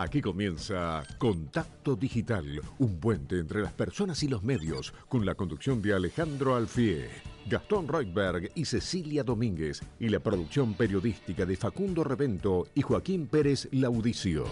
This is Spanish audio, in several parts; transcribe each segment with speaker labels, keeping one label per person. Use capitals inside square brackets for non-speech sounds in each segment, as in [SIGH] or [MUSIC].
Speaker 1: Aquí comienza Contacto Digital, un puente entre las personas y los medios, con la conducción de Alejandro Alfie, Gastón Reutberg y Cecilia Domínguez, y la producción periodística de Facundo Revento y Joaquín Pérez Laudicio.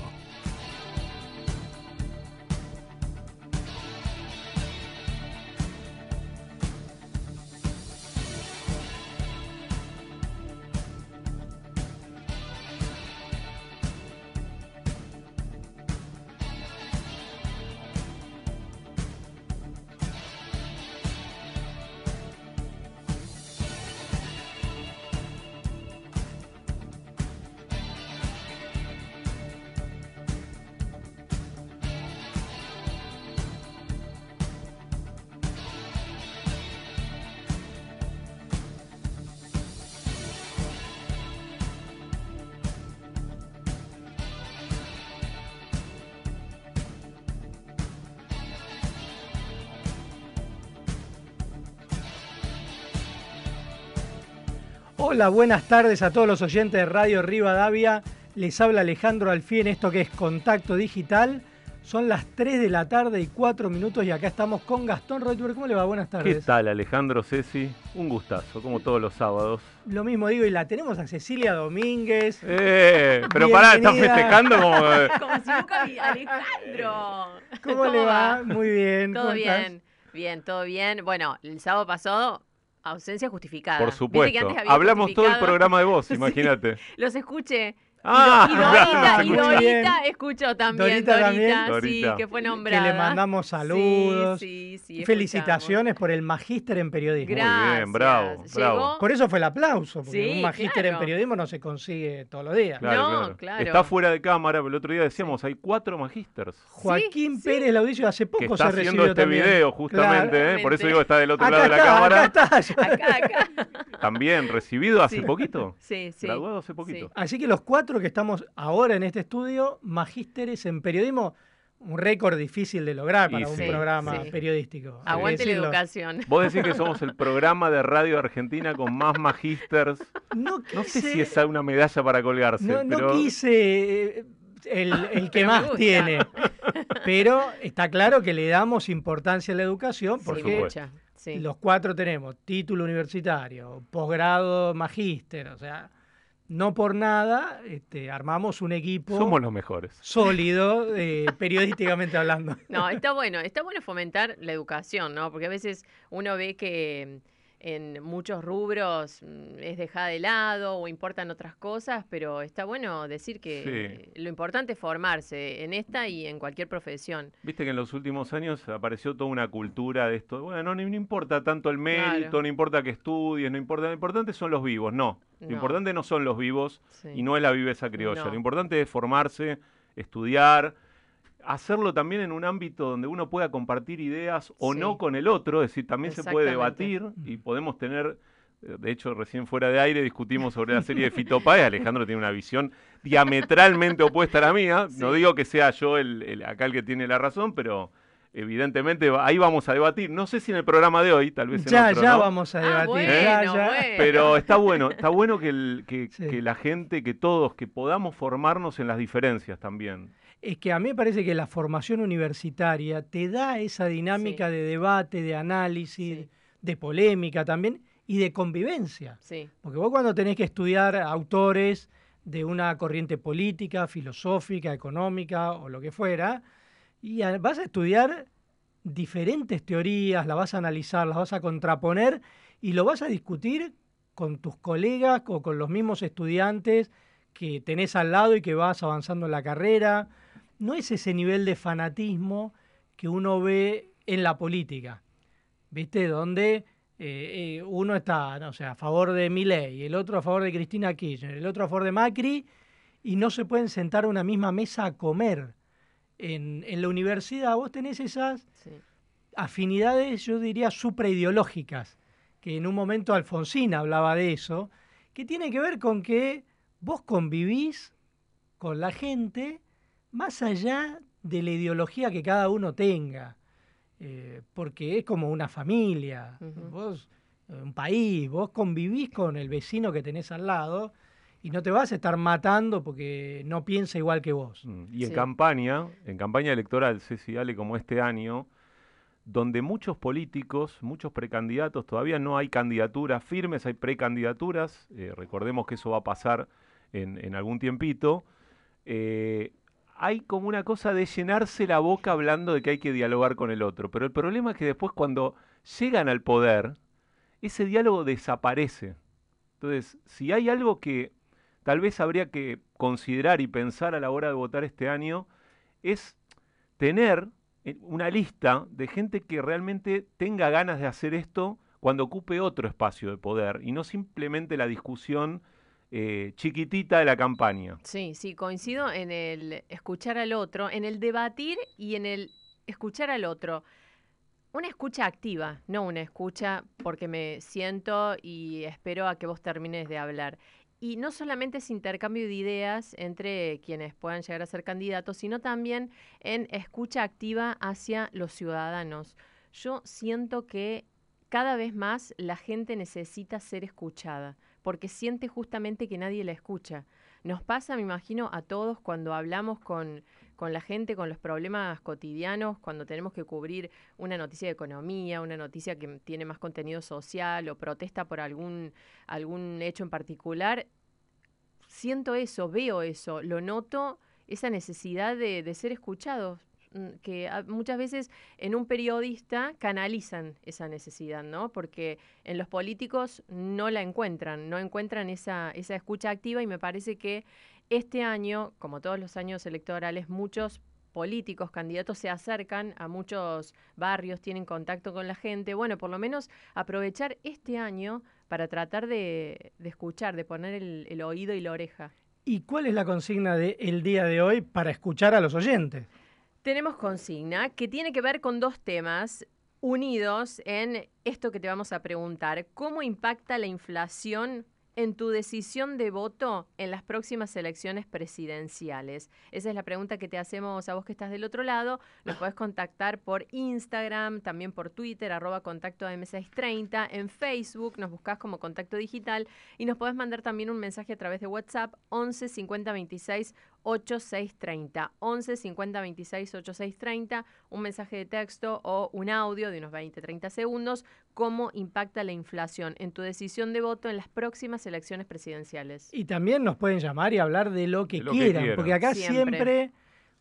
Speaker 2: Hola, buenas tardes a todos los oyentes de Radio Rivadavia. Les habla Alejandro Alfie en esto que es Contacto Digital. Son las 3 de la tarde y 4 minutos y acá estamos con Gastón Reutberg. ¿Cómo le va? Buenas tardes.
Speaker 3: ¿Qué tal, Alejandro Ceci? Un gustazo, como todos los sábados.
Speaker 2: Lo mismo digo, y la tenemos a Cecilia Domínguez.
Speaker 3: Eh, pero pará, están festejando como... [LAUGHS]
Speaker 4: Como si nunca vi Alejandro.
Speaker 2: ¿Cómo, le va? Muy bien.
Speaker 4: Todo
Speaker 2: ¿cómo estás?
Speaker 4: bien. Bien, todo bien. Bueno, el sábado pasado, ausencia justificada.
Speaker 3: Por supuesto. Hablamos todo el programa de vos, [LAUGHS] imagínate.
Speaker 4: Los escuché.
Speaker 3: Ah,
Speaker 4: y, Do- y Dorita,
Speaker 3: claro,
Speaker 4: y. Dorita escuchó también.
Speaker 2: Dorita
Speaker 4: Dorita,
Speaker 2: también.
Speaker 4: sí,
Speaker 3: Dorita.
Speaker 4: que fue
Speaker 2: Que
Speaker 4: nombrada.
Speaker 2: le mandamos saludos.
Speaker 4: Sí, sí, sí,
Speaker 2: Felicitaciones por el magíster en periodismo.
Speaker 3: Muy bien, bravo, bravo.
Speaker 2: Por eso fue el aplauso, porque
Speaker 4: Sí,
Speaker 2: un magíster en periodismo no se consigue todos los días.
Speaker 3: Claro,
Speaker 4: No,
Speaker 3: claro.
Speaker 4: claro.
Speaker 3: Está fuera de cámara, pero el otro día decíamos, hay cuatro magísters.
Speaker 2: Joaquín
Speaker 4: sí.
Speaker 2: Pérez Laudicio hace
Speaker 3: Que
Speaker 2: poco
Speaker 3: está
Speaker 2: se
Speaker 3: haciendo
Speaker 2: recibió
Speaker 3: este
Speaker 2: también.
Speaker 3: video justamente, ¿eh? por eso digo, está del otro
Speaker 2: Acá
Speaker 3: lado de la cámara.
Speaker 2: acá está.
Speaker 4: Acá, acá.
Speaker 3: También recibido hace
Speaker 4: Sí.
Speaker 3: poquito.
Speaker 4: Sí, sí.
Speaker 3: Graduado hace poquito.
Speaker 2: Así que los cuatro que estamos ahora en este estudio, magísteres en periodismo, un récord difícil de lograr para
Speaker 3: Y
Speaker 2: un
Speaker 3: sí,
Speaker 2: programa
Speaker 4: sí.
Speaker 2: periodístico.
Speaker 4: Aguante la
Speaker 2: decirlo.
Speaker 4: educación.
Speaker 3: Vos decís que somos el programa de radio Argentina con más magísters.
Speaker 2: No,
Speaker 3: No sé
Speaker 2: quise-
Speaker 3: si es una medalla para colgarse,
Speaker 2: no, no
Speaker 3: pero
Speaker 2: quise eh, el, el que [LAUGHS] más
Speaker 4: gusta.
Speaker 2: tiene. Pero está claro que le damos importancia a la educación porque
Speaker 4: sí.
Speaker 2: los cuatro tenemos título universitario, posgrado, magíster, o sea, no por nada este, armamos un equipo
Speaker 3: somos los mejores.
Speaker 2: sólido eh, periodísticamente hablando.
Speaker 4: No, está bueno, está bueno fomentar la educación, ¿no? Porque a veces uno ve que en muchos rubros mm, es dejada de lado o importan otras cosas, pero está bueno decir que lo importante es formarse en esta y en cualquier profesión.
Speaker 3: Viste que en los últimos años apareció toda una cultura de esto. Bueno, no, no importa tanto el mérito,
Speaker 4: Claro.
Speaker 3: no importa que estudies, no importa. Lo importante son los vivos. No. Lo
Speaker 4: No.
Speaker 3: importante no son los vivos
Speaker 4: Sí.
Speaker 3: y no es la viveza criolla.
Speaker 4: No.
Speaker 3: Lo importante es formarse, estudiar, hacerlo también en un ámbito donde uno pueda compartir ideas o
Speaker 4: Sí.
Speaker 3: no con el otro. Es decir, también se puede debatir y podemos tener. eh, De hecho, recién fuera de aire discutimos sobre la serie de Fito Páez. Alejandro tiene una visión diametralmente opuesta a la mía. No digo que sea yo el, el- acá el que tiene la razón, pero evidentemente ahí vamos a debatir. No sé si en el programa de hoy, tal vez en
Speaker 2: Ya,
Speaker 3: otro,
Speaker 2: ya
Speaker 3: ¿no?
Speaker 2: vamos a
Speaker 4: Ah,
Speaker 2: debatir.
Speaker 4: bueno,
Speaker 2: ya, ya.
Speaker 4: bueno.
Speaker 3: Pero está bueno, está bueno que, el- que,
Speaker 2: Sí.
Speaker 3: que la gente, que todos, que podamos formarnos en las diferencias también.
Speaker 2: Es que a mí me parece que la formación universitaria te da esa dinámica
Speaker 4: Sí.
Speaker 2: de debate, de análisis,
Speaker 4: Sí.
Speaker 2: de polémica también y de convivencia.
Speaker 4: Sí,
Speaker 2: Porque vos cuando tenés que estudiar autores de una corriente política, filosófica, económica o lo que fuera, y vas a estudiar diferentes teorías, las vas a analizar, las vas a contraponer y lo vas a discutir con tus colegas o con los mismos estudiantes que tenés al lado y que vas avanzando en la carrera. No es ese nivel de fanatismo que uno ve en la política, ¿viste? Donde eh, eh, uno está, no sé, a favor de Milei, el otro a favor de Cristina Kirchner, el otro a favor de Macri, y no se pueden sentar a una misma mesa a comer. En, en la universidad vos tenés esas
Speaker 4: sí.
Speaker 2: afinidades, yo diría, supraideológicas, que en un momento Alfonsín hablaba de eso, que tiene que ver con que vos convivís con la gente más allá de la ideología que cada uno tenga, eh, porque es como una familia, vos, eh, un país, vos convivís con el vecino que tenés al lado y no te vas a estar matando porque no piensa igual que vos.
Speaker 3: Mm, Y en
Speaker 4: Sí.
Speaker 3: campaña, en campaña electoral, Ceci Ale, como este año, donde muchos políticos, muchos precandidatos, todavía no hay candidaturas firmes, hay precandidaturas, eh, recordemos que eso va a pasar en, en algún tiempito, eh, hay como una cosa de llenarse la boca hablando de que hay que dialogar con el otro, pero el problema es que después cuando llegan al poder, ese diálogo desaparece. Entonces, si hay algo que tal vez habría que considerar y pensar a la hora de votar este año, es tener una lista de gente que realmente tenga ganas de hacer esto cuando ocupe otro espacio de poder y no simplemente la discusión eh, chiquitita de la campaña.
Speaker 4: Sí, sí, coincido en el escuchar al otro, en el debatir y en el escuchar al otro. Una escucha activa, no una escucha porque me siento y espero a que vos termines de hablar. Y no solamente es intercambio de ideas entre quienes puedan llegar a ser candidatos, sino también en escucha activa hacia los ciudadanos. Yo siento que cada vez más la gente necesita ser escuchada, porque siente justamente que nadie la escucha. Nos pasa, me imagino, a todos cuando hablamos con, con la gente, con los problemas cotidianos, cuando tenemos que cubrir una noticia de economía, una noticia que tiene más contenido social o protesta por algún, algún hecho en particular. Siento eso, veo eso, lo noto, esa necesidad de, de ser escuchados que a- muchas veces en un periodista canalizan esa necesidad, ¿no? Porque en los políticos no la encuentran, no encuentran esa, esa escucha activa y me parece que este año, como todos los años electorales, muchos políticos, candidatos se acercan a muchos barrios, tienen contacto con la gente. Bueno, por lo menos aprovechar este año para tratar de, escuchar, de poner el oído y la oreja.
Speaker 2: ¿Y cuál es la consigna del día de hoy para escuchar a los oyentes?
Speaker 4: Tenemos consigna que tiene que ver con dos temas unidos en esto que te vamos a preguntar. ¿Cómo impacta la inflación en tu decisión de voto en las próximas elecciones presidenciales? Esa es la pregunta que te hacemos a vos que estás del otro lado. Nos podés contactar por Instagram, también por Twitter, arroba contacto AM630, en Facebook nos buscás como contacto digital y nos podés mandar también un mensaje a través de WhatsApp 11 50 26 8630. 11 50 26 8630, un mensaje de texto o un audio de unos 20 30 segundos. ¿Cómo impacta la inflación en tu decisión de voto en las próximas elecciones presidenciales?
Speaker 2: Y también nos pueden llamar y hablar de lo que,
Speaker 3: De lo que
Speaker 2: quieran,
Speaker 3: quieran.
Speaker 2: porque acá
Speaker 4: Siempre.
Speaker 2: siempre.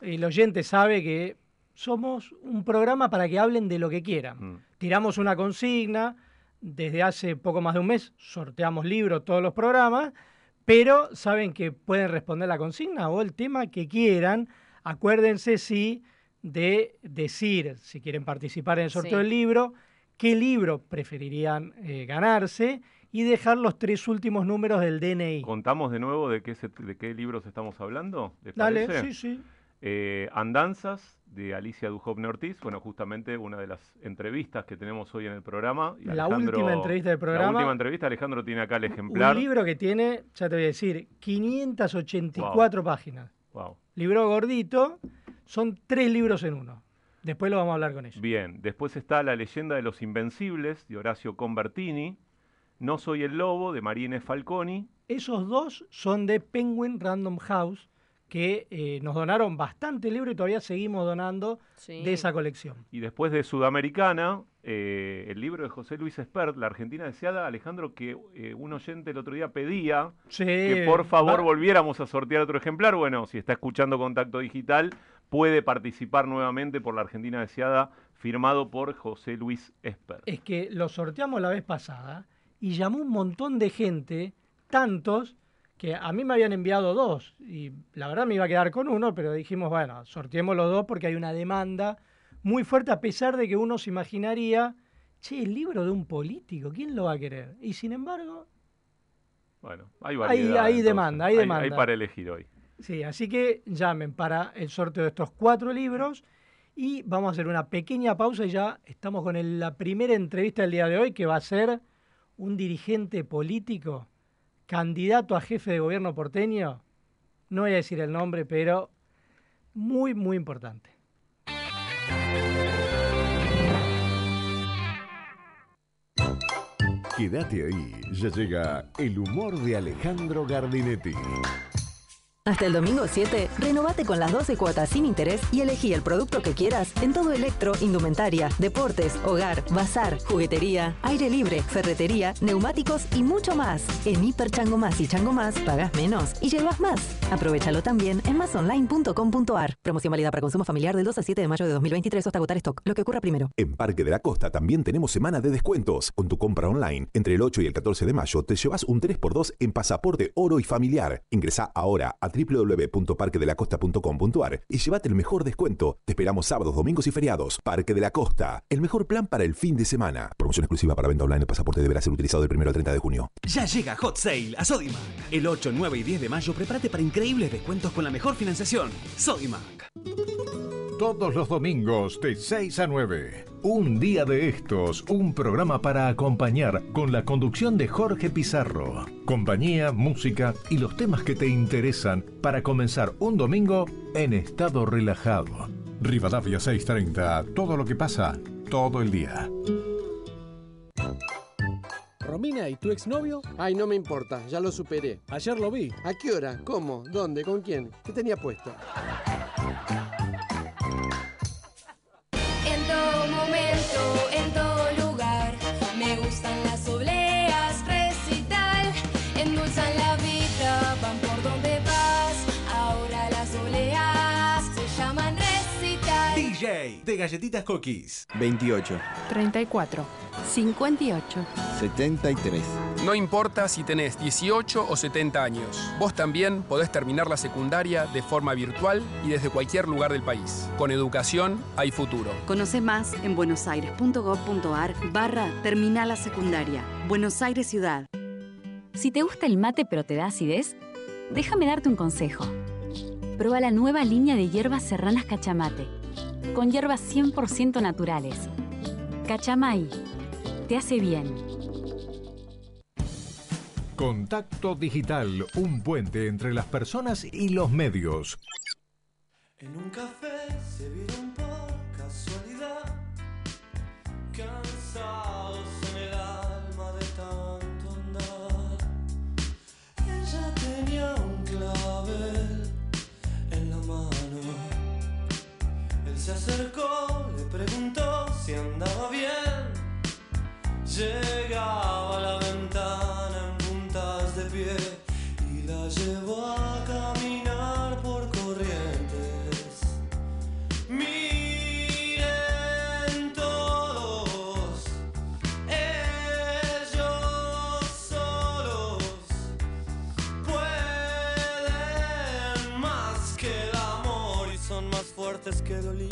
Speaker 2: el oyente sabe que somos un programa para que hablen de lo que quieran.
Speaker 3: Mm.
Speaker 2: Tiramos una consigna, desde hace poco más de un mes sorteamos libros todos los programas, pero saben que pueden responder la consigna o el tema que quieran. Acuérdense, sí, de decir, si quieren participar en el sorteo
Speaker 4: Sí.
Speaker 2: del libro, qué libro preferirían eh, ganarse y dejar los tres últimos números del DNI.
Speaker 3: ¿Contamos de nuevo de qué, se- de qué libros estamos hablando? ¿Les
Speaker 2: Dale,
Speaker 3: parece?
Speaker 2: sí, sí.
Speaker 3: Eh, Andanzas de Alicia Dujovne Ortiz, bueno, justamente una de las entrevistas que tenemos hoy en el programa. y
Speaker 2: La última entrevista del
Speaker 3: La
Speaker 2: programa.
Speaker 3: última entrevista, Alejandro tiene acá el ejemplar.
Speaker 2: Un libro que tiene, ya te voy a decir, 584 páginas.
Speaker 3: Wow.
Speaker 2: Libro gordito, son tres libros en uno. Después lo vamos a hablar con ellos.
Speaker 3: Bien, después está La leyenda de los invencibles de Horacio Convertini, No soy el lobo de Marine Falconi,
Speaker 2: Esos dos son de Penguin Random House, que eh, nos donaron bastante libro y todavía seguimos donando
Speaker 4: Sí.
Speaker 2: de esa colección.
Speaker 3: y después de Sudamericana, eh, el libro de José Luis Espert, La Argentina deseada, Alejandro, que eh, un oyente el otro día pedía
Speaker 2: Sí,
Speaker 3: que por favor
Speaker 2: va-
Speaker 3: volviéramos a sortear otro ejemplar. Bueno, si está escuchando Contacto Digital, puede participar nuevamente por la Argentina Deseada, firmado por José Luis Esper.
Speaker 2: Es que lo sorteamos la vez pasada y llamó un montón de gente, tantos, que a mí me habían enviado dos. Y la verdad me iba a quedar con uno, pero dijimos, bueno, sorteemos los dos porque hay una demanda muy fuerte, a pesar de que uno se imaginaría, che, el libro de un político, ¿quién lo va a querer? Y sin embargo,
Speaker 3: Bueno, hay
Speaker 2: Hay-
Speaker 3: variedad.
Speaker 2: hay
Speaker 3: entonces.
Speaker 2: demanda, hay demanda.
Speaker 3: Hay para elegir hoy.
Speaker 2: sí, así que llamen para el sorteo de estos cuatro libros. Y vamos a hacer una pequeña pausa y ya estamos con el- la primera entrevista del día de hoy, que va a ser un dirigente político, candidato a jefe de gobierno porteño. No voy a decir el nombre, pero muy, muy importante.
Speaker 1: Quédate ahí, ya llega el humor de Alejandro Gardinetti.
Speaker 5: Hasta el domingo 7, renovate con las 12 cuotas sin interés y elegí el producto que quieras en todo electro, indumentaria, deportes, hogar, bazar, juguetería, aire libre, ferretería, neumáticos y mucho más. En Hiper Chango Más y Chango Más pagas menos y llevas más. Aprovechalo también en masonline.com.ar. Promoción válida para consumo familiar del 2 al 7 de mayo de 2023 hasta agotar stock. Lo que ocurra primero.
Speaker 6: En Parque de la Costa también tenemos semana de descuentos. Con tu compra online, entre el 8 y el 14 de mayo, te llevas un 3x2 en pasaporte oro y familiar. Ingresa ahora a www.parquedelacosta.com.ar y llévate el mejor descuento. Te esperamos sábados, domingos y feriados. Parque de la Costa, el mejor plan para el fin de semana. Promoción exclusiva para venta online. El pasaporte deberá ser utilizado del 1 al 30 de junio.
Speaker 7: Ya llega Hot Sale a Sodimac. El 8, 9 y 10 de mayo prepárate para increíbles descuentos con la mejor financiación. Sodimac.
Speaker 1: Todos los domingos de 6 a 9. Un día de estos, un programa para acompañar con la conducción de Jorge Pizarro. Compañía, música y los temas que te interesan para comenzar un domingo en estado relajado. Rivadavia 630, todo lo que pasa, todo el día.
Speaker 8: Romina, ¿y tu exnovio?
Speaker 9: Ay, no me importa, ya lo superé.
Speaker 8: Ayer lo vi.
Speaker 9: ¿A qué hora? ¿Cómo? ¿Dónde? ¿Con quién? ¿Qué tenía puesto?
Speaker 7: Galletitas Cookies.
Speaker 10: 28,
Speaker 11: 34, 58.
Speaker 10: 73.
Speaker 12: No importa si tenés 18 o 70 años, vos también podés terminar la secundaria de forma virtual y desde cualquier lugar del país. Con educación hay futuro.
Speaker 13: Conoce más en buenosaires.gov.ar barra Terminal la Secundaria. Buenos Aires Ciudad.
Speaker 14: Si te gusta el mate pero te da acidez, déjame darte un consejo. Prueba la nueva línea de hierbas serranas Cachamate, con hierbas 100% naturales. Cachamay, te hace bien.
Speaker 1: Contacto Digital, un puente entre las personas y los medios.
Speaker 15: En un café se vieron por casualidad, cansados en el alma de tanto andar. Ella tenía un clavel se acercó, le preguntó si andaba bien. Llegaba a la ventana en puntas de pie y la llevó a caminar por corrientes. Miren todos, ellos solos pueden más que el amor y son más fuertes que el Olimpo.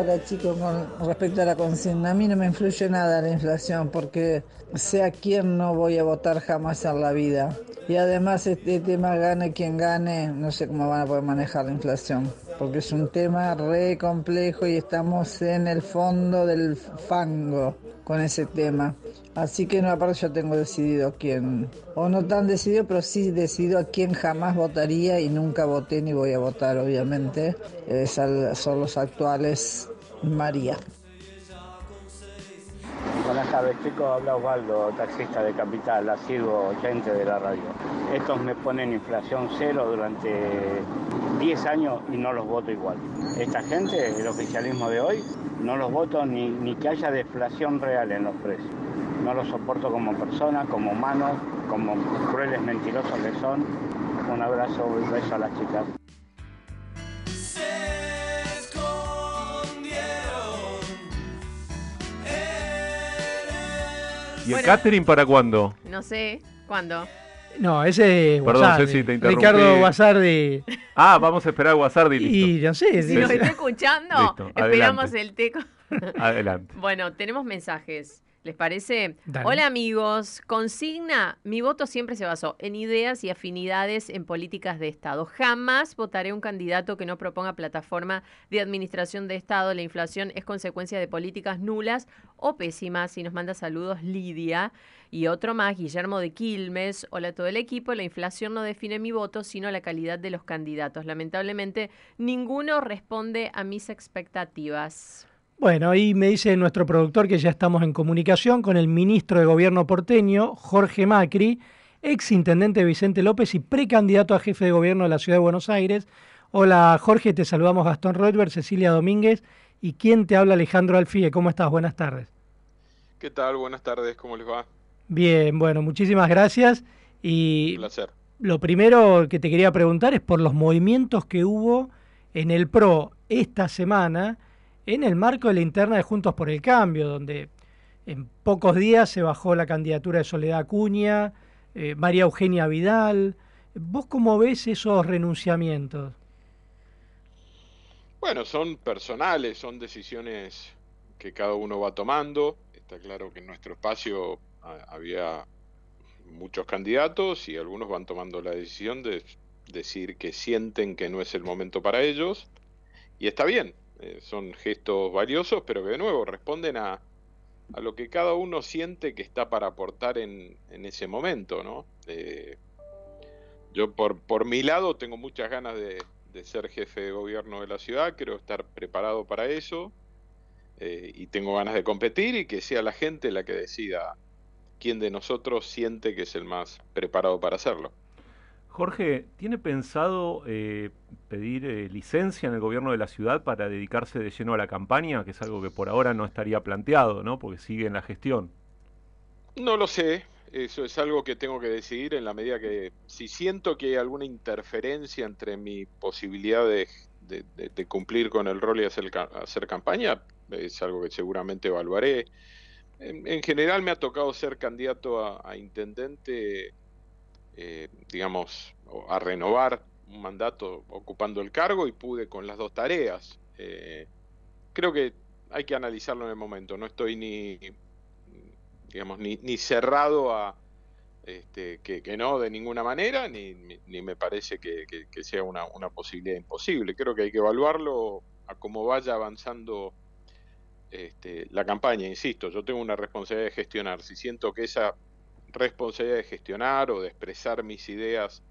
Speaker 15: En
Speaker 16: Hola chicos, con respecto a la consigna, a mí no me influye nada la inflación porque sé a quién no voy a votar jamás en la vida. Y además este tema gane quien gane, no sé cómo van a poder manejar la inflación, porque es un tema re complejo y estamos en el fondo del fango con ese tema. Así que no, aparte yo tengo decidido quién, o no tan decidido, pero sí decidido a quién jamás votaría y nunca voté ni voy a votar, obviamente. Son los actuales María.
Speaker 17: Buenas tardes chicos, habla Osvaldo, taxista de Capital, asiduo oyente de la radio. Estos me ponen inflación cero durante 10 años y no los voto igual. Esta gente, el oficialismo de hoy, no los voto ni, ni que haya deflación real en los precios. No los soporto como personas, como humanos, como crueles mentirosos que son. Un abrazo y beso a las chicas.
Speaker 3: ¿Y el catering para cuándo?
Speaker 4: No sé, ¿cuándo?
Speaker 2: No, ese es
Speaker 3: Perdón,
Speaker 2: Guasardi.
Speaker 3: Ceci, te interrumpí.
Speaker 2: Ricardo Guasardi.
Speaker 3: Ah, vamos a esperar a Guasardi listo.
Speaker 2: Y no sé.
Speaker 4: Si nos está escuchando,
Speaker 3: Listo,
Speaker 4: esperamos
Speaker 3: adelante.
Speaker 4: el teco.
Speaker 3: Adelante. [LAUGHS]
Speaker 4: Bueno, tenemos mensajes. ¿Les parece?
Speaker 2: Dale.
Speaker 4: Hola amigos, consigna, mi voto siempre se basó en ideas y afinidades en políticas de Estado. Jamás votaré un candidato que no proponga plataforma de administración de Estado. La inflación es consecuencia de políticas nulas o pésimas. Y nos manda saludos Lidia y otro más, Guillermo de Quilmes. Hola a todo el equipo, la inflación no define mi voto, sino la calidad de los candidatos. Lamentablemente, ninguno responde a mis expectativas.
Speaker 2: Bueno, ahí me dice nuestro productor que ya estamos en comunicación con el ministro de Gobierno porteño, Jorge Macri, ex intendente Vicente López y precandidato a jefe de gobierno de la ciudad de Buenos Aires. Hola Jorge, te saludamos Gastón Rothberg, Cecilia Domínguez y quien te habla Alejandro Alfie. ¿Cómo estás? Buenas tardes.
Speaker 18: ¿Qué tal? Buenas tardes, ¿cómo les va?
Speaker 2: Bien, bueno, muchísimas gracias. Y
Speaker 18: Un placer.
Speaker 2: lo primero que te quería preguntar es por los movimientos que hubo en el PRO esta semana en el marco de la interna de Juntos por el Cambio, donde en pocos días se bajó la candidatura de Soledad Acuña, eh, María Eugenia Vidal. ¿Vos cómo ves esos renunciamientos?
Speaker 18: Bueno, son personales, son decisiones que cada uno va tomando. Está claro que en nuestro espacio ah, había muchos candidatos y algunos van tomando la decisión de decir que sienten que no es el momento para ellos. Y está bien, eh, son gestos valiosos, pero que de nuevo responden a, a lo que cada uno siente que está para aportar en, en ese momento, ¿no? Eh, yo por, por mi lado tengo muchas ganas de, de ser jefe de gobierno de la ciudad, quiero estar preparado para eso eh, y tengo ganas de competir y que sea la gente la que decida quién de nosotros siente que es el más preparado para hacerlo.
Speaker 3: Jorge, ¿tiene pensado eh, pedir eh, licencia en el gobierno de la ciudad para dedicarse de lleno a la campaña, que es algo que por ahora no estaría planteado, ¿no? Porque sigue en la gestión.
Speaker 18: No lo sé, eso es algo que tengo que decidir en la medida que si siento que hay alguna interferencia entre mi posibilidad de, de- cumplir con el rol y hacer, hacer campaña, es algo que seguramente evaluaré. En, en general me ha tocado ser candidato a intendente, eh, digamos, a renovar un mandato ocupando el cargo y pude con las dos tareas. Eh, creo que hay que analizarlo en el momento, no estoy ni, digamos, ni, cerrado a este, que, no de ninguna manera, ni, ni- me parece que sea una, una posibilidad imposible. Creo que hay que evaluarlo a cómo vaya avanzando este, la campaña. Insisto, yo tengo una responsabilidad de gestionar. Si siento que esa responsabilidad de gestionar o de expresar mis ideas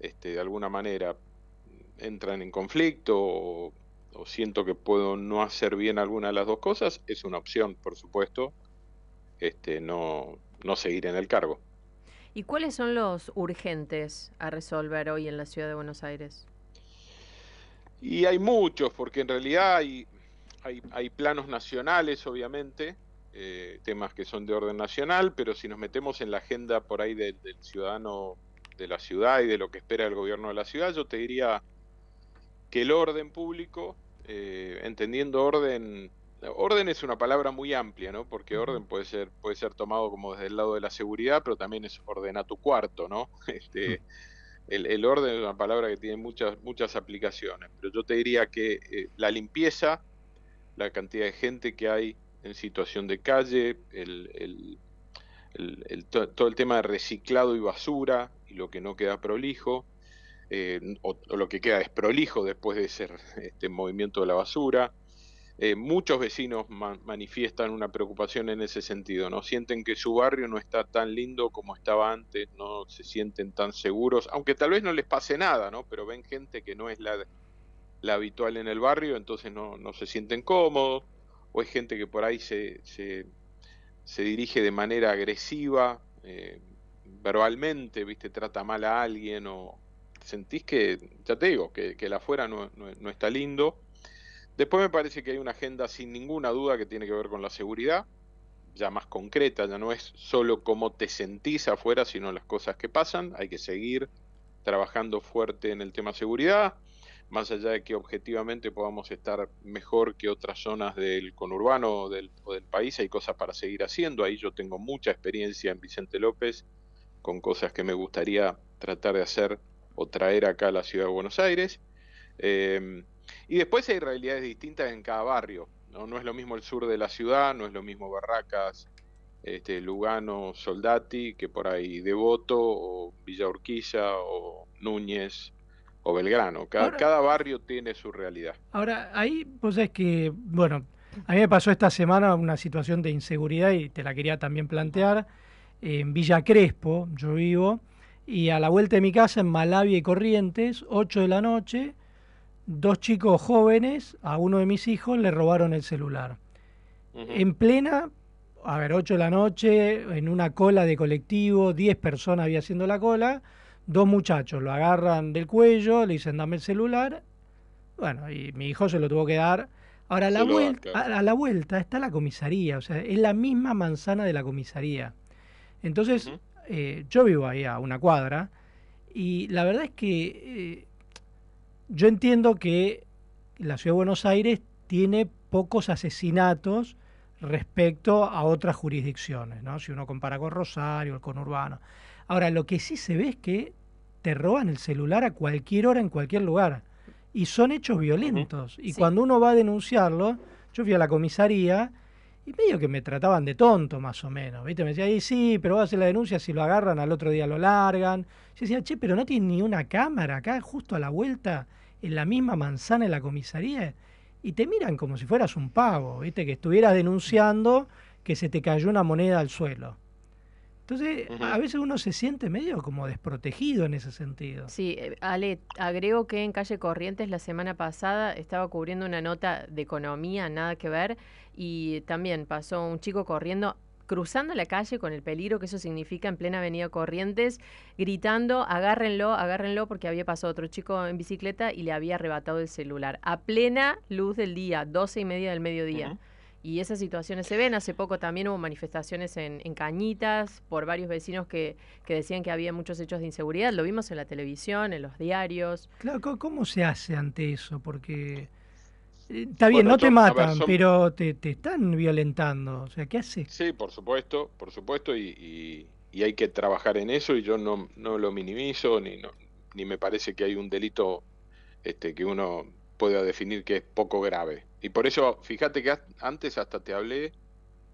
Speaker 18: este, de alguna manera entran en conflicto o, o siento que puedo no hacer bien alguna de las dos cosas, es una opción, por supuesto, este, no, no seguir en el cargo.
Speaker 4: ¿Y cuáles son los urgentes a resolver hoy en la ciudad de Buenos Aires?
Speaker 18: Y hay muchos, porque en realidad hay, hay, hay planos nacionales, obviamente, eh, temas que son de orden nacional, pero si nos metemos en la agenda por ahí de- del ciudadano de la ciudad y de lo que espera el gobierno de la ciudad, yo te diría que el orden público, eh, entendiendo orden, orden es una palabra muy amplia, ¿no? Porque orden puede ser, puede ser tomado como desde el lado de la seguridad, pero también es ordena tu cuarto, ¿no? [LAUGHS] Este, el, el orden es una palabra que tiene muchas, muchas aplicaciones, pero yo te diría que eh, la limpieza, la cantidad de gente que hay en situación de calle, el, el- el- el- to- todo el tema de reciclado y basura y lo que no queda prolijo, eh, o, lo que queda desprolijo después de ese este movimiento de la basura. Eh, muchos vecinos ma- manifiestan una preocupación en ese sentido, ¿no? Sienten que su barrio no está tan lindo como estaba antes, no se sienten tan seguros, aunque tal vez no les pase nada, ¿no? Pero ven gente que no es la, la habitual en el barrio, entonces no, no se sienten cómodos, o hay gente que por ahí se, se, se dirige de manera agresiva, eh, verbalmente, ¿viste? Trata mal a alguien, o sentís que, ya te digo, que, que el afuera no, no, no está lindo. Después me parece que hay una agenda sin ninguna duda que tiene que ver con la seguridad, ya más concreta, ya no es solo cómo te sentís afuera, sino las cosas que pasan. Hay que seguir trabajando fuerte en el tema seguridad, más allá de que objetivamente podamos estar mejor que otras zonas del conurbano o del, o del país, hay cosas para seguir haciendo. Ahí yo tengo mucha experiencia en Vicente López con cosas que me gustaría tratar de hacer o traer acá a la ciudad de Buenos Aires. Eh, y después hay realidades distintas en cada barrio. ¿no? no es lo mismo el sur de la ciudad, no es lo mismo Barracas este, Lugano, Soldati, que por ahí Devoto, o Villa Urquiza, o Núñez, o Belgrano. Cada,
Speaker 2: Ahora-
Speaker 18: cada barrio tiene su realidad.
Speaker 2: Ahora, ahí, pues es que, bueno, a mí me pasó esta semana una situación de inseguridad y te la quería también plantear. En Villa Crespo, yo vivo, y a la vuelta de mi casa, en Malavia y Corrientes, 8 de la noche, dos chicos jóvenes, a uno de mis hijos, le robaron el celular. En plena, a ver, 8 de la noche, en una cola de colectivo, 10 personas había haciendo la cola, dos muchachos lo agarran del cuello, le dicen dame el celular, bueno, y mi hijo se lo tuvo que dar. Ahora, a la, vuelta, a, a la vuelta está la comisaría, o sea, es la misma manzana de la comisaría. Entonces, eh, yo vivo ahí a una cuadra y la verdad es que eh, yo entiendo que la ciudad de Buenos Aires tiene pocos asesinatos respecto a otras jurisdicciones, ¿no? Si uno compara con Rosario, con Urbano. Ahora, lo que sí se ve es que te roban el celular a cualquier hora, en cualquier lugar. Y son hechos violentos. Y
Speaker 4: Sí.
Speaker 2: cuando uno va a denunciarlo, yo fui a la comisaría y medio que me trataban de tonto, más o menos. ¿viste? Me decía, "Y sí, pero vas a hacer la denuncia, si lo agarran, al otro día lo largan. Yo decía, che, pero no tiene ni una cámara acá, justo a la vuelta, en la misma manzana en la comisaría. Y te miran como si fueras un pavo, ¿viste? Que estuvieras denunciando que se te cayó una moneda al suelo. Entonces, a veces uno se siente medio como desprotegido en ese sentido.
Speaker 4: Sí, eh, Ale, agrego que en Calle Corrientes la semana pasada estaba cubriendo una nota de economía, nada que ver, y también pasó un chico corriendo, cruzando la calle con el peligro que eso significa en plena avenida Corrientes, gritando, agárrenlo, agárrenlo, porque había pasado otro chico en bicicleta y le había arrebatado el celular, a plena luz del día, doce y media del mediodía. Y esas situaciones se ven. Hace poco también hubo manifestaciones en, en Cañitas por varios vecinos que, que decían que había muchos hechos de inseguridad. Lo vimos en la televisión, en los diarios.
Speaker 2: Claro, ¿cómo- ¿cómo se hace ante eso? Porque eh, está bien,
Speaker 18: Bueno,
Speaker 2: no te
Speaker 18: ver,
Speaker 2: matan,
Speaker 18: son-
Speaker 2: pero te, te están violentando. O sea, ¿qué haces?
Speaker 18: Sí, por supuesto, por supuesto, y, y- y hay que trabajar en eso y yo no, no lo minimizo ni, no- ni me parece que hay un delito este, que uno pueda definir que es poco grave. Y por eso, fíjate que antes hasta te hablé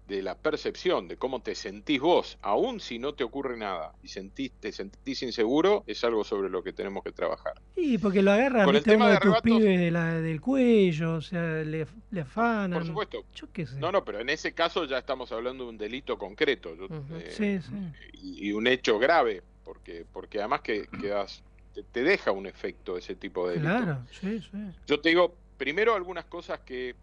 Speaker 18: de la percepción, de cómo te sentís vos, aun si no te ocurre nada y sentís, te sentís inseguro, es algo sobre lo que tenemos que trabajar.
Speaker 2: Y porque lo agarran,
Speaker 18: Con el tema
Speaker 2: de
Speaker 18: de
Speaker 2: tus pibes de la- del cuello, o sea, le, le afanan.
Speaker 18: Por supuesto.
Speaker 2: Yo qué sé.
Speaker 18: No, no, pero en ese caso ya estamos hablando de un delito concreto. Yo, eh,
Speaker 2: Sí, sí.
Speaker 18: y, y un hecho grave, porque, porque además que quedas, te, te deja un efecto ese tipo de delito.
Speaker 2: Claro, sí, sí.
Speaker 18: Yo te digo, primero algunas cosas que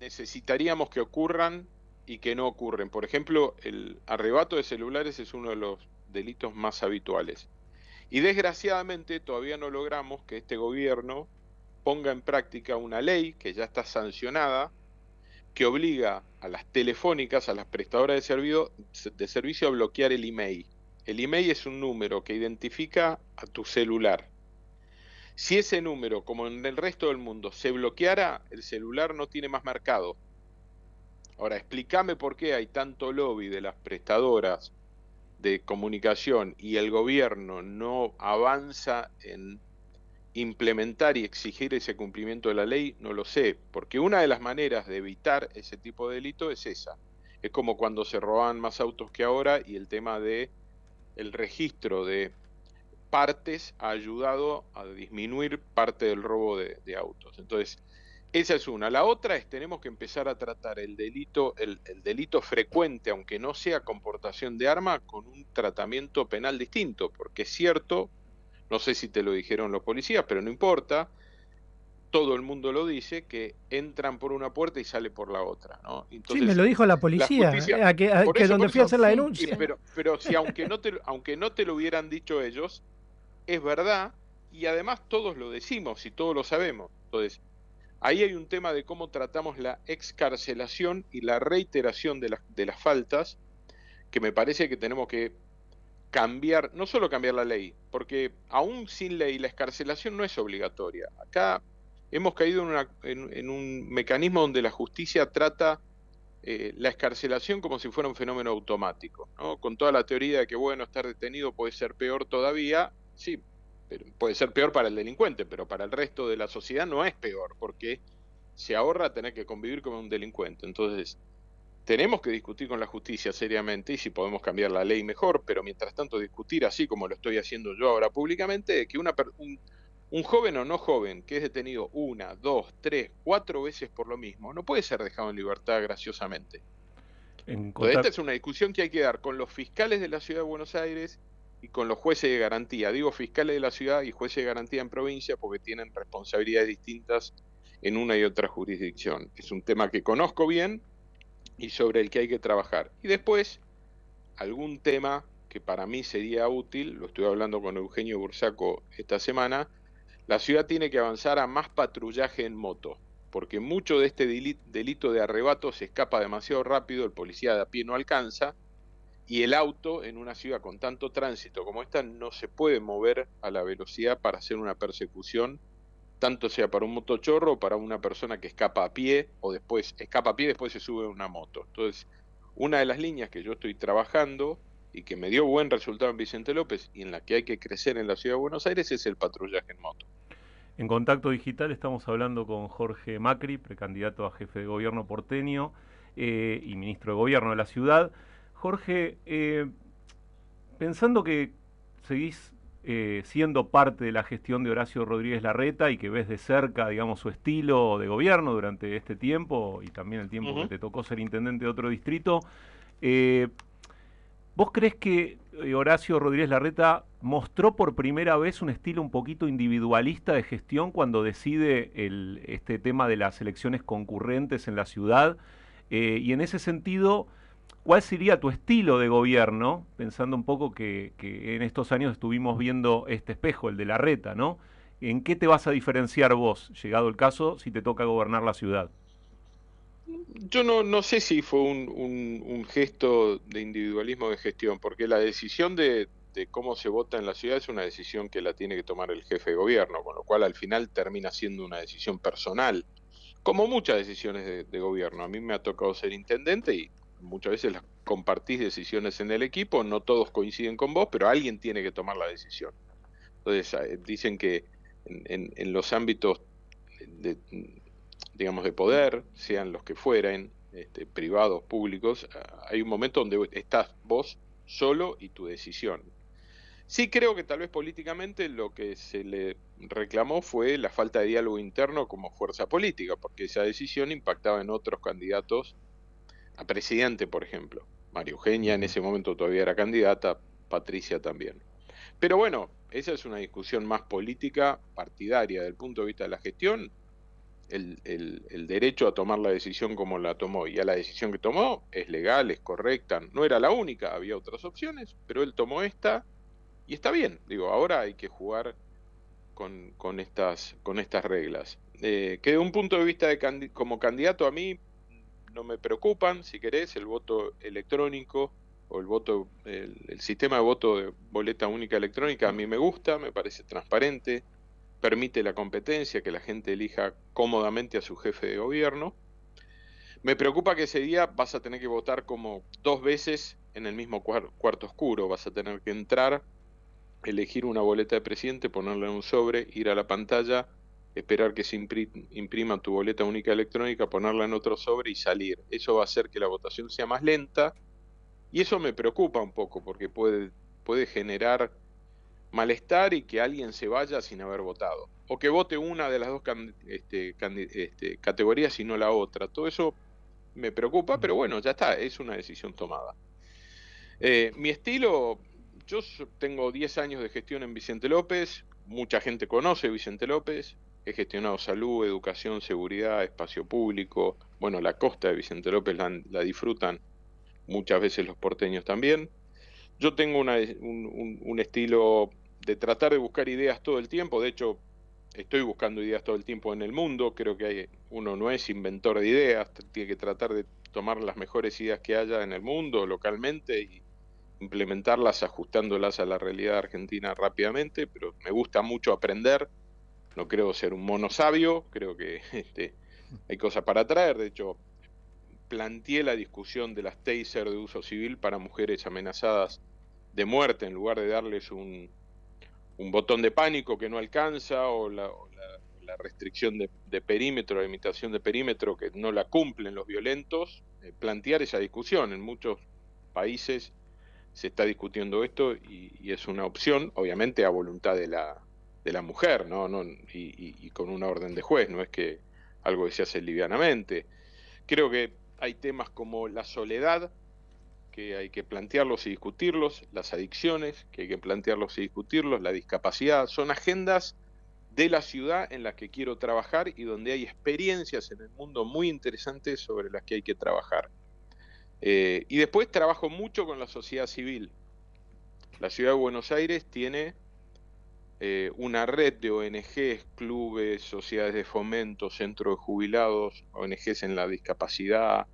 Speaker 18: necesitaríamos que ocurran y que no ocurren. Por ejemplo, el arrebato de celulares es uno de los delitos más habituales. Y desgraciadamente todavía no logramos que este gobierno ponga en práctica una ley que ya está sancionada, que obliga a las telefónicas, a las prestadoras de servicio, de servicio a bloquear el email. El email es un número que identifica a tu celular. Si ese número, como en el resto del mundo, se bloqueara, el celular no tiene más mercado. Ahora, explícame por qué hay tanto lobby de las prestadoras de comunicación y el gobierno no avanza en implementar y exigir ese cumplimiento de la ley, no lo sé, porque una de las maneras de evitar ese tipo de delito es esa. Es como cuando se robaban más autos que ahora y el tema de el registro de partes ha ayudado a disminuir parte del robo de, autos. Entonces, esa es una. La otra es tenemos que empezar a tratar el delito, el, el delito frecuente, aunque no sea comportación de arma, con un tratamiento penal distinto, porque es cierto, no sé si te lo dijeron los policías, pero no importa, todo el mundo lo dice, que entran por una puerta y sale por la otra. ¿no?
Speaker 2: Sí, me lo dijo la policía,
Speaker 18: justicia-
Speaker 2: eh, a que, a- que
Speaker 18: eso,
Speaker 2: donde fui a hacer la
Speaker 18: sí,
Speaker 2: denuncia.
Speaker 18: Pero, pero si aunque no, te, aunque no te lo hubieran dicho ellos, es verdad y además todos lo decimos y todos lo sabemos. Entonces, ahí hay un tema de cómo tratamos la excarcelación y la reiteración de, las de las faltas, que me parece que tenemos que cambiar, no solo cambiar la ley, porque aún sin ley la excarcelación no es obligatoria. Acá hemos caído en, una- en- un mecanismo donde la justicia trata eh, la escarcelación como si fuera un fenómeno automático, ¿no? Con toda la teoría de que, bueno, estar detenido puede ser peor todavía, sí, pero puede ser peor para el delincuente, pero para el resto de la sociedad no es peor, porque se ahorra tener que convivir con un delincuente. Entonces, tenemos que discutir con la justicia seriamente y si podemos cambiar la ley mejor, pero mientras tanto discutir así como lo estoy haciendo yo ahora públicamente, que una, un, un joven o no joven que es detenido una, dos, tres, cuatro veces por lo mismo, no puede ser dejado en libertad graciosamente. Entonces, esta es una discusión que hay que dar con los fiscales de la ciudad de Buenos Aires y con los jueces de garantía. Digo fiscales de la ciudad y jueces de garantía en provincia porque tienen responsabilidades distintas en una y otra jurisdicción. Es un tema que conozco bien y sobre el que hay que trabajar. Y después, algún tema que para mí sería útil, lo estoy hablando con Eugenio Bursaco esta semana, la ciudad tiene que avanzar a más patrullaje en moto, porque mucho de este delito de arrebato se escapa demasiado rápido, el policía de a pie no alcanza, y el auto en una ciudad con tanto tránsito como esta no se puede mover a la velocidad para hacer una persecución tanto sea para un motochorro o para una persona que escapa a pie o después escapa a pie después se sube a una moto. Entonces, una de las líneas que yo estoy trabajando y que me dio buen resultado en Vicente López y en la que hay que crecer en la ciudad de Buenos Aires es el patrullaje en moto.
Speaker 3: En contacto digital estamos hablando con Jorge Macri, precandidato a jefe de gobierno porteño eh, y ministro de gobierno de la ciudad. Jorge, eh, pensando que seguís eh, siendo parte de la gestión de Horacio Rodríguez Larreta y que ves de cerca, digamos, su estilo de gobierno durante este tiempo y también el tiempo que te tocó ser intendente de otro distrito. Eh, ¿Vos crees que eh, Horacio Rodríguez Larreta mostró por primera vez un estilo un poquito individualista de gestión cuando decide este tema de las elecciones concurrentes en la ciudad? y en ese sentido, ¿Cuál sería tu estilo de gobierno? Pensando un poco que, en estos años estuvimos viendo este espejo, el de la reta, ¿no? ¿En qué te vas a diferenciar vos, llegado el caso, si te toca gobernar la ciudad?
Speaker 18: Yo no, no sé si fue un, gesto de individualismo de gestión, porque la decisión de, cómo se vota en la ciudad es una decisión que la tiene que tomar el jefe de gobierno, con lo cual al final termina siendo una decisión personal, como muchas decisiones de, de gobierno. A mí me ha tocado ser intendente y muchas veces las compartís decisiones en el equipo, no todos coinciden con vos, pero alguien tiene que tomar la decisión. Entonces, eh, dicen que en, los ámbitos de, digamos, de poder, sean los que fueren, este, privados, públicos, ah, hay un momento donde estás vos solo y tu decisión. Sí creo que tal vez políticamente lo que se le reclamó fue la falta de diálogo interno como fuerza política, porque esa decisión impactaba en otros candidatos a presidente, por ejemplo. María Eugenia en ese momento todavía era candidata, Patricia también. Pero bueno, esa es una discusión más política, partidaria, del punto de vista de la gestión. El, el, derecho a tomar la decisión como la tomó y a la decisión que tomó es legal, es correcta, no era la única, había otras opciones, pero él tomó esta y está bien. Digo, ahora hay que jugar con, estas, con estas reglas. Eh, que de un punto de vista de como candidato a mí no me preocupan, si querés, el voto electrónico o el voto, el, sistema de voto de boleta única electrónica a mí me gusta, me parece transparente, permite la competencia, que la gente elija cómodamente a su jefe de gobierno. Me preocupa que ese día vas a tener que votar como dos veces en el mismo cuarto oscuro, vas a tener que entrar, elegir una boleta de presidente, ponerla en un sobre, ir a la pantalla, esperar que se imprima tu boleta única electrónica, ponerla en otro sobre y salir. Eso va a hacer que la votación sea más lenta y eso me preocupa un poco porque puede, puede generar malestar y que alguien se vaya sin haber votado. O que vote una de las dos este, este, categorías y no la otra. Todo eso me preocupa, pero bueno, ya está, es una decisión tomada. Eh, mi estilo, yo tengo 10 años de gestión en Vicente López, mucha gente conoce Vicente López, he gestionado salud, educación, seguridad, espacio público. Bueno, la costa de Vicente López la, disfrutan muchas veces los porteños también. Yo tengo un, estilo de tratar de buscar ideas todo el tiempo, de hecho estoy buscando ideas todo el tiempo en el mundo, creo que hay, uno no es inventor de ideas, tiene que tratar de tomar las mejores ideas que haya en el mundo localmente y implementarlas ajustándolas a la realidad argentina rápidamente, pero me gusta mucho aprender, no creo ser un mono sabio, creo que [LAUGHS] este, hay cosas para traer, de hecho planteé la discusión de las taser de uso civil para mujeres amenazadas de muerte en lugar de darles un, un botón de pánico que no alcanza o la, la restricción de, perímetro, la limitación de perímetro, que no la cumplen los violentos, eh, plantear esa discusión. En muchos países se está discutiendo esto y, es una opción, obviamente a voluntad de la, de la mujer, ¿no? no y, y- y con una orden de juez, no es que algo que se hace livianamente. Creo que hay temas como la soledad, que hay que plantearlos y discutirlos, las adicciones, que hay que plantearlos y discutirlos, la discapacidad, son agendas de la ciudad en las que quiero trabajar y donde hay experiencias en el mundo muy interesantes sobre las que hay que trabajar. Eh, y después trabajo mucho con la sociedad civil. La ciudad de Buenos Aires tiene eh, una red de ONGs, clubes, sociedades de fomento, centros de jubilados, ONGs en la discapacidad,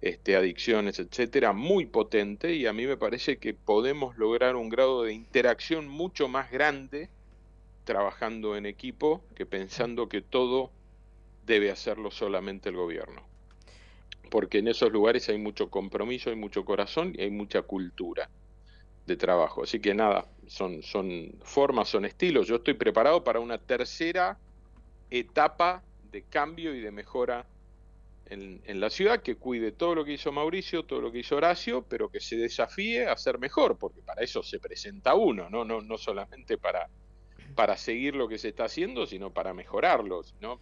Speaker 18: este, adicciones, etcétera, muy potente y a mí me parece que podemos lograr un grado de interacción mucho más grande trabajando en equipo que pensando que todo debe hacerlo solamente el gobierno. Porque en esos lugares hay mucho compromiso, hay mucho corazón y hay mucha cultura de trabajo. Así que nada, son, son formas, son estilos. Yo estoy preparado para una tercera etapa de cambio y de mejora en, en la ciudad que cuide todo lo que hizo Mauricio, todo lo que hizo Horacio, pero que se desafíe a ser mejor, porque para eso se presenta uno, no, no, no solamente para, para seguir lo que se está haciendo, sino para mejorarlo, no,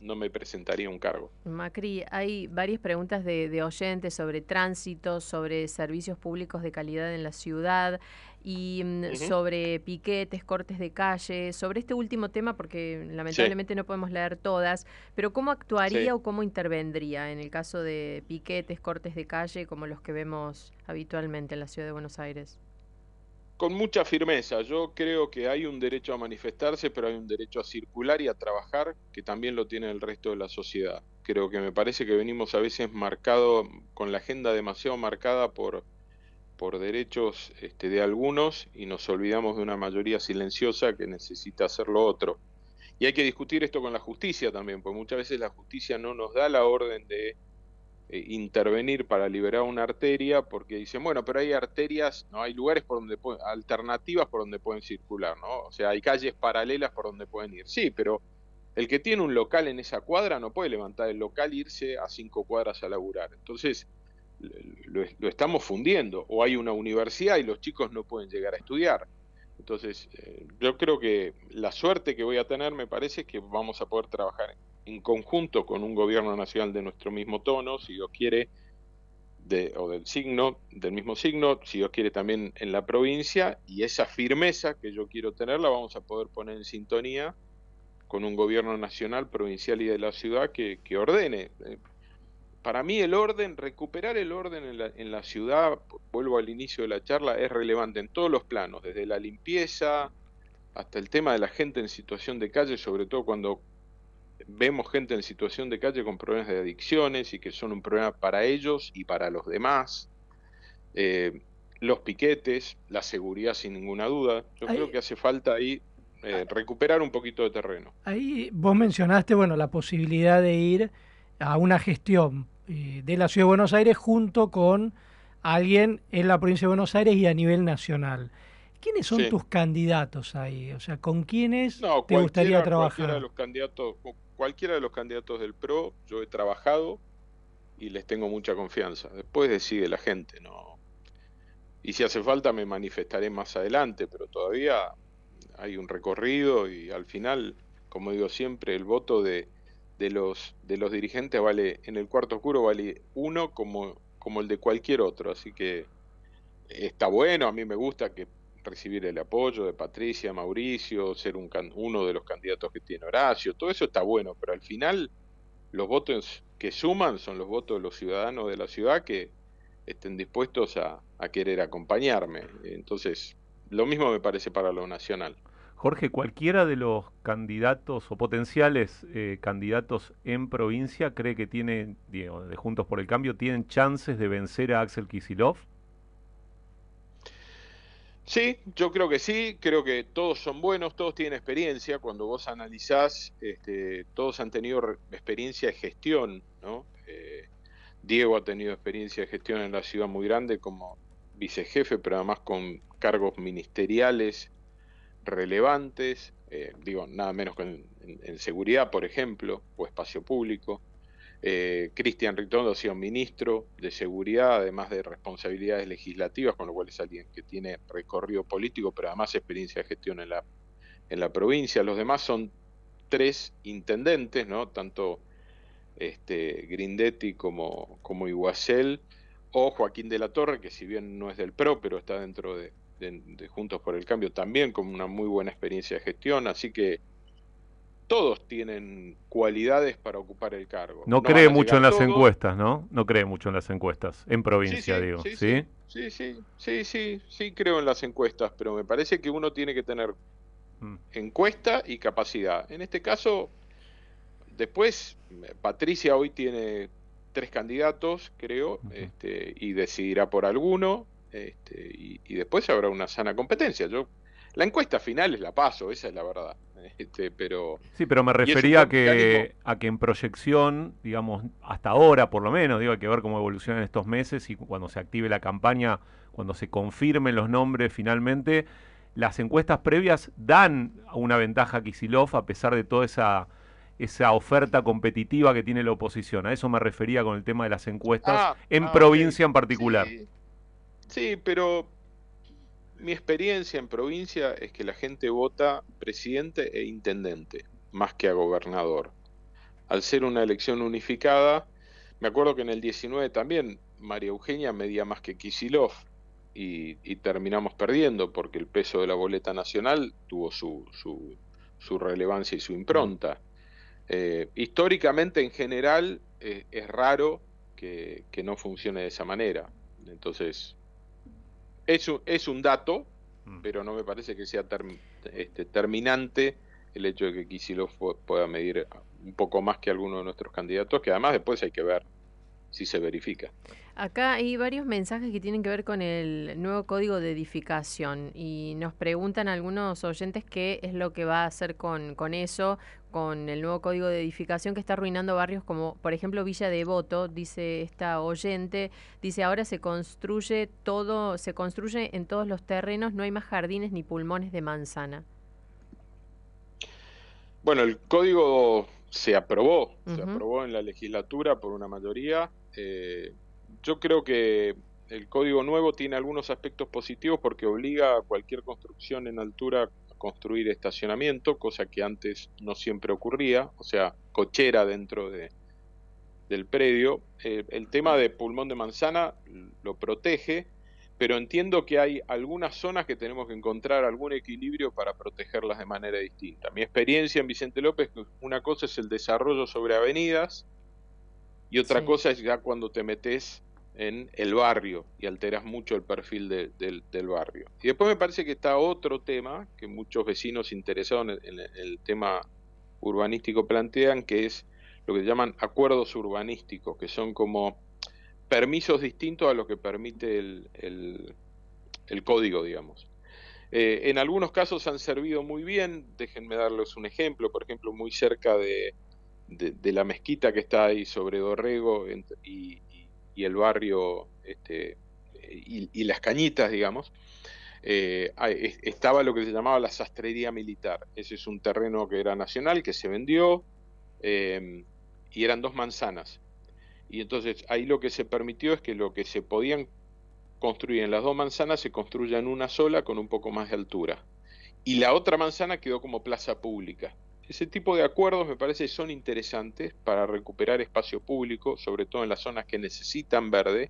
Speaker 18: no me presentaría un cargo.
Speaker 4: Macri, hay varias preguntas de, de oyentes sobre tránsito, sobre servicios públicos de calidad en la ciudad y mm, sobre piquetes, cortes de calle, sobre este último tema, porque lamentablemente no podemos leer todas, pero ¿cómo actuaría
Speaker 18: Sí.
Speaker 4: o cómo intervendría en el caso de piquetes, cortes de calle, como los que vemos habitualmente en la ciudad de Buenos Aires?
Speaker 18: Con mucha firmeza, yo creo que hay un derecho a manifestarse, pero hay un derecho a circular y a trabajar que también lo tiene el resto de la sociedad. Creo que me parece que venimos a veces marcado con la agenda demasiado marcada por, por derechos este, de algunos y nos olvidamos de una mayoría silenciosa que necesita hacer lo otro. Y hay que discutir esto con la justicia también, porque muchas veces la justicia no nos da la orden de eh, intervenir para liberar una arteria porque dicen, bueno, pero hay arterias, no hay lugares por donde alternativas por donde pueden circular, ¿no? O sea, hay calles paralelas por donde pueden ir. Sí, pero el que tiene un local en esa cuadra no puede levantar el local e irse a cinco cuadras a laburar. Entonces, lo, lo estamos fundiendo. O hay una universidad y los chicos no pueden llegar a estudiar. Entonces, eh, yo creo que la suerte que voy a tener me parece es que vamos a poder trabajar en conjunto con un gobierno nacional de nuestro mismo tono, si Dios quiere, de, o del signo, del mismo signo, si Dios quiere también en la provincia, y esa firmeza que yo quiero tener la vamos a poder poner en sintonía con un gobierno nacional, provincial y de la ciudad que, que ordene. Eh, Para mí el orden, recuperar el orden en la, en la ciudad, vuelvo al inicio de la charla, es relevante en todos los planos, desde la limpieza hasta el tema de la gente en situación de calle, sobre todo cuando vemos gente en situación de calle con problemas de adicciones y que son un problema para ellos y para los demás. Eh, los piquetes, la seguridad sin ninguna duda. Yo
Speaker 2: Ahí-
Speaker 18: creo que hace falta ahí eh, recuperar un poquito de terreno.
Speaker 2: Ahí vos mencionaste, bueno, la posibilidad de ir a una gestión eh, de la Ciudad de Buenos Aires junto con alguien en la provincia de Buenos Aires y a nivel nacional. ¿Quiénes son
Speaker 18: Sí.
Speaker 2: tus candidatos ahí? O sea, ¿con quiénes
Speaker 18: No,
Speaker 2: te gustaría trabajar?
Speaker 18: Cualquiera de los candidatos, cualquiera de los candidatos del PRO, yo he trabajado y les tengo mucha confianza. Después decide la gente, no. Y si hace falta me manifestaré más adelante, pero todavía hay un recorrido y al final, como digo siempre, el voto de, de los de los dirigentes vale en el cuarto oscuro vale uno como como el de cualquier otro, así que está bueno, a mí me gusta que recibir el apoyo de Patricia, Mauricio, ser un can- uno de los candidatos que tiene Horacio, todo eso está bueno, pero al final los votos que suman son los votos de los ciudadanos de la ciudad que estén dispuestos a, querer acompañarme. Entonces, lo mismo me parece para lo nacional.
Speaker 3: Jorge, cualquiera de los candidatos o potenciales eh, candidatos en provincia cree que tiene, digo, de Juntos por el Cambio, tienen chances de vencer a Axel Kisilov.
Speaker 18: Sí, yo creo que sí, creo que todos son buenos, todos tienen experiencia, cuando vos analizás, este, todos han tenido experiencia de gestión, ¿no? Eh, Diego ha tenido experiencia de gestión en la ciudad muy grande como vicejefe, pero además con cargos ministeriales relevantes, eh, digo, nada menos que en seguridad, por ejemplo, o espacio público. Eh, Cristian Ritondo ha sido ministro de Seguridad, además de responsabilidades legislativas, con lo cual es alguien que tiene recorrido político, pero además experiencia de gestión en la, en la provincia. Los demás son tres intendentes, ¿no? Tanto este, Grindetti como, como Iguacel, o Joaquín de la Torre, que si bien no es del PRO, pero está dentro de, Juntos por el Cambio también, con una muy buena experiencia de gestión, así que todos tienen cualidades para ocupar el cargo.
Speaker 3: No cree mucho en las
Speaker 18: todos.
Speaker 3: encuestas, ¿no? No cree mucho en las encuestas, en provincia, digo. ¿Sí?
Speaker 18: Sí, sí, sí, sí, sí, sí, creo en las encuestas, pero me parece que uno tiene que tener
Speaker 3: Mm.
Speaker 18: encuesta y capacidad. En este caso, después, eh, Patricia hoy tiene tres candidatos, creo, este, y decidirá por alguno, este, y, y después habrá una sana competencia. Yo, la encuesta final es la paso, esa es la verdad. [LAUGHS] Este, pero
Speaker 3: Sí, pero me refería a que, a que en proyección, digamos, hasta ahora por lo menos, digo, hay que ver cómo evolucionan estos meses y cuando se active la campaña, cuando se confirmen los nombres finalmente, las encuestas previas dan una ventaja a Kisilov a pesar de toda esa, esa oferta competitiva que tiene la oposición. A eso me refería con el tema de las encuestas,
Speaker 18: Ah,
Speaker 3: en
Speaker 18: ah,
Speaker 3: provincia en particular.
Speaker 18: Sí, pero mi experiencia en provincia es que la gente vota presidente e intendente, más que a gobernador. Al ser una elección unificada, me acuerdo que en el 19 también María Eugenia medía más que Kisilov y, terminamos perdiendo porque el peso de la boleta nacional tuvo su, su, su relevancia y su impronta. Eh, históricamente, en general, eh, es raro que no funcione de esa manera. Entonces, es un, es un dato, pero no me parece que sea term- este, terminante el hecho de que Kicillof pu- pueda medir un poco más que alguno de nuestros candidatos, que además después hay que ver si se verifica.
Speaker 4: Acá hay varios mensajes que tienen que ver con el nuevo código de edificación y nos preguntan algunos oyentes qué es lo que va a hacer con, con eso, con el nuevo código de edificación que está arruinando barrios como, por ejemplo, Villa Devoto, dice esta oyente, dice ahora se construye todo, se construye en todos los terrenos, no hay más jardines ni pulmones de manzana.
Speaker 18: Bueno, el código se aprobó, se aprobó en la legislatura por una mayoría. Eh, yo creo que el código nuevo tiene algunos aspectos positivos porque obliga a cualquier construcción en altura a construir estacionamiento, cosa que antes no siempre ocurría, o sea, cochera dentro de, del predio. Eh, el tema de pulmón de manzana lo protege, pero entiendo que hay algunas zonas que tenemos que encontrar algún equilibrio para protegerlas de manera distinta. Mi experiencia en Vicente López, que una cosa es el desarrollo sobre avenidas y otra
Speaker 4: Sí.
Speaker 18: cosa es ya cuando te metes en el barrio y alteras mucho el perfil de- del, barrio. Y después me parece que está otro tema que muchos vecinos interesados en el, tema urbanístico plantean, que es lo que llaman acuerdos urbanísticos, que son como permisos distintos a lo que permite el, el- código, digamos. Eh, en algunos casos han servido muy bien, déjenme darles un ejemplo, por ejemplo, muy cerca de, de- la mezquita que está ahí sobre Dorrego y, y- el barrio este, y, las cañitas, digamos, eh, estaba lo que se llamaba la sastrería militar. Ese es un terreno que era nacional, que se vendió, eh, y eran dos manzanas. Y entonces ahí lo que se permitió es que lo que se podían construir en las dos manzanas se construya en una sola con un poco más de altura. Y la otra manzana quedó como plaza pública. Ese tipo de acuerdos me parece son interesantes para recuperar espacio público, sobre todo en las zonas que necesitan verde.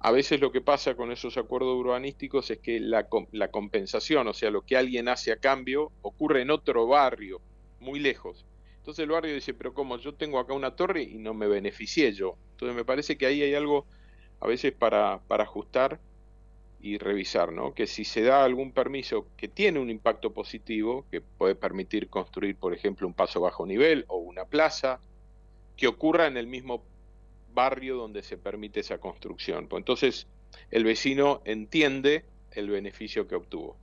Speaker 18: A veces lo que pasa con esos acuerdos urbanísticos es que la, la compensación, o sea, lo que alguien hace a cambio, ocurre en otro barrio, muy lejos. Entonces el barrio dice, pero como yo tengo acá una torre y no me beneficié yo. Entonces me parece que ahí hay algo a veces para ajustar y revisar, ¿no? Que si se da algún permiso que tiene un impacto positivo, que puede permitir construir, por ejemplo, un paso bajo nivel o una plaza, que ocurra en el mismo barrio donde se permite esa construcción. Pues entonces el vecino entiende el beneficio que obtuvo.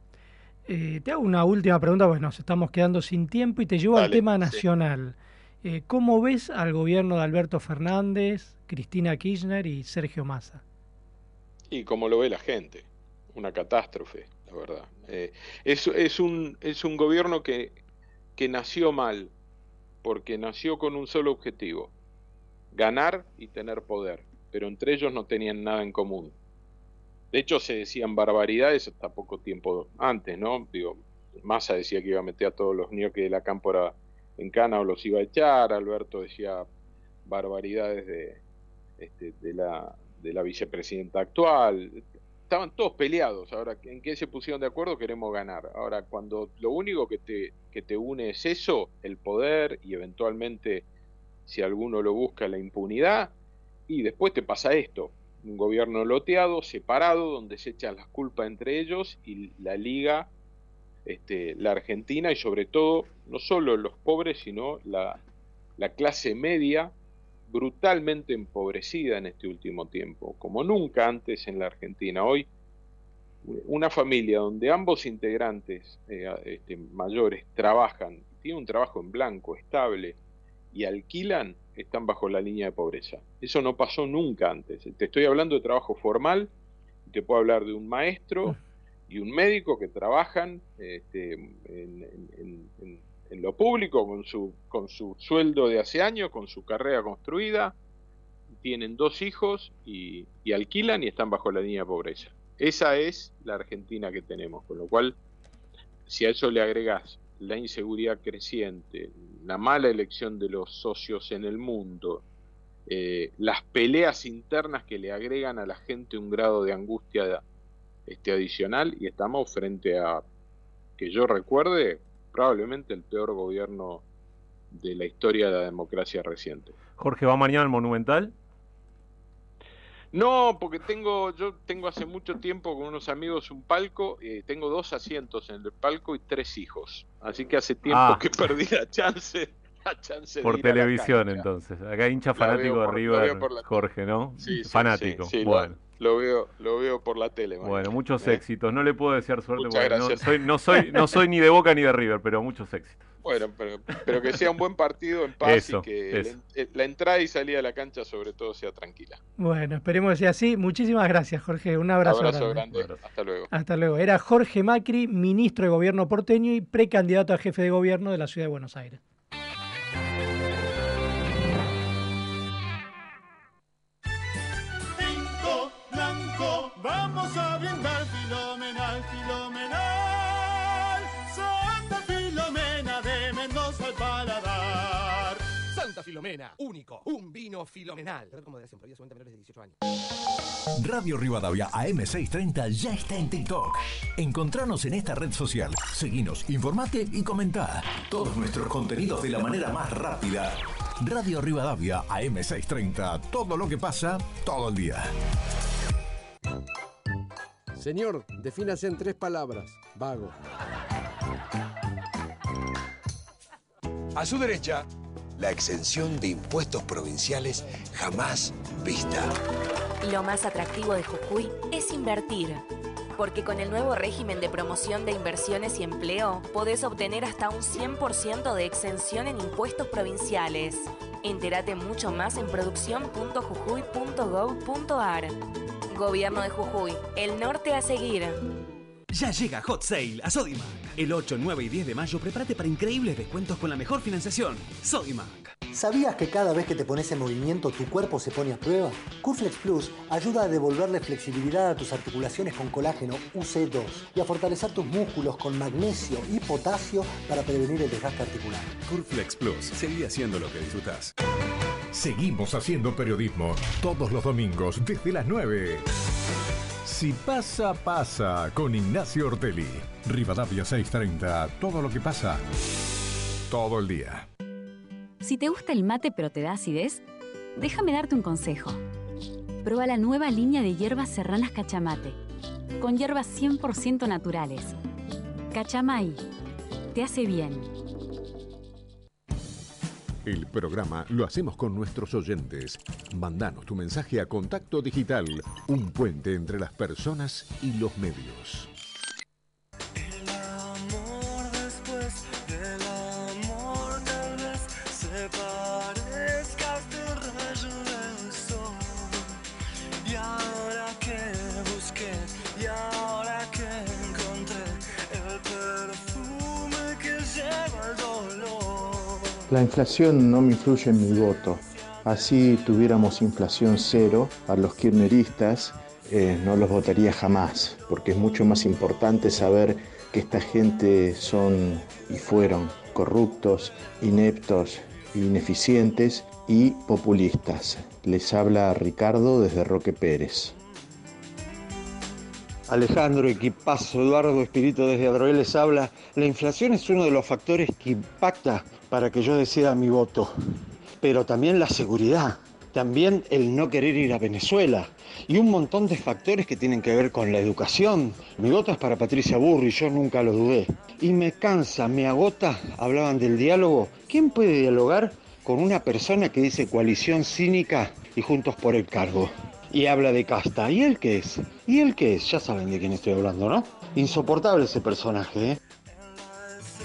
Speaker 2: Eh, te hago una última pregunta, pues nos estamos quedando sin tiempo y te llevo al tema
Speaker 18: sí.
Speaker 2: nacional. Eh, ¿Cómo ves al gobierno de Alberto Fernández, Cristina Kirchner y Sergio Massa?
Speaker 18: Y como lo ve la gente, una catástrofe, la verdad. Eh, es, un, es un gobierno que que nació mal, porque nació con un solo objetivo, ganar y tener poder, pero entre ellos no tenían nada en común. De hecho, se decían barbaridades hasta poco tiempo antes, ¿no? Digo, Massa decía que iba a meter a todos los ñoques de la cámpora en cana o los iba a echar, Alberto decía barbaridades de, este, de, la, de la vicepresidenta actual. Estaban todos peleados. Ahora, ¿en qué se pusieron de acuerdo? Queremos ganar. Ahora, cuando lo único que te, que te une es eso, el poder y eventualmente, si alguno lo busca, la impunidad, y después te pasa esto, un gobierno loteado, separado, donde se echan las culpas entre ellos y la liga, este, la Argentina y sobre todo, no solo los pobres, sino la, la clase media brutalmente empobrecida en este último tiempo, como nunca antes en la Argentina. Hoy, una familia donde ambos integrantes eh, este, mayores trabajan, tienen un trabajo en blanco, estable, y alquilan, están bajo la línea de pobreza. Eso no pasó nunca antes. Te estoy hablando de trabajo formal, te puedo hablar de un maestro y un médico que trabajan este, en, en, lo público con su, con su sueldo de hace años, con su carrera construida, tienen dos hijos y, y alquilan y están bajo la línea de pobreza. Esa es la Argentina que tenemos, con lo cual, si a eso le agregas la inseguridad creciente, la mala elección de los socios en el mundo, eh, las peleas internas que le agregan a la gente un grado de angustia este, adicional y estamos frente a, que yo recuerde, probablemente el peor gobierno de la historia de la democracia reciente.
Speaker 3: Jorge, ¿va mañana al Monumental?
Speaker 18: No, porque tengo, yo tengo hace mucho tiempo con unos amigos un palco, eh, tengo dos asientos en el palco y tres hijos. Así que hace tiempo
Speaker 3: Ah.
Speaker 18: que perdí la chance. La chance de
Speaker 3: Por
Speaker 18: a la
Speaker 3: televisión, entonces. Acá hincha fanático de River,
Speaker 18: por la-
Speaker 3: Jorge, ¿no?
Speaker 18: Sí, sí,
Speaker 3: fanático.
Speaker 18: sí, sí,
Speaker 3: bueno.
Speaker 18: Lo, veo, lo veo por la tele.
Speaker 3: Bueno,
Speaker 18: Mariano.
Speaker 3: muchos
Speaker 18: Eh,
Speaker 3: éxitos. No le puedo desear suerte
Speaker 18: Muchas
Speaker 3: porque no
Speaker 18: gracias.
Speaker 3: soy, no, soy, no soy ni de Boca ni de River, pero muchos éxitos.
Speaker 18: Bueno, pero, pero que sea un buen partido en paz
Speaker 3: Eso,
Speaker 18: y que
Speaker 3: eso.
Speaker 18: el- la entrada y salida de la cancha sobre todo sea tranquila.
Speaker 2: Bueno, esperemos que sea así. Muchísimas gracias, Jorge. Un abrazo,
Speaker 18: Abrazo
Speaker 2: grande.
Speaker 18: grande. Hasta luego.
Speaker 2: Hasta luego. Era Jorge Macri, ministro de Gobierno porteño y precandidato a jefe de gobierno de la ciudad de Buenos Aires.
Speaker 19: Filomena,
Speaker 20: único, un vino filomenal. Red con moderación, prohibida solamente a menores de 18 años.
Speaker 6: Radio Rivadavia AM630 ya está en TikTok. Encontranos en esta red social. Seguinos, informate y comentá. Todos nuestros contenidos de la manera más rápida. Radio Rivadavia AM630. Todo lo que pasa, todo el día.
Speaker 21: Señor, defínase en tres palabras. Vago.
Speaker 22: A su derecha, la exención de impuestos provinciales jamás vista.
Speaker 9: Lo más atractivo de Jujuy es invertir. Porque con el nuevo régimen de promoción de inversiones y empleo, podés obtener hasta un 100% de exención en impuestos provinciales. Entérate mucho más en producción.jujuy.gov.ar. Gobierno de Jujuy, el norte a seguir.
Speaker 7: Ya llega Hot Sale a Sodimac. El 8, 9 y 10 de mayo prepárate para increíbles descuentos con la mejor financiación. Sodimac.
Speaker 23: ¿Sabías que cada vez que te pones en movimiento tu cuerpo se pone a prueba? Curflex Plus ayuda a devolverle flexibilidad a tus articulaciones con colágeno UC2 y a fortalecer tus músculos con magnesio y potasio para prevenir el desgaste articular.
Speaker 1: Curflex Plus, seguí haciendo lo que disfrutas. Seguimos haciendo periodismo todos los domingos desde las 9. Si pasa, pasa con Ignacio Ortelli. Rivadavia 630, todo lo que pasa, todo el día.
Speaker 14: Si te gusta el mate pero te da acidez, déjame darte un consejo. Prueba la nueva línea de hierbas serranas cachamate, con hierbas 100% naturales. Cachamay, te hace bien.
Speaker 1: El programa lo hacemos con nuestros oyentes. Mandanos tu mensaje a Contacto Digital, un puente entre las personas y los medios.
Speaker 24: La inflación no me influye en mi voto. Así tuviéramos inflación cero, a los kirchneristas eh, no los votaría jamás, porque es mucho más importante saber que esta gente son y fueron corruptos, ineptos, ineficientes y populistas. Les habla Ricardo desde Roque Pérez.
Speaker 25: Alejandro, equipazo, Eduardo Espíritu desde Adroel les habla. La inflación es uno de los factores que impacta para que yo decida mi voto, pero también la seguridad, también el no querer ir a Venezuela y un montón de factores que tienen que ver con la educación. Mi voto es para Patricia Burri, yo nunca lo dudé. Y me cansa, me agota, hablaban del diálogo. ¿Quién puede dialogar con una persona que dice coalición cínica y juntos por el cargo? y habla de casta. ¿Y él qué es? ¿Y él qué es? Ya saben de quién estoy hablando, ¿no? Insoportable ese personaje, ¿eh?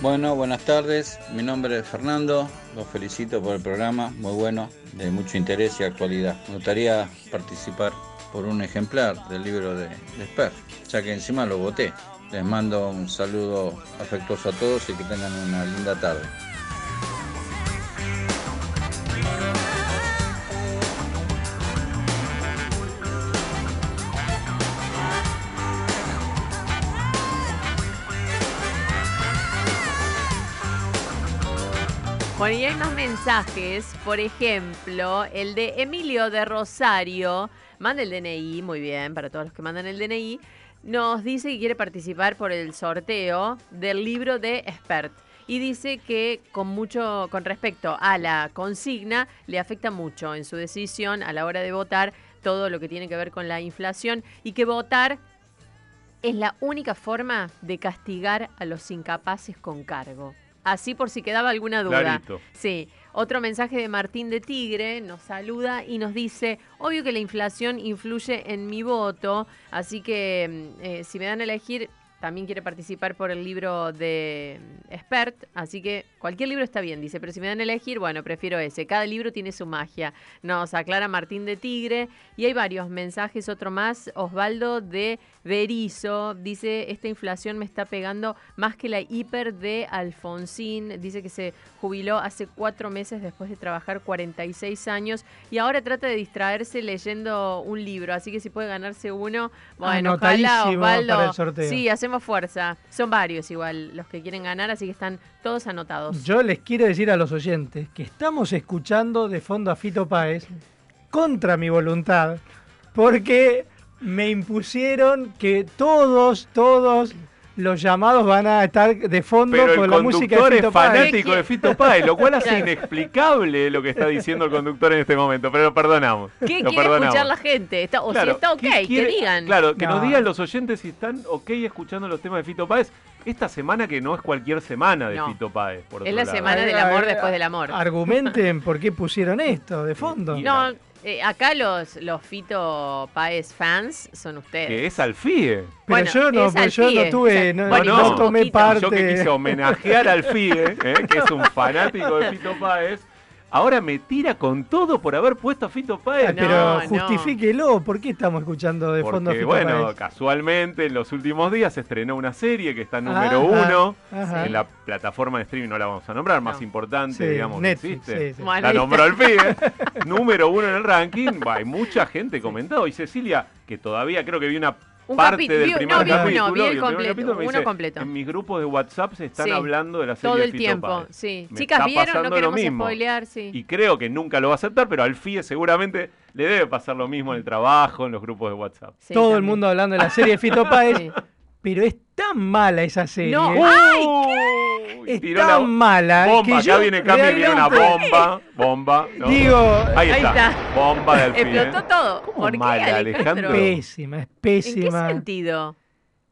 Speaker 26: Bueno, buenas tardes. Mi nombre es Fernando. Los felicito por el programa, muy bueno, de mucho interés y actualidad. Me gustaría participar por un ejemplar del libro de, de Sper, ya que encima lo voté. Les mando un saludo afectuoso a todos y que tengan una linda tarde.
Speaker 4: Bueno, y hay más mensajes. Por ejemplo, el de Emilio de Rosario. Manda el DNI, muy bien, para todos los que mandan el DNI. Nos dice que quiere participar por el sorteo del libro de Expert. Y dice que con mucho, con respecto a la consigna, le afecta mucho en su decisión a la hora de votar todo lo que tiene que ver con la inflación y que votar es la única forma de castigar a los incapaces con cargo. Así por si quedaba alguna duda.
Speaker 3: Clarito.
Speaker 4: Sí. Otro mensaje de Martín de Tigre nos saluda y nos dice, obvio que la inflación influye en mi voto, así que mm, eh, si me dan a elegir, también quiere participar por el libro de Expert, así que cualquier libro está bien, dice, pero si me dan a elegir, bueno, prefiero ese. Cada libro tiene su magia. Nos aclara Martín de Tigre y hay varios mensajes, otro más, Osvaldo de Berizo, dice, esta inflación me está pegando más que la hiper de Alfonsín, dice que se jubiló hace cuatro meses después de trabajar 46 años y ahora trata de distraerse leyendo un libro, así que si puede ganarse uno, bueno, ojalá Osvaldo.
Speaker 2: para el sorteo.
Speaker 4: Sí, hacemos fuerza. Son varios igual los que quieren ganar, así que están todos anotados.
Speaker 2: Yo les quiero decir a los oyentes que estamos escuchando de fondo a Fito Páez contra mi voluntad, porque me impusieron que todos, todos los llamados van a estar de fondo
Speaker 3: Pero el
Speaker 2: con la música de
Speaker 3: conductor
Speaker 2: Fito
Speaker 3: es
Speaker 2: Páez.
Speaker 3: fanático de Fito Páez, lo cual hace
Speaker 4: Claro.
Speaker 3: inexplicable lo que está diciendo el conductor en este momento, pero lo perdonamos.
Speaker 4: ¿Qué
Speaker 3: lo
Speaker 4: quiere
Speaker 3: perdonamos.
Speaker 4: escuchar la gente? Está- o
Speaker 3: Claro,
Speaker 4: si está ok,
Speaker 3: ¿qué
Speaker 4: que digan.
Speaker 3: Claro, que nos
Speaker 2: No.
Speaker 3: digan los oyentes si están ok escuchando los temas de Fito Páez. Esta semana que no es cualquier semana de
Speaker 4: No.
Speaker 3: Fito Páez. Por
Speaker 4: Es la
Speaker 3: lado.
Speaker 4: semana del amor después del amor.
Speaker 2: Argumenten por qué pusieron [LAUGHS] esto de fondo.
Speaker 4: No, eh, acá los, los Fito Paez fans son ustedes.
Speaker 3: Que es Alfie.
Speaker 2: Pero
Speaker 4: Bueno,
Speaker 2: yo no, pero yo
Speaker 4: Alfie,
Speaker 2: no tuve,
Speaker 4: o sea,
Speaker 2: no,
Speaker 4: bueno,
Speaker 2: no tomé
Speaker 4: poquito.
Speaker 2: parte.
Speaker 3: Yo que quise homenajear al FIE, [LAUGHS] ¿eh? que es un fanático de Fito Páez, ahora me tira con todo por haber puesto a Fito Páez.
Speaker 2: Ah, pero justifíquelo, ¿por qué estamos escuchando de fondo a Fito
Speaker 3: bueno,
Speaker 2: Páez?
Speaker 3: casualmente en los últimos días se estrenó una serie que está número
Speaker 2: Ajá,
Speaker 3: uno
Speaker 2: ajá.
Speaker 3: en la plataforma de streaming, no la vamos a nombrar, más importante,
Speaker 2: Sí,
Speaker 3: digamos,
Speaker 2: Netflix,
Speaker 3: que existe.
Speaker 2: sí, sí.
Speaker 3: La nombró el. FIE, [LAUGHS] número uno en el ranking. Hay mucha gente comentado. Y Cecilia, que todavía creo que vi una
Speaker 4: Un
Speaker 3: parte del primer
Speaker 4: no, vi
Speaker 3: capítulo.
Speaker 4: vi el completo,
Speaker 3: capítulo me
Speaker 4: uno
Speaker 3: dice,
Speaker 4: completo.
Speaker 3: En mis grupos de WhatsApp se están
Speaker 4: Sí,
Speaker 3: hablando de la serie
Speaker 4: Todo el tiempo,
Speaker 3: Páez.
Speaker 4: sí.
Speaker 3: Me
Speaker 4: Chicas, ¿vieron? No queremos
Speaker 3: mismo.
Speaker 4: spoilear, sí.
Speaker 3: Y creo que nunca lo va a aceptar, pero al FIE seguramente le debe pasar lo mismo en el trabajo, en los grupos de WhatsApp.
Speaker 2: Todo el mundo hablando de la serie de Fito [LAUGHS] Páez, pero es tan mala esa serie.
Speaker 4: No,
Speaker 2: ¿eh?
Speaker 4: ¡Ay!
Speaker 2: es
Speaker 3: tiró
Speaker 2: tan
Speaker 3: la
Speaker 2: mala
Speaker 3: Bomba,
Speaker 2: que
Speaker 3: acá
Speaker 2: yo
Speaker 3: viene Cami y viene una
Speaker 2: realmente-
Speaker 3: bomba. [LAUGHS] Bomba. ¿no?
Speaker 2: Digo,
Speaker 3: ahí
Speaker 4: Ahí
Speaker 3: está.
Speaker 4: está.
Speaker 3: Bomba del.
Speaker 4: Explotó todo. ¿Por qué,
Speaker 3: mala,
Speaker 4: Alejandro?
Speaker 3: Alejandro?
Speaker 2: Pésima, es
Speaker 4: ¿En qué
Speaker 2: pésima.
Speaker 4: sentido?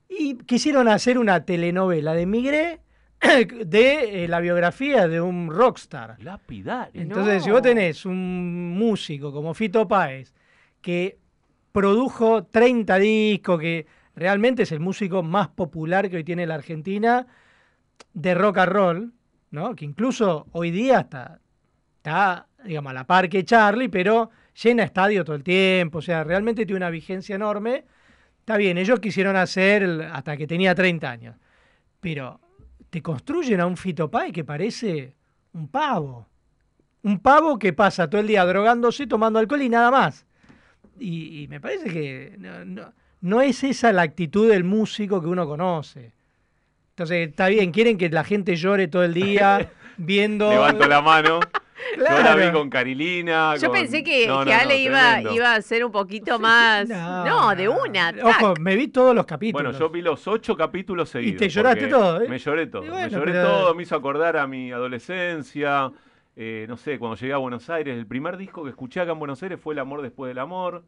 Speaker 2: Y quisieron hacer una telenovela de Migré [COUGHS] de eh, la biografía de un rockstar.
Speaker 3: Lapidario.
Speaker 2: Entonces, si vos tenés un músico como Fito Páez, que produjo 30 discos, que realmente es el músico más popular que hoy tiene la Argentina de rock and roll, ¿no? que incluso hoy día está, está digamos, a la par que Charlie, pero llena estadio todo el tiempo, o sea, realmente tiene una vigencia enorme. Está bien, ellos quisieron hacer el- hasta que tenía 30 años, pero te construyen a un Fito Páez que parece un pavo. Un pavo que pasa todo el día drogándose, tomando alcohol y nada más. Y, me parece que no- no es esa la actitud del músico que uno conoce. Entonces, está bien, quieren que la gente llore todo el día [LAUGHS] viendo...
Speaker 3: Levanto la mano. Yo la vi con Carilina.
Speaker 4: Yo
Speaker 3: con-
Speaker 4: pensé que,
Speaker 3: No,
Speaker 4: que
Speaker 3: no, no,
Speaker 4: Ale iba, a ser un poquito más. No, de una.
Speaker 2: Ojo, me vi todos los capítulos.
Speaker 3: Bueno, yo vi los ocho capítulos seguidos.
Speaker 2: te lloraste todo, ¿eh?
Speaker 3: Me lloré todo.
Speaker 2: Y bueno,
Speaker 3: me lloré
Speaker 2: pero-
Speaker 3: todo, me hizo acordar a mi adolescencia. eh, no sé, cuando llegué a Buenos Aires, el primer disco que escuché acá en Buenos Aires fue El amor después del amor.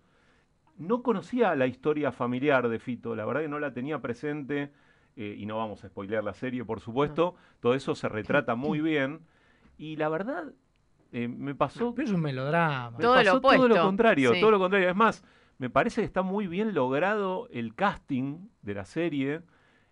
Speaker 3: No conocía la historia familiar de Fito, la verdad que no la tenía presente. Eh, y no vamos a spoilear la serie, por supuesto. Todo eso se retrata muy bien. Y la verdad, eh, me pasó.
Speaker 2: Pero es un melodrama.
Speaker 3: Me
Speaker 4: Todo lo
Speaker 3: todo lo contrario,
Speaker 4: sí.
Speaker 3: todo lo contrario. Es más, me parece que está muy bien logrado el casting de la serie.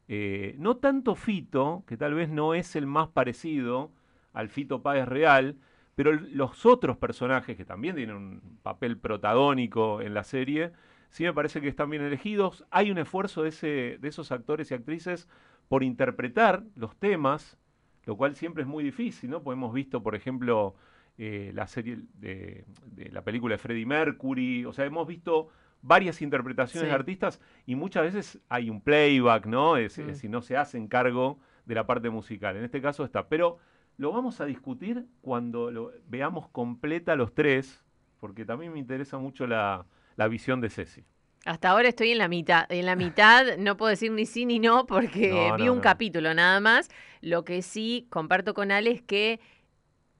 Speaker 3: Eh, no tanto Fito, que tal vez no es el más parecido al Fito Páez real, pero los otros personajes que también tienen un papel protagónico en la serie, sí me parece que están bien elegidos. Hay un esfuerzo de, ese, de esos actores y actrices por interpretar los temas, lo cual siempre es muy difícil, ¿no? Porque hemos visto, por ejemplo, eh, la serie de, de la película de Freddie Mercury, o sea, hemos visto varias interpretaciones
Speaker 4: Sí.
Speaker 3: de artistas y muchas veces hay un playback, ¿no? Es,
Speaker 4: Mm.
Speaker 3: es decir, no se hacen cargo de la parte musical. En este caso está, pero lo vamos a discutir cuando lo veamos completa los tres, porque también me interesa mucho la, la visión de Ceci.
Speaker 4: Hasta ahora estoy en la mitad. En la mitad [LAUGHS] no puedo decir ni sí ni no porque
Speaker 3: No,
Speaker 4: vi
Speaker 3: no,
Speaker 4: un
Speaker 3: no.
Speaker 4: capítulo nada más. Lo que sí comparto con Ale es que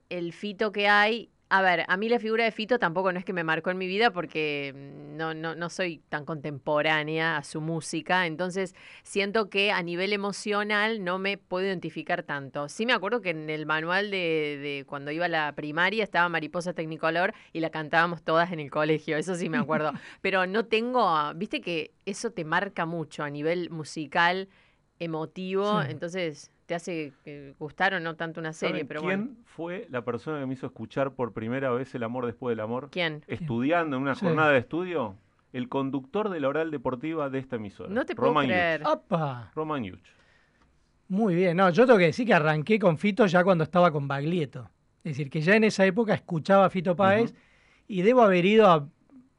Speaker 4: el Fito que hay. A ver, a mí la figura de Fito tampoco no es que me marcó en mi vida porque mm, no, no, no soy tan contemporánea a su música, entonces siento que a nivel emocional no me puedo identificar tanto. Sí me acuerdo que en el manual de, de cuando iba a la primaria estaba Mariposa Tecnicolor y la cantábamos todas en el colegio, eso sí me acuerdo, [LAUGHS] pero no tengo, viste que eso te marca mucho a nivel musical, emotivo,
Speaker 3: Sí.
Speaker 4: entonces te hace gustar o no tanto una serie,
Speaker 3: ¿Saben
Speaker 4: pero
Speaker 3: ¿Quién
Speaker 4: bueno.
Speaker 3: fue la persona que me hizo escuchar por primera vez el amor después del amor?
Speaker 4: ¿Quién?
Speaker 3: Estudiando en una
Speaker 2: Sí.
Speaker 3: jornada de estudio, el conductor de la oral deportiva de esta emisora.
Speaker 4: No te puedo
Speaker 3: Roman
Speaker 4: creer.
Speaker 3: Yuch. Roman Yuch.
Speaker 2: Muy bien, no, yo tengo que decir que arranqué con Fito ya cuando estaba con Baglietto. Es decir, que ya en esa época escuchaba a Fito Páez y debo haber ido a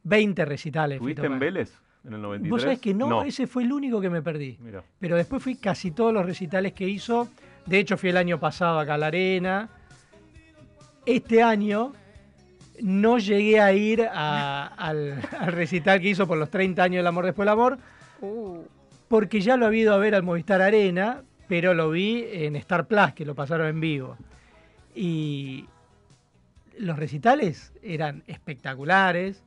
Speaker 2: 20 recitales. de
Speaker 3: ¿Estuviste
Speaker 2: Fito
Speaker 3: en
Speaker 2: Páez.
Speaker 3: Vélez en el 93?
Speaker 2: Vos sabés que no, ese fue el único que me perdí.
Speaker 3: Mira.
Speaker 2: Pero después fui casi todos los recitales que hizo. De hecho, fui el año pasado acá a la arena. Este año no llegué a ir a- al, [LAUGHS] al recital que hizo por los 30 años del amor después del amor,
Speaker 4: Uh,
Speaker 2: porque ya lo había ido a ver al Movistar Arena, pero lo vi en Star Plus, que lo pasaron en vivo. Y los recitales eran espectaculares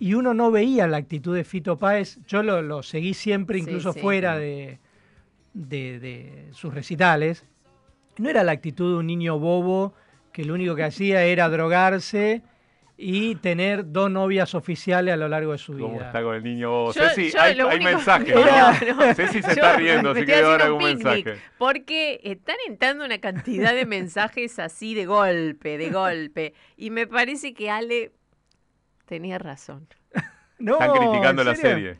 Speaker 2: y uno no veía la actitud de Fito Páez. Yo lo, lo seguí siempre, incluso
Speaker 4: sí.
Speaker 2: fuera de, de- de sus recitales. No era la actitud de un niño bobo que lo único que hacía era drogarse y tener dos novias oficiales a lo largo de su
Speaker 3: ¿Cómo
Speaker 2: vida.
Speaker 3: está con el niño bobo?
Speaker 4: Yo-
Speaker 3: Ceci,
Speaker 4: yo
Speaker 3: hay,
Speaker 4: lo
Speaker 3: hay
Speaker 4: único-
Speaker 3: mensajes. [LAUGHS] ¿no? Ceci se
Speaker 4: Yo
Speaker 3: está riendo, así que dar algún mensaje.
Speaker 4: Porque están entrando una cantidad de mensajes así de golpe, de golpe. Y me parece que Ale tenía razón. [LAUGHS]
Speaker 2: No,
Speaker 3: Están criticando
Speaker 2: ¿en
Speaker 3: la serie.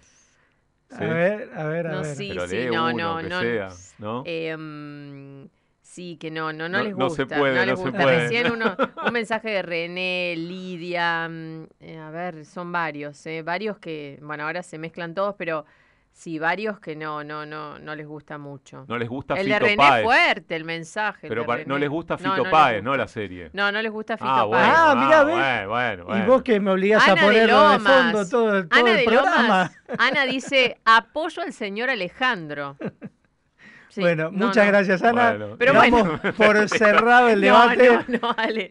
Speaker 2: A
Speaker 3: Sí.
Speaker 2: ver, a ver, a
Speaker 4: No,
Speaker 2: ver.
Speaker 4: sí,
Speaker 3: Pero
Speaker 4: sí,
Speaker 3: lee
Speaker 4: no,
Speaker 3: uno,
Speaker 4: no, no.
Speaker 3: sea, ¿no?
Speaker 4: Eh, mm, sí, que no, no, no,
Speaker 3: No-
Speaker 4: les
Speaker 3: no
Speaker 4: gusta.
Speaker 3: se puede,
Speaker 4: no les
Speaker 3: no se puede.
Speaker 4: Recién uno, [LAUGHS] un mensaje de René, Lidia, mm, eh, a ver, son varios, eh, varios que, bueno, ahora se mezclan todos, pero sí, varios que no, no, no, no les gusta mucho.
Speaker 3: No les gusta
Speaker 4: el
Speaker 3: Fito
Speaker 4: de René
Speaker 3: Páez.
Speaker 4: fuerte, el mensaje.
Speaker 3: Pero para- no les gusta Fito
Speaker 4: no
Speaker 3: Páez, no la serie.
Speaker 4: No, no les gusta Fito
Speaker 3: Ah, bueno,
Speaker 4: Páez.
Speaker 2: Ah, mirá, ¿ves?
Speaker 3: bueno, bueno,
Speaker 2: Y vos que me obligás
Speaker 4: Ana
Speaker 2: a ponerlo de, fondo todo, el- todo
Speaker 4: Ana
Speaker 2: el
Speaker 4: de
Speaker 2: programa.
Speaker 4: Lomas. [LAUGHS] Ana dice, apoyo al señor Alejandro. [LAUGHS] Sí,
Speaker 2: bueno,
Speaker 4: no,
Speaker 2: muchas
Speaker 4: no.
Speaker 2: gracias, Ana.
Speaker 3: Bueno.
Speaker 4: Pero bueno.
Speaker 2: por [LAUGHS] cerrado el
Speaker 4: No,
Speaker 2: debate.
Speaker 4: No, no, Ale.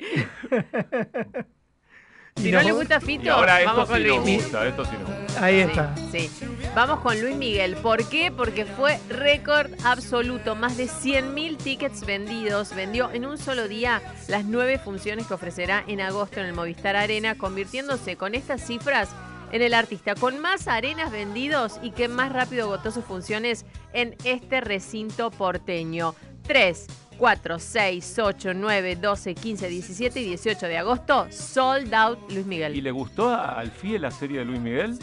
Speaker 4: Si no le gusta Fito,
Speaker 3: ahora esto
Speaker 4: vamos con
Speaker 3: sí
Speaker 4: Luis
Speaker 3: nos
Speaker 4: Miguel.
Speaker 3: gusta, esto sí nos gusta.
Speaker 2: Ahí
Speaker 4: Sí,
Speaker 2: está.
Speaker 4: Sí. Vamos con Luis Miguel. ¿Por qué? Porque fue récord absoluto. Más de 100.000 tickets vendidos. Vendió en un solo día las nueve funciones que ofrecerá en agosto en el Movistar Arena, convirtiéndose con estas cifras en el artista con más arenas vendidos y que más rápido agotó sus funciones en este recinto porteño. 3, 4, 6, 8, 9, 12, 15, 17 y 18 de agosto, sold out Luis
Speaker 3: ¿Y
Speaker 4: Miguel.
Speaker 3: le gustó a- al FIE la serie de Luis Miguel?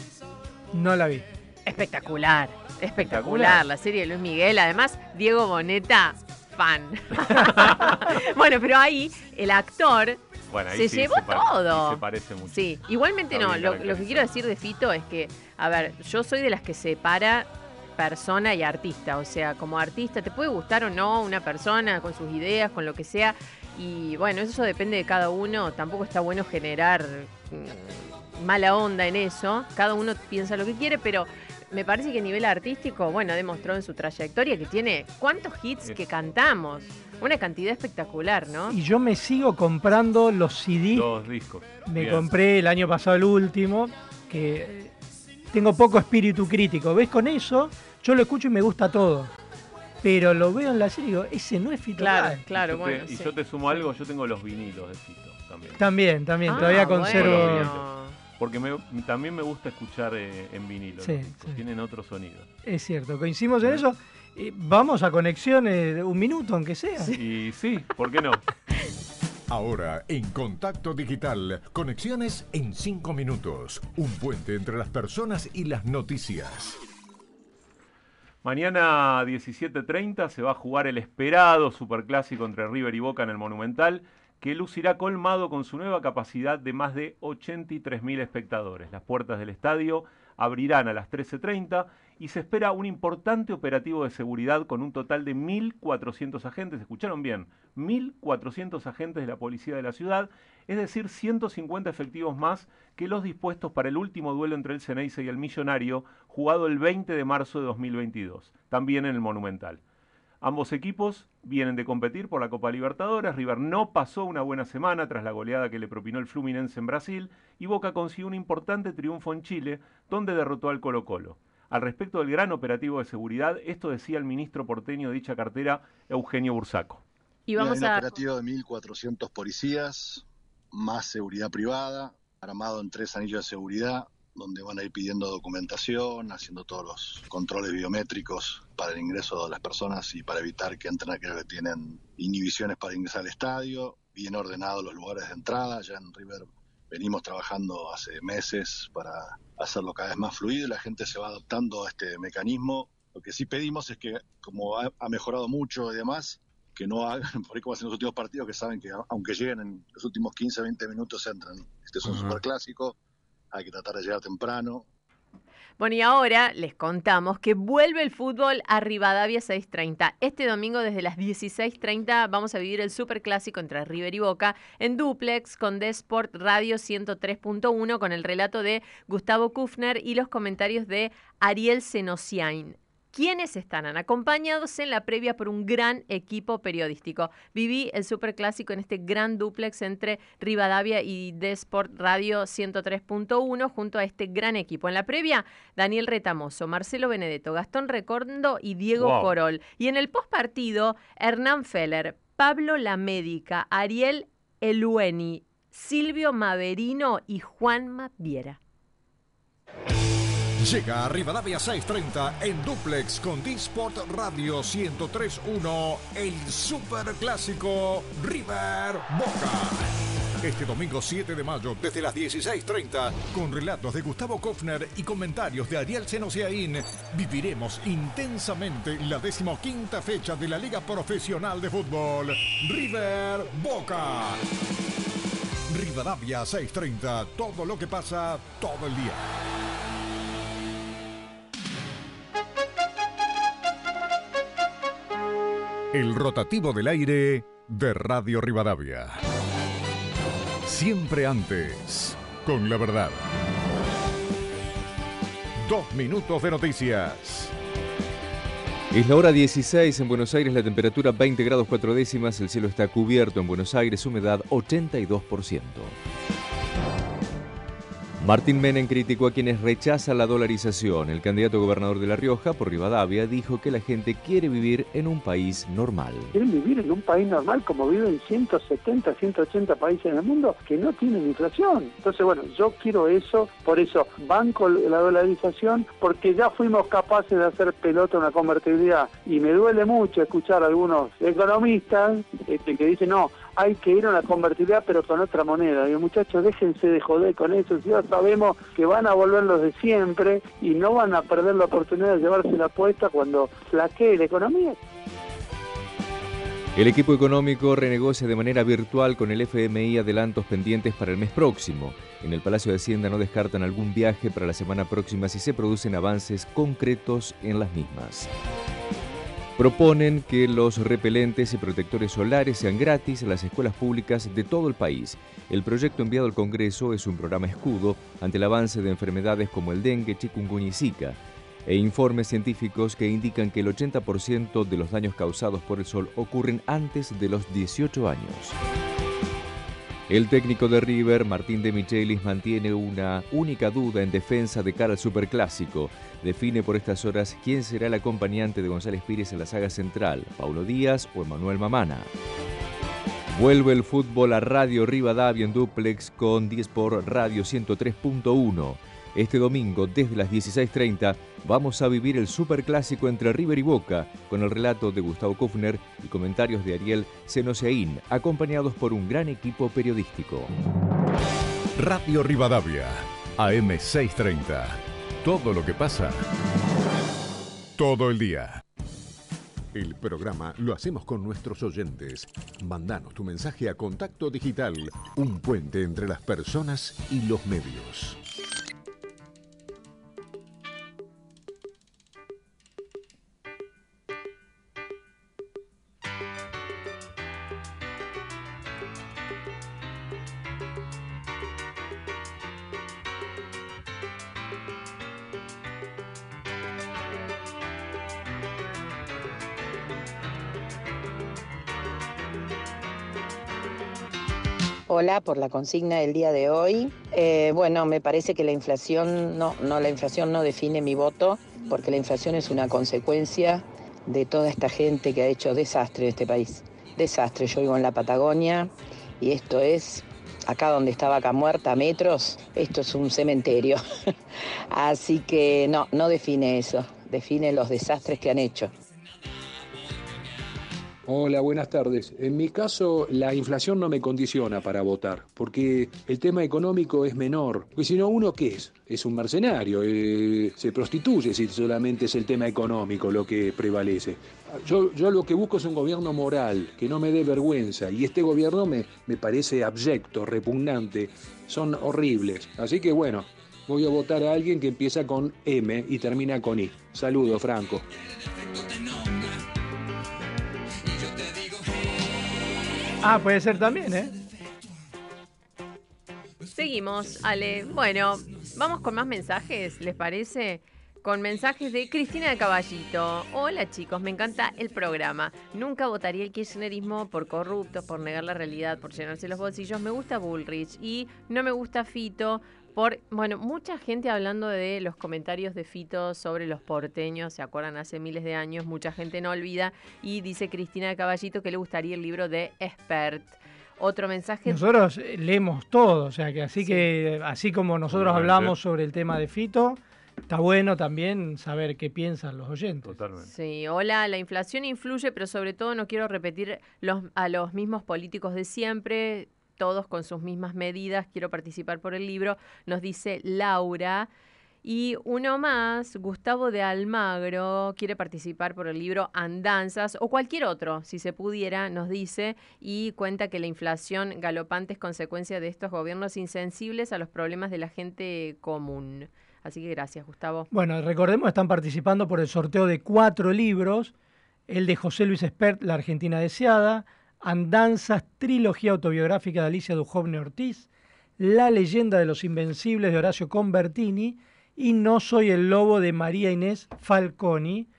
Speaker 2: No la vi.
Speaker 4: Espectacular, espectacular la serie de Luis Miguel. Además, Diego Boneta, fan. [LAUGHS] bueno, pero ahí el actor
Speaker 3: Bueno, ahí
Speaker 4: se
Speaker 3: sí,
Speaker 4: llevó
Speaker 3: se
Speaker 4: todo.
Speaker 3: sí, se parece mucho.
Speaker 4: Sí, igualmente
Speaker 3: Está
Speaker 4: no. Lo, lo que quiero decir de Fito es que, a ver, yo soy de las que separa persona y artista. O sea, como artista te puede gustar o no una persona con sus ideas, con lo que sea. Y bueno, eso depende de cada uno. Tampoco está bueno generar mm, mala onda en eso. Cada uno piensa lo que quiere, pero me parece que a nivel artístico, bueno, ha demostrado en su trayectoria que tiene cuántos hits que cantamos. Una cantidad espectacular, ¿no?
Speaker 2: Y yo me sigo comprando los CD.
Speaker 3: Dos discos.
Speaker 2: Me
Speaker 3: Bien.
Speaker 2: compré el año pasado el último, que tengo poco espíritu crítico. ¿Ves? Con eso yo lo escucho y me gusta todo. Pero lo veo en la serie y digo, ese no es Fito
Speaker 4: Claro,
Speaker 2: Páez.
Speaker 4: claro,
Speaker 3: te-
Speaker 4: bueno.
Speaker 3: y
Speaker 4: sí.
Speaker 3: yo te sumo algo, yo tengo los vinilos de Fito también.
Speaker 2: También, también,
Speaker 4: Ah,
Speaker 2: todavía
Speaker 4: bueno.
Speaker 2: conservo.
Speaker 3: Los vinilos. Porque me- también me gusta escuchar eh, en vinilo.
Speaker 2: Sí,
Speaker 3: Tienen otro sonido.
Speaker 2: Es cierto, coincidimos en eso. Eh, vamos a conexiones de un minuto, aunque sea.
Speaker 3: Y sí, ¿por qué no? [LAUGHS]
Speaker 1: Ahora, en Contacto Digital, conexiones en 5 minutos. Un puente entre las personas y las noticias.
Speaker 3: Mañana 17.30 se va a jugar el esperado superclásico entre River y Boca en el Monumental, que lucirá colmado con su nueva capacidad de más de 83.000 espectadores. Las puertas del estadio abrirán a las 13.30 y se espera un importante operativo de seguridad con un total de 1.400 agentes. ¿Escucharon bien? 1.400 agentes de la policía de la ciudad, es decir, 150 efectivos más que los dispuestos para el último duelo entre el Ceneice y el Millonario, jugado el 20 de marzo de 2022, también en el Monumental. Ambos equipos vienen de competir por la Copa Libertadores. River no pasó una buena semana tras la goleada que le propinó el Fluminense en Brasil y Boca consiguió un importante triunfo en Chile, donde derrotó al Colo Colo. Al respecto del gran operativo de seguridad, esto decía el ministro porteño de dicha cartera, Eugenio Bursaco.
Speaker 4: Y vamos
Speaker 27: Hay un
Speaker 4: a.
Speaker 27: operativo de 1.400 policías, más seguridad privada, armado en tres anillos de seguridad, donde van a ir pidiendo documentación, haciendo todos los controles biométricos para el ingreso de las personas y para evitar que entren aquellos que tienen inhibiciones para ingresar al estadio, bien ordenados los lugares de entrada, ya en River venimos trabajando hace meses para hacerlo cada vez más fluido y la gente se va adaptando a este mecanismo. Lo que sí pedimos es que, como ha, ha mejorado mucho y demás, que no hagan [LAUGHS] por ahí como hacen los últimos partidos, que saben que aunque lleguen en los últimos 15, 20 minutos entran. Este es un
Speaker 4: Ajá.
Speaker 27: superclásico, hay que tratar de llegar temprano.
Speaker 4: Bueno, y ahora les contamos que vuelve el fútbol a Rivadavia 6.30. Este domingo desde las 16.30 vamos a vivir el superclásico entre River y Boca en duplex con Desport Radio 103.1 con el relato de Gustavo Kufner y los comentarios de Ariel Senosiain. Quienes estarán acompañados en la previa por un gran equipo periodístico. Viví el superclásico en este gran duplex entre Rivadavia y Desport Radio 103.1 junto a este gran equipo. En la previa, Daniel Retamoso, Marcelo Benedetto, Gastón Recordo y Diego
Speaker 28: Wow.
Speaker 4: Corol. Y en el postpartido, Hernán Feller, Pablo La Médica, Ariel Elueni, Silvio Maverino y Juan Maviera.
Speaker 1: Llega a Rivadavia 630 en duplex con Disport Radio 1031, el super clásico River Boca. Este domingo 7 de mayo, desde las 16.30, con relatos de Gustavo Kofner y comentarios de Ariel Senosiaín, viviremos intensamente la decimoquinta fecha de la Liga Profesional de Fútbol, River Boca. Rivadavia 630, todo lo que pasa todo el día. El rotativo del aire de Radio Rivadavia. Siempre antes, con la verdad. Dos minutos de noticias.
Speaker 29: Es la hora 16 en Buenos Aires, la temperatura 20 grados 4 décimas, el cielo está cubierto en Buenos Aires, humedad 82%. Martín Menem criticó a quienes rechazan la dolarización. El candidato gobernador de La Rioja, por Rivadavia, dijo que la gente quiere vivir en un país normal.
Speaker 30: quieren vivir en un país normal como viven 170, 180 países en el mundo que no tienen inflación. Entonces, bueno, yo quiero eso, por eso banco la dolarización, porque ya fuimos capaces de hacer pelota una convertibilidad y me duele mucho escuchar a algunos economistas este, que dicen, no, hay que ir a una convertibilidad pero con otra moneda. Y muchachos, déjense de joder con eso, ya sabemos que van a volver los de siempre y no van a perder la oportunidad de llevarse la apuesta cuando flaquee la economía.
Speaker 29: El equipo económico renegocia de manera virtual con el FMI adelantos pendientes para el mes próximo. En el Palacio de Hacienda no descartan algún viaje para la semana próxima si se producen avances concretos en las mismas. Proponen que los repelentes y protectores solares sean gratis en las escuelas públicas de todo el país. El proyecto enviado al Congreso es un programa escudo ante el avance de enfermedades como el dengue, chikungunya y zika e informes científicos que indican que el 80% de los daños causados por el sol ocurren antes de los 18 años. El técnico de River, Martín de Michelis, mantiene una única duda en defensa de cara al Superclásico. Define por estas horas quién será el acompañante de González Pires en la saga central, Paulo Díaz o Emanuel Mamana. Vuelve el fútbol a Radio Rivadavia en duplex con 10 por Radio 103.1. Este domingo, desde las 16.30, vamos a vivir el superclásico entre River y Boca, con el relato de Gustavo Kufner y comentarios de Ariel Senosiaín, acompañados por un gran equipo periodístico.
Speaker 1: Radio Rivadavia, AM630. Todo lo que pasa, todo el día. El programa lo hacemos con nuestros oyentes. Mandanos tu mensaje a Contacto Digital, un puente entre las personas y los medios.
Speaker 31: Hola por la consigna del día de hoy. Eh, bueno, me parece que la inflación no, no, la inflación no define mi voto, porque la inflación es una consecuencia de toda esta gente que ha hecho desastre en este país. Desastre. Yo vivo en la Patagonia y esto es acá donde está Vaca Muerta, metros, esto es un cementerio. [LAUGHS] Así que no, no define eso, define los desastres que han hecho.
Speaker 21: Hola, buenas tardes. En mi caso, la inflación no me condiciona para votar, porque el tema económico es menor. Porque si no, ¿uno qué es? Es un mercenario, eh, se prostituye si solamente es el tema económico lo que prevalece. Yo, yo lo que busco es un gobierno moral, que no me dé vergüenza, y este gobierno me, me parece abyecto, repugnante, son horribles. Así que bueno, voy a votar a alguien que empieza con M y termina con I. Saludos, Franco.
Speaker 2: Ah, puede ser también, ¿eh?
Speaker 4: Seguimos, Ale. Bueno, vamos con más mensajes, ¿les parece? Con mensajes de Cristina de Caballito. Hola chicos, me encanta el programa. Nunca votaría el kirchnerismo por corruptos, por negar la realidad, por llenarse los bolsillos. Me gusta Bullrich y no me gusta Fito por, bueno, mucha gente hablando de los comentarios de Fito sobre los porteños, se acuerdan hace miles de años, mucha gente no olvida, y dice Cristina de Caballito que le gustaría el libro de Expert. Otro mensaje.
Speaker 2: Nosotros eh, leemos todo, o sea que así que así como nosotros
Speaker 3: Totalmente.
Speaker 2: hablamos sobre el tema de Fito, está bueno también saber qué piensan los oyentes.
Speaker 3: Totalmente.
Speaker 4: Sí, hola, la inflación influye, pero sobre todo no quiero repetir los, a los mismos políticos de siempre, todos con sus mismas medidas, quiero participar por el libro, nos dice Laura. Y uno más, Gustavo de Almagro, quiere participar por el libro Andanzas o cualquier otro, si se pudiera, nos dice, y cuenta que la inflación galopante es consecuencia de estos gobiernos insensibles a los problemas de la gente común. Así que gracias, Gustavo.
Speaker 2: Bueno, recordemos, están participando por el sorteo de cuatro libros, el de José Luis Espert, La Argentina Deseada, Andanzas, trilogía autobiográfica de Alicia Dujovne Ortiz, La leyenda de los invencibles de Horacio Convertini y No soy el lobo de María Inés Falconi.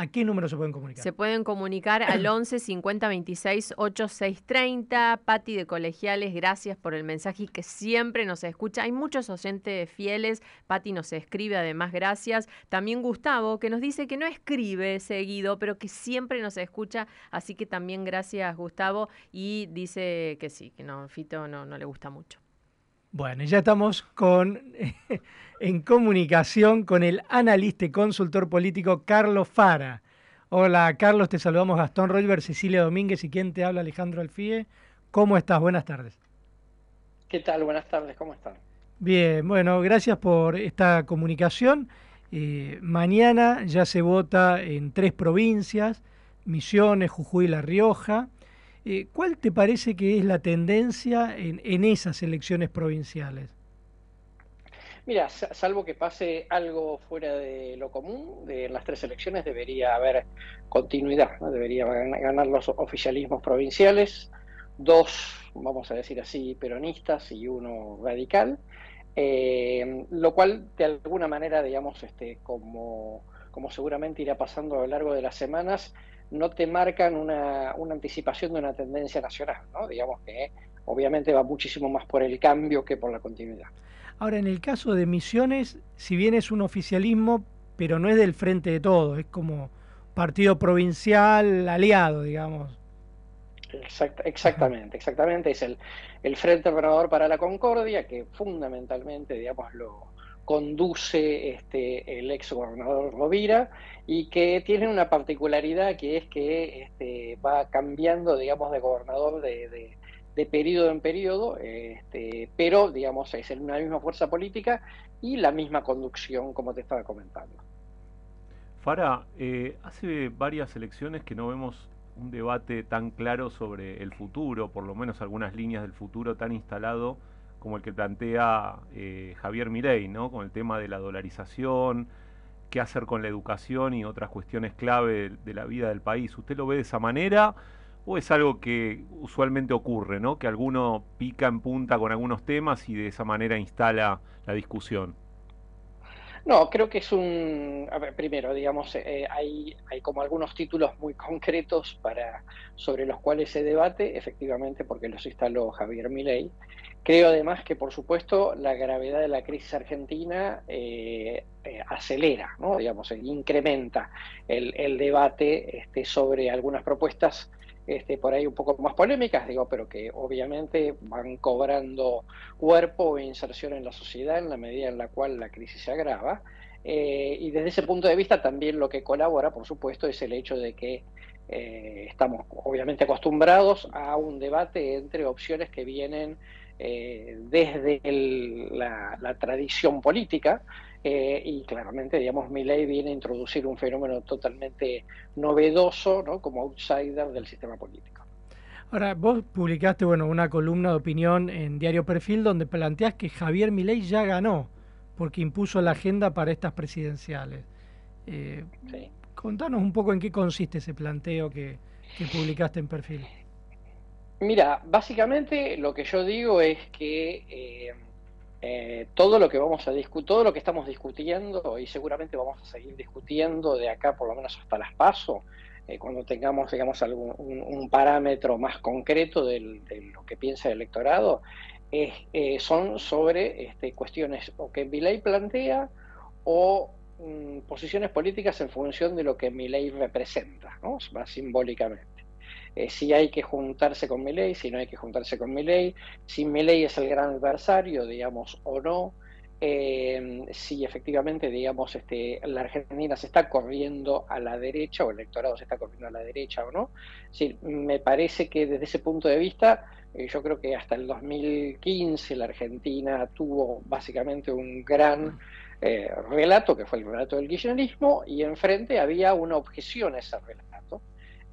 Speaker 2: ¿A qué número se pueden comunicar?
Speaker 4: Se pueden comunicar al 11 50 26 8630. Pati de Colegiales, gracias por el mensaje y que siempre nos escucha. Hay muchos oyentes fieles. Pati nos escribe, además, gracias. También Gustavo, que nos dice que no escribe seguido, pero que siempre nos escucha. Así que también gracias, Gustavo. Y dice que sí, que no, Fito no, no le gusta mucho.
Speaker 2: Bueno, ya estamos con, [LAUGHS] en comunicación con el analista y consultor político Carlos Fara. Hola Carlos, te saludamos Gastón Rolver, Cecilia Domínguez y quien te habla Alejandro Alfie. ¿Cómo estás? Buenas tardes.
Speaker 28: ¿Qué tal? Buenas tardes, ¿cómo están?
Speaker 2: Bien, bueno, gracias por esta comunicación. Eh, mañana ya se vota en tres provincias, Misiones, Jujuy y La Rioja. Eh, ¿Cuál te parece que es la tendencia en, esas elecciones provinciales?
Speaker 28: Mira, sa- salvo que pase algo fuera de lo común, de las tres elecciones debería haber continuidad, ¿no? Debería gan- ganar los oficialismos provinciales, dos, vamos a decir así, peronistas y uno radical, eh, lo cual de alguna manera, digamos, este, como, como seguramente irá pasando a lo largo de las semanas, no te marcan una, una anticipación de una tendencia nacional, ¿no? Digamos que obviamente va muchísimo más por el cambio que por la continuidad.
Speaker 2: Ahora, en el caso de Misiones, si bien es un oficialismo, pero no es del frente de todo, es como partido provincial aliado, digamos.
Speaker 28: Exact- exactamente, exactamente. Es el, el Frente Renovador para la Concordia, que fundamentalmente, digamos, lo conduce este, el ex gobernador Rovira y que tiene una particularidad que es que este, va cambiando, digamos, de gobernador de, de- de periodo en periodo, este, pero, digamos, es una misma fuerza política y la misma conducción, como te estaba comentando.
Speaker 3: Fara, eh, hace varias elecciones que no vemos un debate tan claro sobre el futuro, por lo menos algunas líneas del futuro tan instalado como el que plantea eh, Javier Milei, ¿no? Con el tema de la dolarización, qué hacer con la educación y otras cuestiones clave de, de la vida del país. ¿Usted lo ve de esa manera o es algo que usualmente ocurre, ¿no? Que alguno pica en punta con algunos temas y de esa manera instala la discusión?
Speaker 28: No, creo que es un, a ver, primero, digamos, eh, hay, hay como algunos títulos muy concretos para, sobre los cuales se debate, efectivamente, porque los instaló Javier Milei. Creo además que, por supuesto, la gravedad de la crisis argentina eh, eh, acelera, ¿no? Digamos, eh, incrementa el, debate este, sobre algunas propuestas este, por ahí un poco más polémicas, digo, pero que obviamente van cobrando cuerpo e inserción en la sociedad en la medida en la cual la crisis se agrava. Y desde ese punto de vista también lo que colabora, por supuesto, es el hecho de que estamos obviamente acostumbrados a un debate entre opciones que vienen eh, desde el- la, la tradición política eh, y claramente, digamos, Milei viene a introducir un fenómeno totalmente novedoso, ¿no? Como outsider del sistema político.
Speaker 2: Ahora, vos publicaste bueno, una columna de opinión en Diario Perfil donde planteás que Javier Milei ya ganó porque impuso la agenda para estas presidenciales. Eh,
Speaker 28: Sí.
Speaker 2: Contanos un poco en qué consiste ese planteo que, que publicaste en Perfil.
Speaker 28: Mira, básicamente lo que yo digo es que eh, eh, todo lo que vamos a discutir, todo lo que estamos discutiendo y seguramente vamos a seguir discutiendo de acá por lo menos hasta las paso, eh, cuando tengamos, digamos, algún, un, parámetro más concreto del- de lo que piensa el electorado, son sobre este, cuestiones o que Milei plantea o mm, posiciones políticas en función de lo que Milei representa, ¿no? Más simbólicamente eh, si hay que juntarse con Milei, si no hay que juntarse con Milei, si Milei es el gran adversario, digamos, o no, eh, si efectivamente, digamos, este, la Argentina se está corriendo a la derecha o el electorado se está corriendo a la derecha o no. Sí, me parece que desde ese punto de vista, eh, yo creo que hasta el 2015 la Argentina tuvo básicamente un gran relato, que fue el relato del kirchnerismo, y enfrente había una objeción a ese relato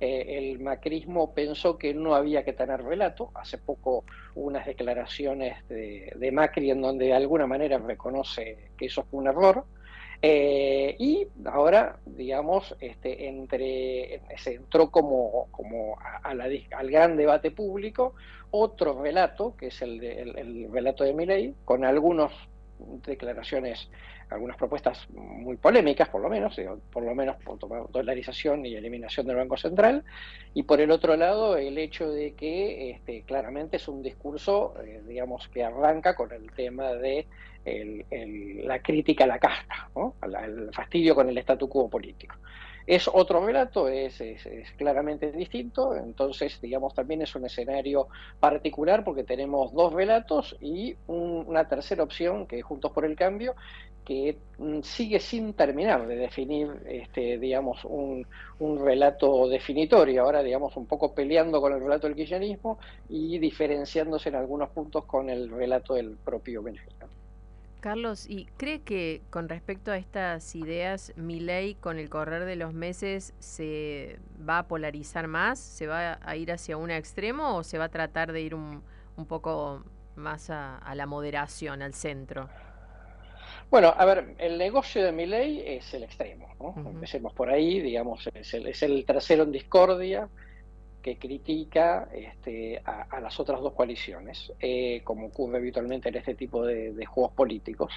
Speaker 28: eh, el macrismo pensó que no había que tener relato. Hace poco unas declaraciones de, de Macri en donde de alguna manera reconoce que eso fue un error. Eh, y ahora, digamos, este, entre, se entró como, como a, a la, al gran debate público otro relato, que es el, de, el, el relato de Milei, con algunas declaraciones algunas propuestas muy polémicas, por lo menos, por lo menos por tomar dolarización y eliminación del Banco Central, y por el otro lado el hecho de que este, claramente es un discurso, eh, digamos, que arranca con el tema de la crítica a la casta, ¿no? el fastidio con el statu quo político. Es otro relato, es, es, claramente distinto, entonces, digamos, también es un escenario particular porque tenemos dos relatos y un, una tercera opción que es Juntos por el Cambio, que sigue sin terminar de definir, este, digamos, un, un, relato definitorio, ahora, digamos, un poco peleando con el relato del kirchnerismo y diferenciándose en algunos puntos con el relato del propio Benjamin.
Speaker 4: Carlos, ¿y cree que con respecto a estas ideas, mi ley con el correr de los meses se va a polarizar más? ¿Se va a ir hacia un extremo o se va a tratar de ir un, un poco más a, a la moderación, al centro?
Speaker 28: Bueno, a ver, el negocio de mi ley es el extremo, ¿no? Empecemos por ahí, digamos, es el, es el tercero en discordia que critica este, a, las otras dos coaliciones, eh, como ocurre habitualmente en este tipo de, juegos políticos.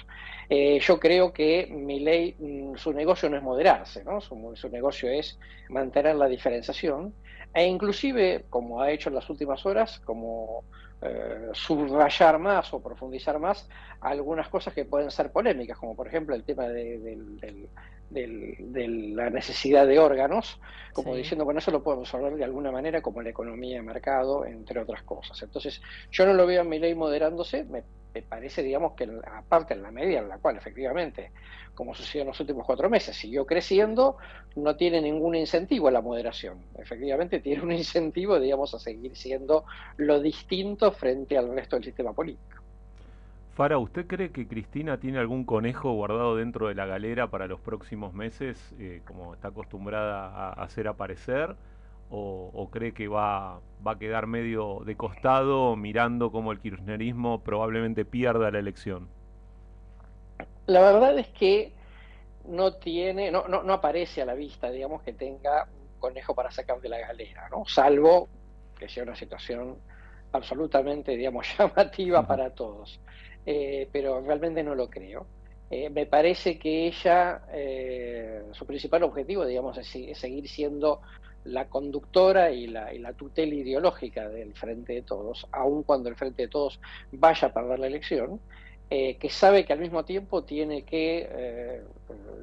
Speaker 28: Eh, yo creo que mi ley, mm, su negocio no es moderarse, ¿no? Su, negocio es mantener la diferenciación e inclusive, como ha hecho en las últimas horas, como eh, subrayar más o profundizar más algunas cosas que pueden ser polémicas, como por ejemplo el tema de, del- de la necesidad de órganos, como
Speaker 4: Sí.
Speaker 28: diciendo, bueno, eso lo podemos resolver de alguna manera, como la economía de mercado, entre otras cosas. Entonces, yo no lo veo en mi ley moderándose, me, me parece, digamos, que en- aparte en la medida en la cual efectivamente, como sucedió en los últimos cuatro meses, siguió creciendo, no tiene ningún incentivo a la moderación. Efectivamente, tiene un incentivo, digamos, a seguir siendo lo distinto frente al resto del sistema político.
Speaker 3: Fara, ¿usted cree que Cristina tiene algún conejo guardado dentro de la galera para los próximos meses, eh, como está acostumbrada a hacer aparecer? ¿O, o cree que va, va a quedar medio de costado mirando cómo el kirchnerismo probablemente pierda la elección?
Speaker 28: La verdad es que no tiene, no, no, no aparece a la vista, digamos, que tenga un conejo para sacar de la galera, ¿no? Salvo que sea una situación absolutamente, digamos, [LAUGHS] llamativa para todos. Eh, pero realmente no lo creo. Eh, me parece que ella, eh, su principal objetivo, digamos, es, es seguir siendo la conductora y la, y la tutela ideológica del Frente de Todos, aun cuando el Frente de Todos vaya a perder la elección, eh, que sabe que al mismo tiempo tiene que, eh,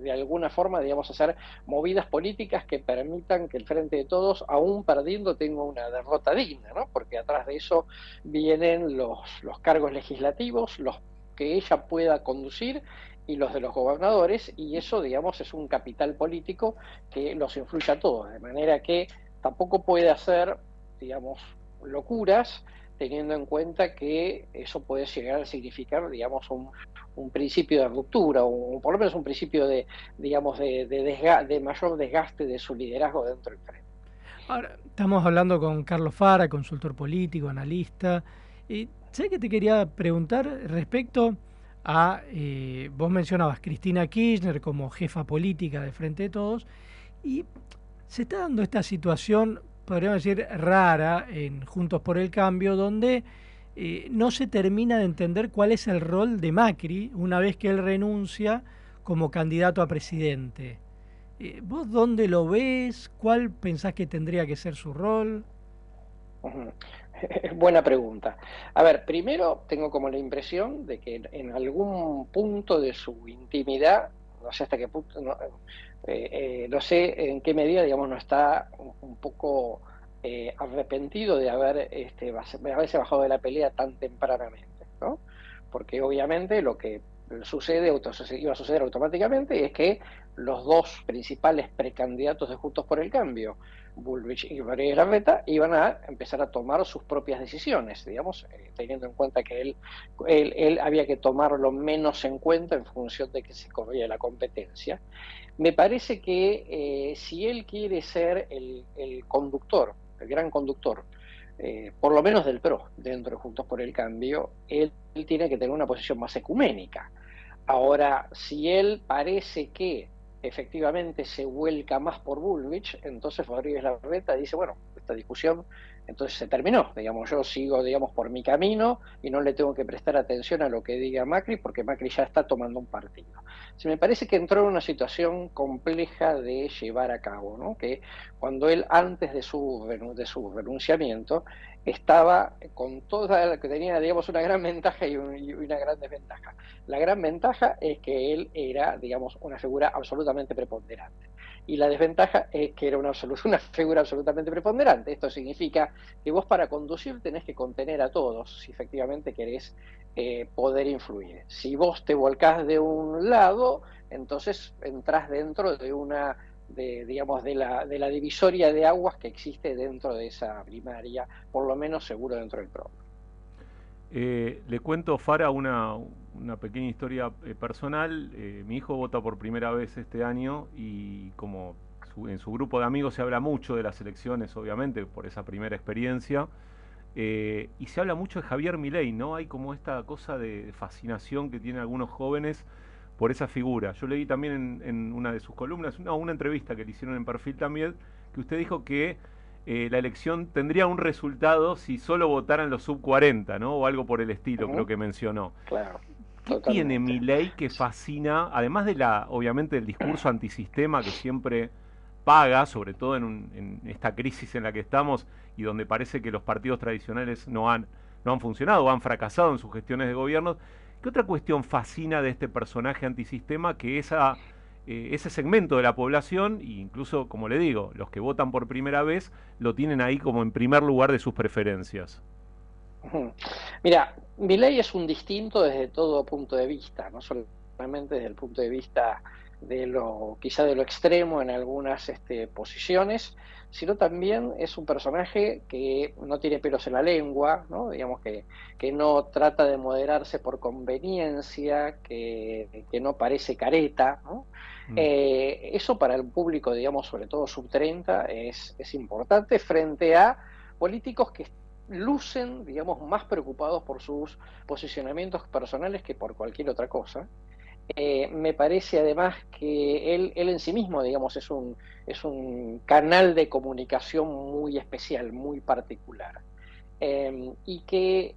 Speaker 28: de alguna forma, digamos, hacer movidas políticas que permitan que el Frente de Todos, aún perdiendo, tenga una derrota digna, ¿no? Porque atrás de eso vienen los, los cargos legislativos, los que ella pueda conducir y los de los gobernadores, y eso, digamos, es un capital político que los influye a todos, de manera que tampoco puede hacer, digamos, locuras, teniendo en cuenta que eso puede llegar a significar, digamos, un, un principio de ruptura, o por lo menos un principio de, digamos, de, de, mayor desgaste de su liderazgo dentro del frente.
Speaker 2: Ahora, estamos hablando con Carlos Fara, consultor político, analista. Y ¿Sabes qué te quería preguntar respecto a, eh, vos mencionabas Cristina Kirchner como jefa política de Frente de Todos, y se está dando esta situación, podríamos decir, rara en Juntos por el Cambio, donde eh, no se termina de entender cuál es el rol de Macri una vez que él renuncia como candidato a presidente. Eh, ¿Vos dónde lo ves? ¿Cuál pensás que tendría que ser su rol? [LAUGHS]
Speaker 28: Buena pregunta. A ver, primero tengo como la impresión de que en, en algún punto de su intimidad, no sé hasta qué punto, no, eh, eh, no sé en qué medida, digamos, no está un, poco eh, arrepentido de haber este, haberse bajado de la pelea tan tempranamente, ¿no? Porque obviamente lo que sucede, iba a suceder automáticamente es que los dos principales precandidatos de Juntos por el Cambio, Bullrich y Rodríguez Larreta, iban a empezar a tomar sus propias decisiones, digamos, eh, teniendo en cuenta que él, él, había que tomarlo menos en cuenta en función de que se corría la competencia. Me parece que eh, si él quiere ser el, el conductor, el gran conductor, eh, por lo menos del PRO, dentro de Juntos por el Cambio, él tiene que tener una posición más ecuménica. Ahora, si él parece que efectivamente se vuelca más por Bullrich, entonces Rodríguez Larreta dice, bueno, esta discusión entonces se terminó, digamos, yo sigo, digamos, por mi camino y no le tengo que prestar atención a lo que diga Macri porque Macri ya está tomando un partido. Se me parece que entró en una situación compleja de llevar a cabo, ¿no? Que cuando él antes de su, de su renunciamiento estaba con toda la que tenía, digamos, una gran ventaja y, un- y una gran desventaja. La gran ventaja es que él era, digamos, una figura absolutamente preponderante. Y la desventaja es que era una, [LAUGHS] una figura absolutamente preponderante. Esto significa que vos para conducir tenés que contener a todos si efectivamente querés eh, poder influir. Si vos te volcás de un lado, entonces entrás dentro de una de, digamos, de la, de la divisoria de aguas que existe dentro de esa primaria, por lo menos seguro dentro del PRO.
Speaker 3: Eh, le cuento, Fara, una, una pequeña historia eh, personal. Eh, mi hijo vota por primera vez este año y como en su grupo de amigos se habla mucho de las elecciones, obviamente, por esa primera experiencia. Eh, y se habla mucho de Javier Milei, ¿no? Hay como esta cosa de fascinación que tienen algunos jóvenes por esa figura. Yo leí también en, una de sus columnas, no, una entrevista que le hicieron en perfil también, que usted dijo que eh, la elección tendría un resultado si solo votaran los sub 40, ¿no? O algo por el estilo, creo que mencionó.
Speaker 28: Claro.
Speaker 3: ¿Qué tiene mi ley que fascina, además de la, obviamente, del discurso antisistema que siempre paga, sobre todo en, en, esta crisis en la que estamos y donde parece que los partidos tradicionales no han, no han funcionado o han fracasado en sus gestiones de gobierno? ¿Qué otra cuestión fascina de este personaje antisistema que esa eh, ese segmento de la población, e incluso, como le digo, los que votan por primera vez, lo tienen ahí como en primer lugar de sus preferencias. [LAUGHS]
Speaker 28: Mira, mi ley es un distinto desde todo punto de vista, no solamente desde el punto de vista de lo quizá de lo extremo en algunas este, posiciones, sino también es un personaje que no tiene pelos en la lengua, ¿no? digamos que, que no trata de moderarse por conveniencia, que, que no parece careta, ¿no? Mm. Eh, eso para el público, digamos, sobre todo sub 30, es, es importante frente a políticos que lucen, digamos, más preocupados por sus posicionamientos personales que por cualquier otra cosa. Eh, me parece además que él, él en sí mismo, digamos, es un, es un canal de comunicación muy especial, muy particular. Eh, y que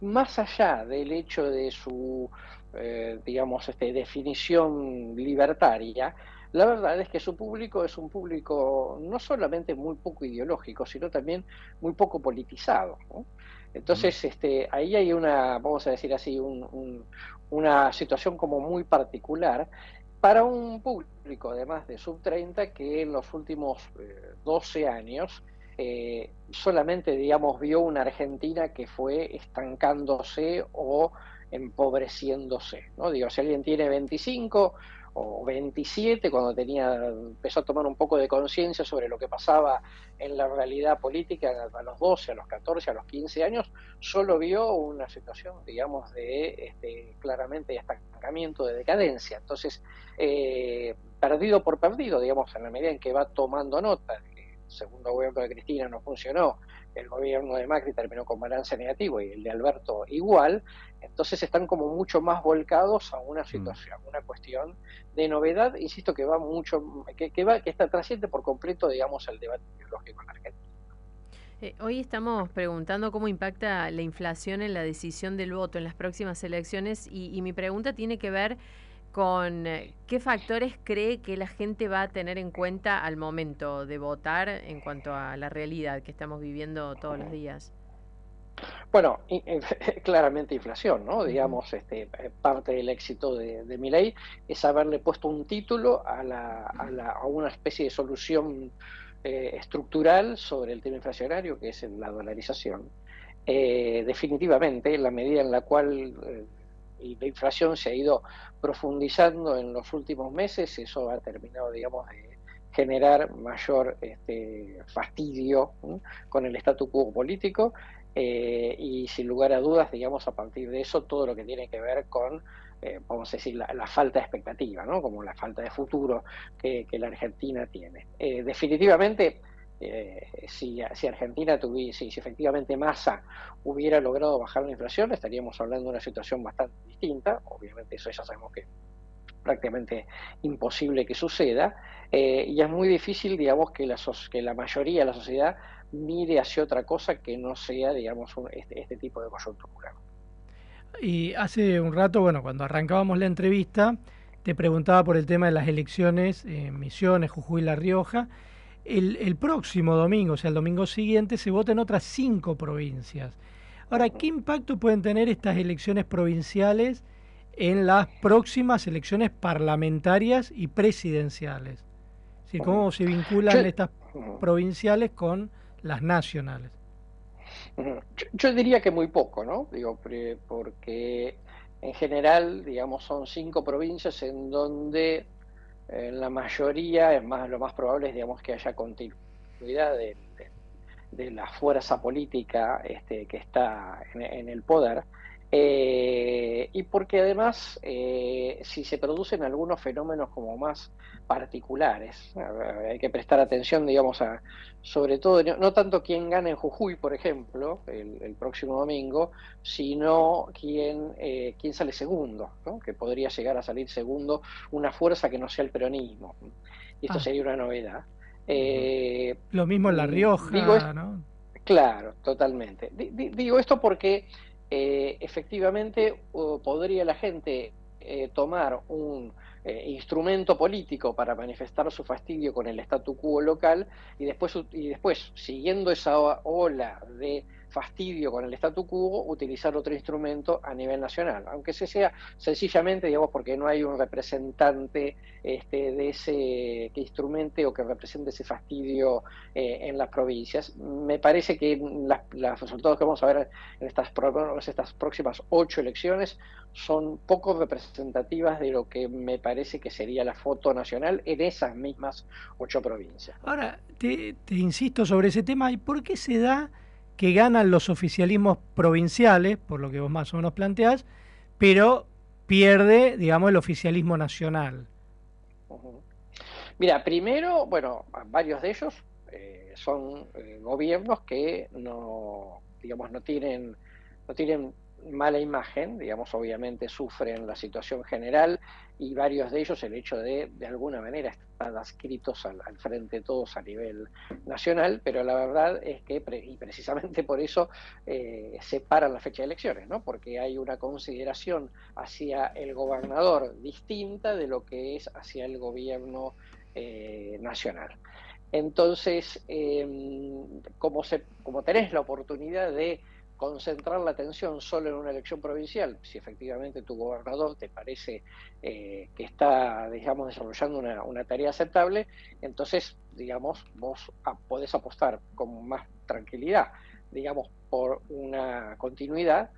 Speaker 28: más allá del hecho de su eh, digamos, este, definición libertaria, la verdad es que su público es un público no solamente muy poco ideológico, sino también muy poco politizado. Entonces, este, ahí hay una, vamos a decir así, una situación como muy particular para un público, además de sub 30, que en los últimos 12 eh, años eh, solamente, digamos, vio una Argentina que fue estancándose o empobreciéndose. ¿no? Digo, si alguien tiene 25 o 27, cuando tenía, empezó a tomar un poco de conciencia sobre lo que pasaba en la realidad política a los 12, a los 14, a los 15 años, solo vio una situación, digamos, de este, claramente de estancamiento, de decadencia. Entonces, eh, perdido por perdido, digamos, en la medida en que va tomando nota de que el segundo gobierno de Cristina no funcionó, el gobierno de Macri terminó con balance negativo y el de Alberto igual, entonces están como mucho más volcados a una mm. situación, a una cuestión de novedad, insisto que va mucho, que, que va, que está trasciende por completo, digamos, el debate ideológico en Argentina.
Speaker 4: Eh, hoy estamos preguntando cómo impacta la inflación en la decisión del voto en las próximas elecciones y, y mi pregunta tiene que ver con eh, qué factores cree que la gente va a tener en cuenta al momento de votar en cuanto a la realidad que estamos viviendo todos los días.
Speaker 28: Bueno, [LAUGHS] claramente inflación, ¿no? Digamos, este, eh, parte del éxito de, de mi ley es haberle puesto un título a, la, a, la, a una especie de solución eh, estructural sobre el tema inflacionario, que es la dolarización. Eh, definitivamente, la medida en la cual eh, la inflación se ha ido profundizando en los últimos meses, eso ha terminado, digamos, de generar mayor este, fastidio con el statu quo político eh, y sin lugar a dudas, digamos, a partir de eso, todo lo que tiene que ver con, eh, vamos a decir, la, falta de expectativa, ¿no? Como la falta de futuro que, la Argentina tiene. Eh, definitivamente, eh, si, Argentina tuviese, si, efectivamente Massa hubiera logrado bajar la inflación, estaríamos hablando de una situación bastante distinta. Obviamente eso ya sabemos que es prácticamente imposible que suceda. Eh, y es muy difícil, digamos, que la, mayoría de la sociedad mire hacia otra cosa que no sea, digamos, este, este, tipo de coyuntura.
Speaker 2: Y hace un rato, bueno, cuando arrancábamos la entrevista, te preguntaba por el tema de las elecciones en Misiones, Jujuy La Rioja el, próximo domingo, o sea, el domingo siguiente, se vota en otras cinco provincias. Ahora, ¿qué impacto pueden tener estas elecciones provinciales en las próximas elecciones parlamentarias y presidenciales? ¿Cómo se vinculan estas provinciales con las nacionales?
Speaker 28: Yo, diría que muy poco, ¿no? Digo, porque en general, digamos, son cinco provincias en donde en la mayoría, es más, lo más probable es digamos, que haya continuidad de, de, la fuerza política este, que está en, el poder. Eh, y porque además eh, si se producen algunos fenómenos como más particulares, hay que prestar atención, digamos, a sobre todo, no, tanto quién gana en Jujuy, por ejemplo, el, próximo domingo, sino quién, eh, quién sale segundo, que podría llegar a salir segundo una fuerza que no sea el peronismo. Y esto
Speaker 2: Ah.
Speaker 28: sería una novedad. Eh,
Speaker 2: Lo mismo en La Rioja,
Speaker 28: digo es-
Speaker 2: ¿no?
Speaker 28: Claro, totalmente. Di- di- digo esto porque eh, efectivamente podría la gente eh, tomar un eh, instrumento político para manifestar su fastidio con el statu quo local y después, y después siguiendo esa ola de fastidio con el statu quo, utilizar otro instrumento a nivel nacional, aunque se sea sencillamente, digamos, porque no hay un representante este, de ese que instrumente o que represente ese fastidio eh, en las provincias. Me parece que las- los resultados que vamos a ver en estas, estas próximas ocho elecciones son poco representativas de lo que me parece que sería la foto nacional en esas mismas ocho provincias.
Speaker 2: Ahora, te insisto sobre ese tema, ¿y por qué se da que ganan los oficialismos provinciales, por lo que vos más o menos planteás, pero pierde, digamos, el oficialismo nacional?
Speaker 28: Mira, primero, bueno, varios de ellos eh, son eh, gobiernos que no, digamos, no tienen, no tienen mala imagen, digamos, obviamente sufren la situación general y varios de ellos el hecho de, de alguna manera, estar adscritos al, frente todos a nivel nacional, pero la verdad es que, y precisamente por eso, eh, separan la fecha de elecciones, ¿no? Porque hay una consideración hacia el gobernador distinta de lo que es hacia el gobierno eh, nacional. Entonces, eh, como, se, como tenés la oportunidad de concentrar la atención solo en una elección provincial, si efectivamente tu gobernador te parece eh, que está, digamos, desarrollando una, tarea aceptable, entonces, digamos, vos podés apostar con más tranquilidad, digamos, por una continuidad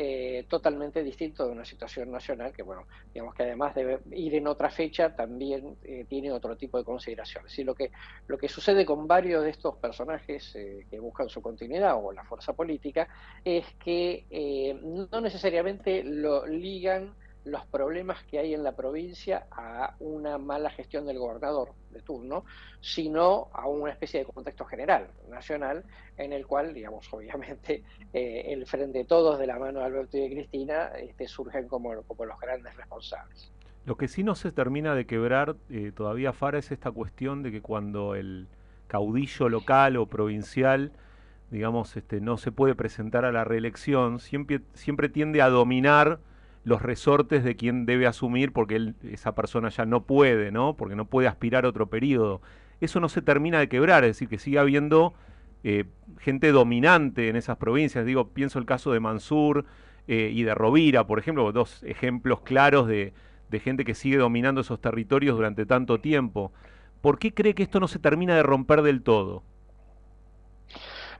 Speaker 28: eh, totalmente distinto de una situación nacional que, bueno, digamos que además de ir en otra fecha, también eh, tiene otro tipo de consideraciones. Y lo que, lo que sucede con varios de estos personajes eh, que buscan su continuidad o la fuerza política es que eh, no necesariamente lo ligan los problemas que hay en la provincia a una mala gestión del gobernador de turno, sino a una especie de contexto general, nacional, en el cual, digamos, [LAUGHS] obviamente, eh, el frente de todos de la mano de Alberto y de Cristina este, surgen como, como los grandes responsables.
Speaker 3: Lo que sí no se termina de quebrar eh, todavía, Fara, es esta cuestión de que cuando el caudillo local o provincial, digamos, este, no se puede presentar a la reelección, siempre, siempre tiende a dominar los resortes de quien debe asumir porque él- esa persona ya no puede, ¿no? Porque no puede aspirar a otro periodo. Eso no se termina de quebrar, es decir, que sigue habiendo eh, gente dominante en esas provincias. Digo, pienso el caso de Mansur eh, y de Rovira, por ejemplo, dos ejemplos claros de, de gente que sigue dominando esos territorios durante tanto tiempo. ¿Por qué cree que esto no se termina de romper del todo?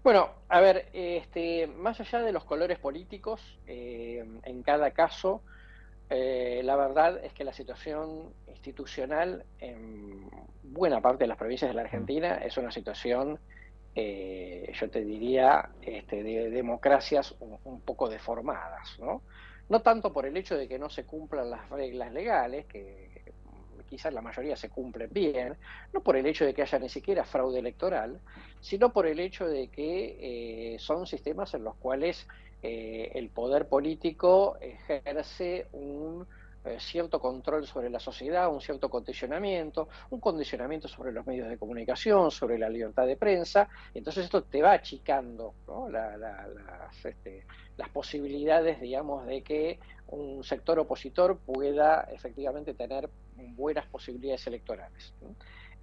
Speaker 28: Bueno, a ver, este, más allá de los colores políticos, eh, en cada caso, eh, la verdad es que la situación institucional en buena parte de las provincias de la Argentina es una situación, eh, yo te diría, este, de democracias un, un poco deformadas, ¿no? No tanto por el hecho de que no se cumplan las reglas legales, que quizás la mayoría se cumplen bien, no por el hecho de que haya ni siquiera fraude electoral, sino por el hecho de que eh, son sistemas en los cuales eh, el poder político ejerce un eh, cierto control sobre la sociedad, un cierto condicionamiento, un condicionamiento sobre los medios de comunicación, sobre la libertad de prensa, entonces esto te va achicando este, las posibilidades, digamos, de que un sector opositor pueda efectivamente tener buenas posibilidades electorales.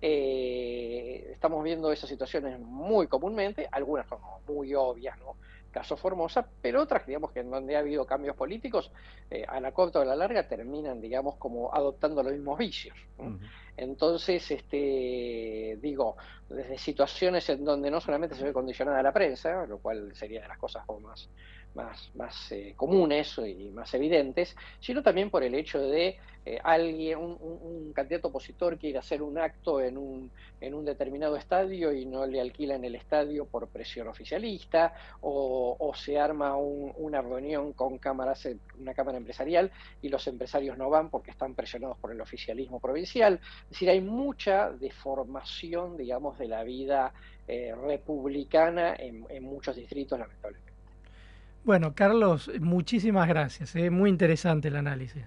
Speaker 28: Eh, estamos viendo esas situaciones muy comúnmente, algunas son muy obvias, ¿no? Caso Formosa, pero otras, digamos, que en donde ha habido cambios políticos, eh, a la corta o a la larga terminan, digamos, como adoptando los mismos vicios. ¿no? Entonces, este, digo, desde situaciones en donde no solamente se ve condicionada la prensa, lo cual sería de las cosas como más, más, más eh, comunes y más evidentes, sino también por el hecho de eh, alguien, un, candidato opositor quiere hacer un acto en un, en un determinado estadio y no le alquilan el estadio por presión oficialista, o, se arma un, una reunión con cámaras, una cámara empresarial y los empresarios no van porque están presionados por el oficialismo provincial. Es decir, hay mucha deformación, digamos, de la vida eh, republicana en, en muchos distritos, lamentablemente.
Speaker 2: Bueno, Carlos, muchísimas gracias. Es muy interesante el análisis.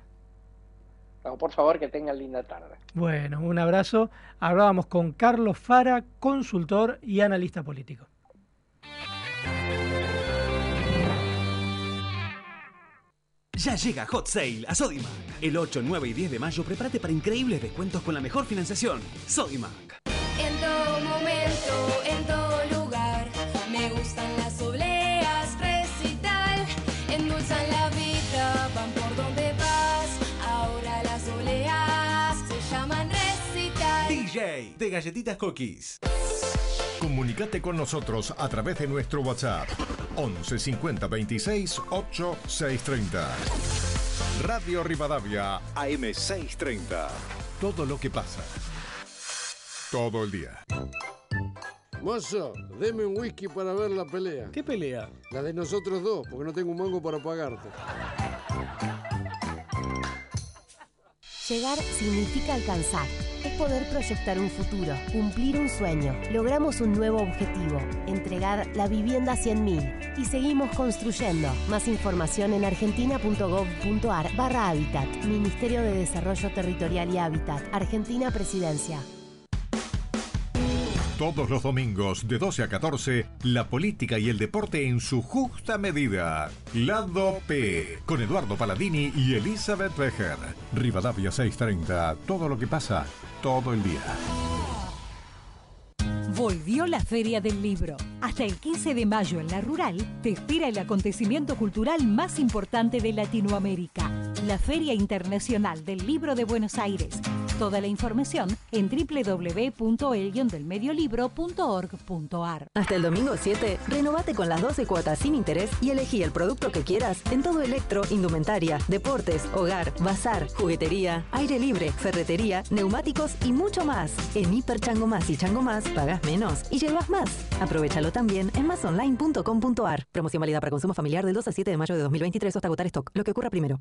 Speaker 28: No, por favor, que tengan linda tarde.
Speaker 2: Bueno, un abrazo. Hablábamos con Carlos Fara, consultor y analista político.
Speaker 7: Ya llega Hot Sale a Sodimac. El 8, 9 y 10 de mayo prepárate para increíbles descuentos con la mejor financiación. Sodimac.
Speaker 6: De Galletitas Cookies. Comunicate con nosotros a través de nuestro WhatsApp 11 50 26 8 630. Radio Rivadavia AM 630. Todo lo que pasa. Todo el día.
Speaker 12: Mozo, deme un whisky para ver la pelea.
Speaker 2: ¿Qué pelea?
Speaker 12: La de nosotros dos, porque no tengo un mango para pagarte.
Speaker 32: Llegar significa alcanzar. Es poder proyectar un futuro, cumplir un sueño. Logramos un nuevo objetivo, entregar la vivienda a 100.000. Y seguimos construyendo. Más información en argentina.gov.ar barra Hábitat. Ministerio de Desarrollo Territorial y Hábitat. Argentina Presidencia.
Speaker 6: Todos los domingos de 12 a 14, la política y el deporte en su justa medida. Lado P, con Eduardo Paladini y Elizabeth Becher. Rivadavia 630, todo lo que pasa, todo el día.
Speaker 33: Volvió la Feria del Libro. Hasta el 15 de mayo en La Rural te espera el acontecimiento cultural más importante de Latinoamérica, la Feria Internacional del Libro de Buenos Aires. Toda la información en www.eliondelmediolibro.org.ar.
Speaker 5: Hasta el domingo 7, renovate con las 12 cuotas sin interés y elegí el producto que quieras en todo electro, indumentaria, deportes, hogar, bazar, juguetería, aire libre, ferretería, neumáticos y mucho más. En Hiper Chango Más y Chango Más pagas menos y llevas más. Aprovechalo también en masonline.com.ar. Promoción válida para consumo familiar del 2 al 7 de mayo de 2023 hasta agotar stock. Lo que ocurra primero.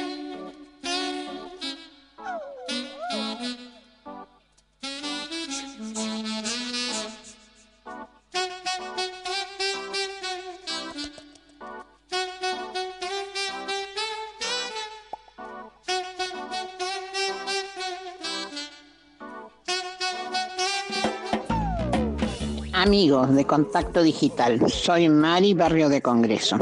Speaker 34: Amigos de Contacto Digital, soy Mari Barrio de Congreso.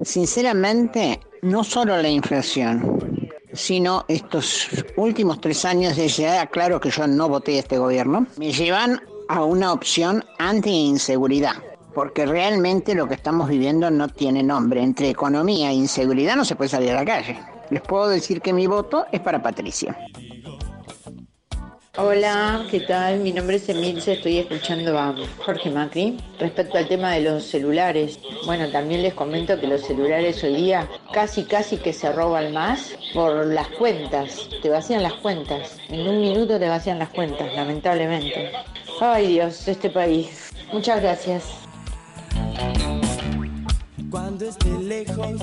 Speaker 34: Sinceramente, no solo la inflación, sino estos últimos tres años de ya claro que yo no voté este gobierno, me llevan a una opción anti-inseguridad. Porque realmente lo que estamos viviendo no tiene nombre. Entre economía e inseguridad no se puede salir a la calle. Les puedo decir que mi voto es para Patricia.
Speaker 35: Hola, ¿qué tal? Mi nombre es Emilce, estoy escuchando a Jorge Macri. Respecto al tema de los celulares, bueno, también les comento que los celulares hoy día casi casi que se roban más por las cuentas, te vacían las cuentas, en un minuto te vacían las cuentas, lamentablemente. Ay Dios, este país. Muchas gracias.
Speaker 15: Cuando esté lejos,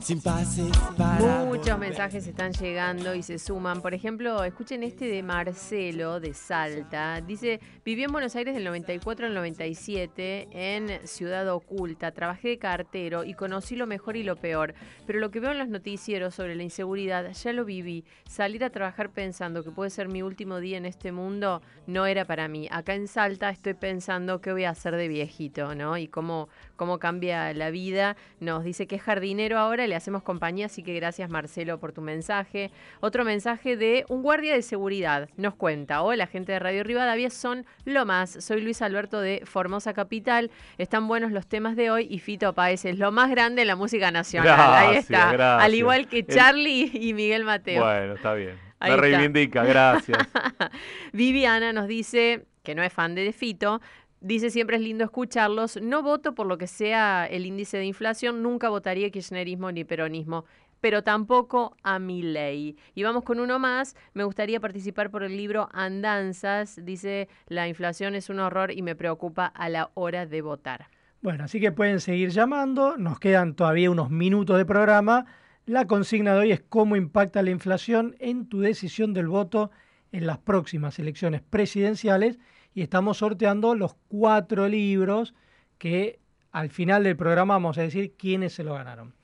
Speaker 15: sin pases para
Speaker 4: Muchos mensajes están llegando y se suman. Por ejemplo, escuchen este de Marcelo de Salta. Dice, viví en Buenos Aires del 94 al 97 en Ciudad Oculta. Trabajé de cartero y conocí lo mejor y lo peor. Pero lo que veo en los noticieros sobre la inseguridad ya lo viví. Salir a trabajar pensando que puede ser mi último día en este mundo no era para mí. Acá en Salta estoy pensando qué voy a hacer de viejito, ¿no? Y cómo, cómo cambia la vida. Nos dice que es jardinero ahora, le hacemos compañía, así que gracias Marcelo por tu mensaje. Otro mensaje de un guardia de seguridad. Nos cuenta, hola gente de Radio Rivadavia, son lo más. Soy Luis Alberto de Formosa Capital. Están buenos los temas de hoy y Fito Páez es lo más grande en la música nacional. Ahí está.
Speaker 3: gracias.
Speaker 4: Al igual que
Speaker 3: El-
Speaker 4: Charlie y Miguel Mateo.
Speaker 3: Bueno, está bien.
Speaker 4: Ahí
Speaker 3: Me
Speaker 4: está.
Speaker 3: reivindica, gracias. [LAUGHS]
Speaker 4: Viviana nos dice, que no es fan de Fito, dice siempre es lindo escucharlos. No voto por lo que sea el índice de inflación, nunca votaría kirchnerismo ni peronismo pero tampoco a mi ley. Y vamos con uno más. Me gustaría participar por el libro Andanzas. Dice, la inflación es un horror y me preocupa a la hora de votar.
Speaker 2: Bueno, así que pueden seguir llamando. Nos quedan todavía unos minutos de programa. La consigna de hoy es cómo impacta la inflación en tu decisión del voto en las próximas elecciones presidenciales. Y estamos sorteando los cuatro libros que al final del programa vamos a decir quiénes se lo ganaron.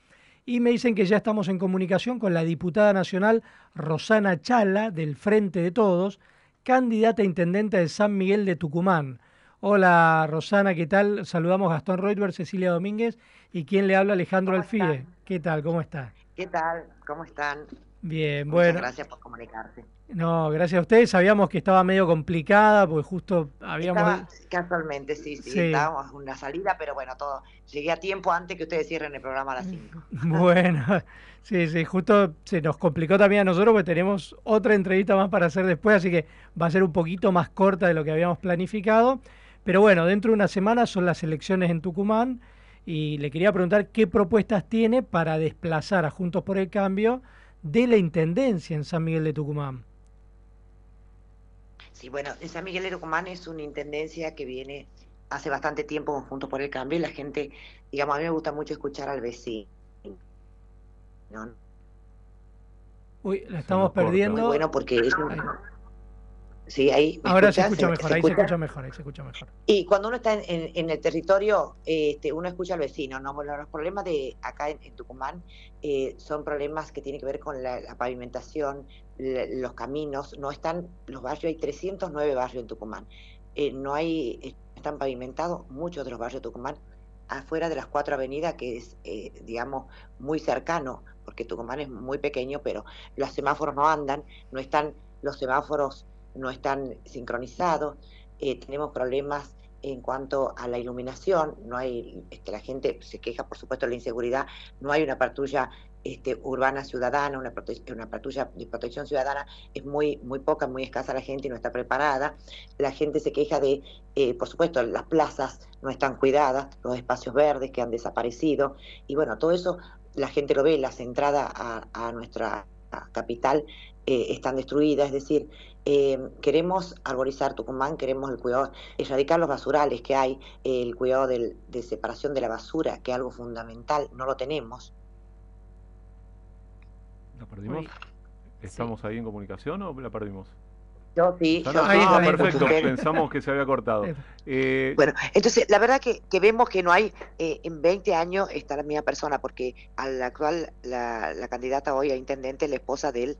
Speaker 2: Y me dicen que ya estamos en comunicación con la diputada nacional Rosana Chala, del Frente de Todos, candidata a intendente de San Miguel de Tucumán. Hola Rosana, ¿qué tal? Saludamos a Gastón Reutberg, Cecilia Domínguez y quien le habla Alejandro Alfide. ¿Qué tal? ¿Cómo está?
Speaker 36: ¿Qué tal? ¿Cómo están?
Speaker 2: Bien,
Speaker 36: Muchas
Speaker 2: bueno.
Speaker 36: gracias por comunicarse.
Speaker 2: No, gracias a ustedes. Sabíamos que estaba medio complicada porque justo habíamos...
Speaker 36: Estaba- casualmente, sí, sí,
Speaker 2: Sí.
Speaker 36: estábamos en una salida, pero bueno, todo. Llegué a tiempo antes que ustedes cierren el programa a las 5. [LAUGHS]
Speaker 2: Bueno, sí, sí, justo se nos complicó también a nosotros porque tenemos otra entrevista más para hacer después, así que va a ser un poquito más corta de lo que habíamos planificado. Pero bueno, dentro de una semana son las elecciones en Tucumán y le quería preguntar qué propuestas tiene para desplazar a Juntos por el Cambio de la Intendencia en San Miguel de Tucumán.
Speaker 36: Sí, bueno, en San Miguel de Tucumán es una intendencia que viene hace bastante tiempo con Juntos por el Cambio y la gente, digamos, a mí me gusta mucho escuchar al vecino. ¿no?
Speaker 2: Uy, la estamos
Speaker 36: Muy
Speaker 2: perdiendo.
Speaker 36: bueno porque es un- Sí, ahí. ¿me
Speaker 2: Ahora se escucha mejor,
Speaker 36: ¿Se
Speaker 2: ahí se escucha? mejor, ahí se escucha mejor.
Speaker 36: Y cuando uno está en, en- en el territorio, este, uno escucha al vecino, ¿no? Bueno, los problemas de acá en, en Tucumán eh, son problemas que tienen que ver con la, la pavimentación, la- los caminos, no están, los barrios, hay 309 barrios en Tucumán, Eh, no hay, eh, están pavimentados muchos de los barrios de Tucumán, afuera de las cuatro avenidas, que es, eh, digamos, muy cercano, porque Tucumán es muy pequeño, pero los semáforos no andan, no están, los semáforos no están sincronizados, eh, tenemos problemas en cuanto a la iluminación, no hay, este, la gente se queja por supuesto de la inseguridad, no hay una patrulla este, urbana ciudadana, una, una patrulla de protección ciudadana, es muy, muy poca, muy escasa la gente y no está preparada, la gente se queja de, eh, por supuesto, las plazas no están cuidadas, los espacios verdes que han desaparecido, y bueno, todo eso la gente lo ve, las entradas a, a nuestra capital eh, están destruidas, es decir, eh, queremos arborizar Tucumán, queremos el cuidado, erradicar los basurales que hay, el cuidado del- de separación de la basura, que es algo fundamental, no lo tenemos.
Speaker 3: ¿La perdimos? ¿Estamos ahí en comunicación o la perdimos?
Speaker 36: Yo sí, yo
Speaker 3: Ah,
Speaker 36: también,
Speaker 3: perfecto, [LAUGHS] pensamos que se había cortado. Eh,
Speaker 36: Bueno, entonces la verdad que, que vemos que no hay, eh, en 20 años está la misma persona, porque a la actual, la, la candidata hoy a intendente es la esposa del,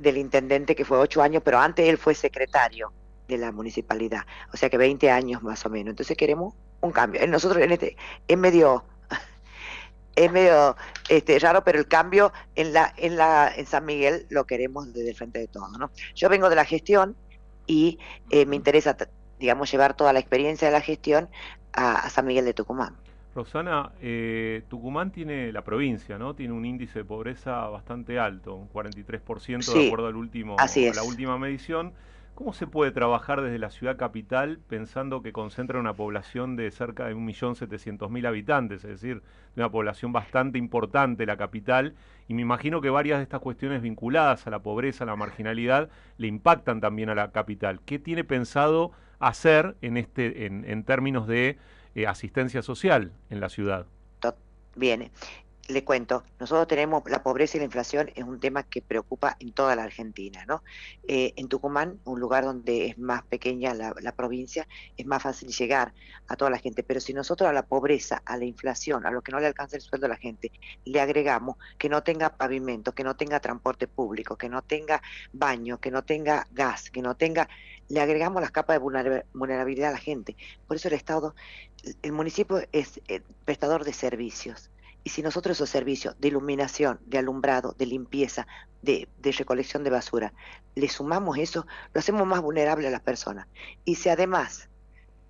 Speaker 36: del intendente que fue 8 años, pero antes él fue secretario de la municipalidad, o sea que 20 años más o menos. Entonces queremos un cambio. Eh, Nosotros en este, es medio, [LAUGHS] es medio este, raro, pero el cambio en la, en la, en San Miguel lo queremos desde el frente de todos, ¿no? Yo vengo de la gestión y eh, me interesa, digamos, llevar toda la experiencia de la gestión a, a San Miguel de Tucumán.
Speaker 3: Rosana, eh, Tucumán tiene, la provincia, ¿no? Tiene un índice de pobreza bastante alto, un 43% de acuerdo al último,
Speaker 36: así
Speaker 3: a la última medición. ¿Cómo se puede trabajar desde la ciudad capital pensando que concentra una población de cerca de 1.700.000 habitantes, es decir, de una población bastante importante la capital? Y me imagino que varias de estas cuestiones vinculadas a la pobreza, a la marginalidad, le impactan también a la capital. ¿Qué tiene pensado hacer en, este, en, en términos de eh, asistencia social en la ciudad?
Speaker 36: Viene. Le cuento, nosotros tenemos la pobreza y la inflación es un tema que preocupa en toda la Argentina, ¿no? Eh, en Tucumán, un lugar donde es más pequeña la, la provincia, es más fácil llegar a toda la gente, pero si nosotros a la pobreza, a la inflación, a lo que no le alcanza el sueldo a la gente, le agregamos que no tenga pavimento, que no tenga transporte público, que no tenga baño, que no tenga gas, que no tenga, le agregamos las capas de vulnera- vulnerabilidad a la gente. Por eso el Estado, el municipio es eh, prestador de servicios. Y si nosotros esos servicios de iluminación, de alumbrado, de limpieza, de, de recolección de basura, le sumamos eso, lo hacemos más vulnerable a las personas. Y si además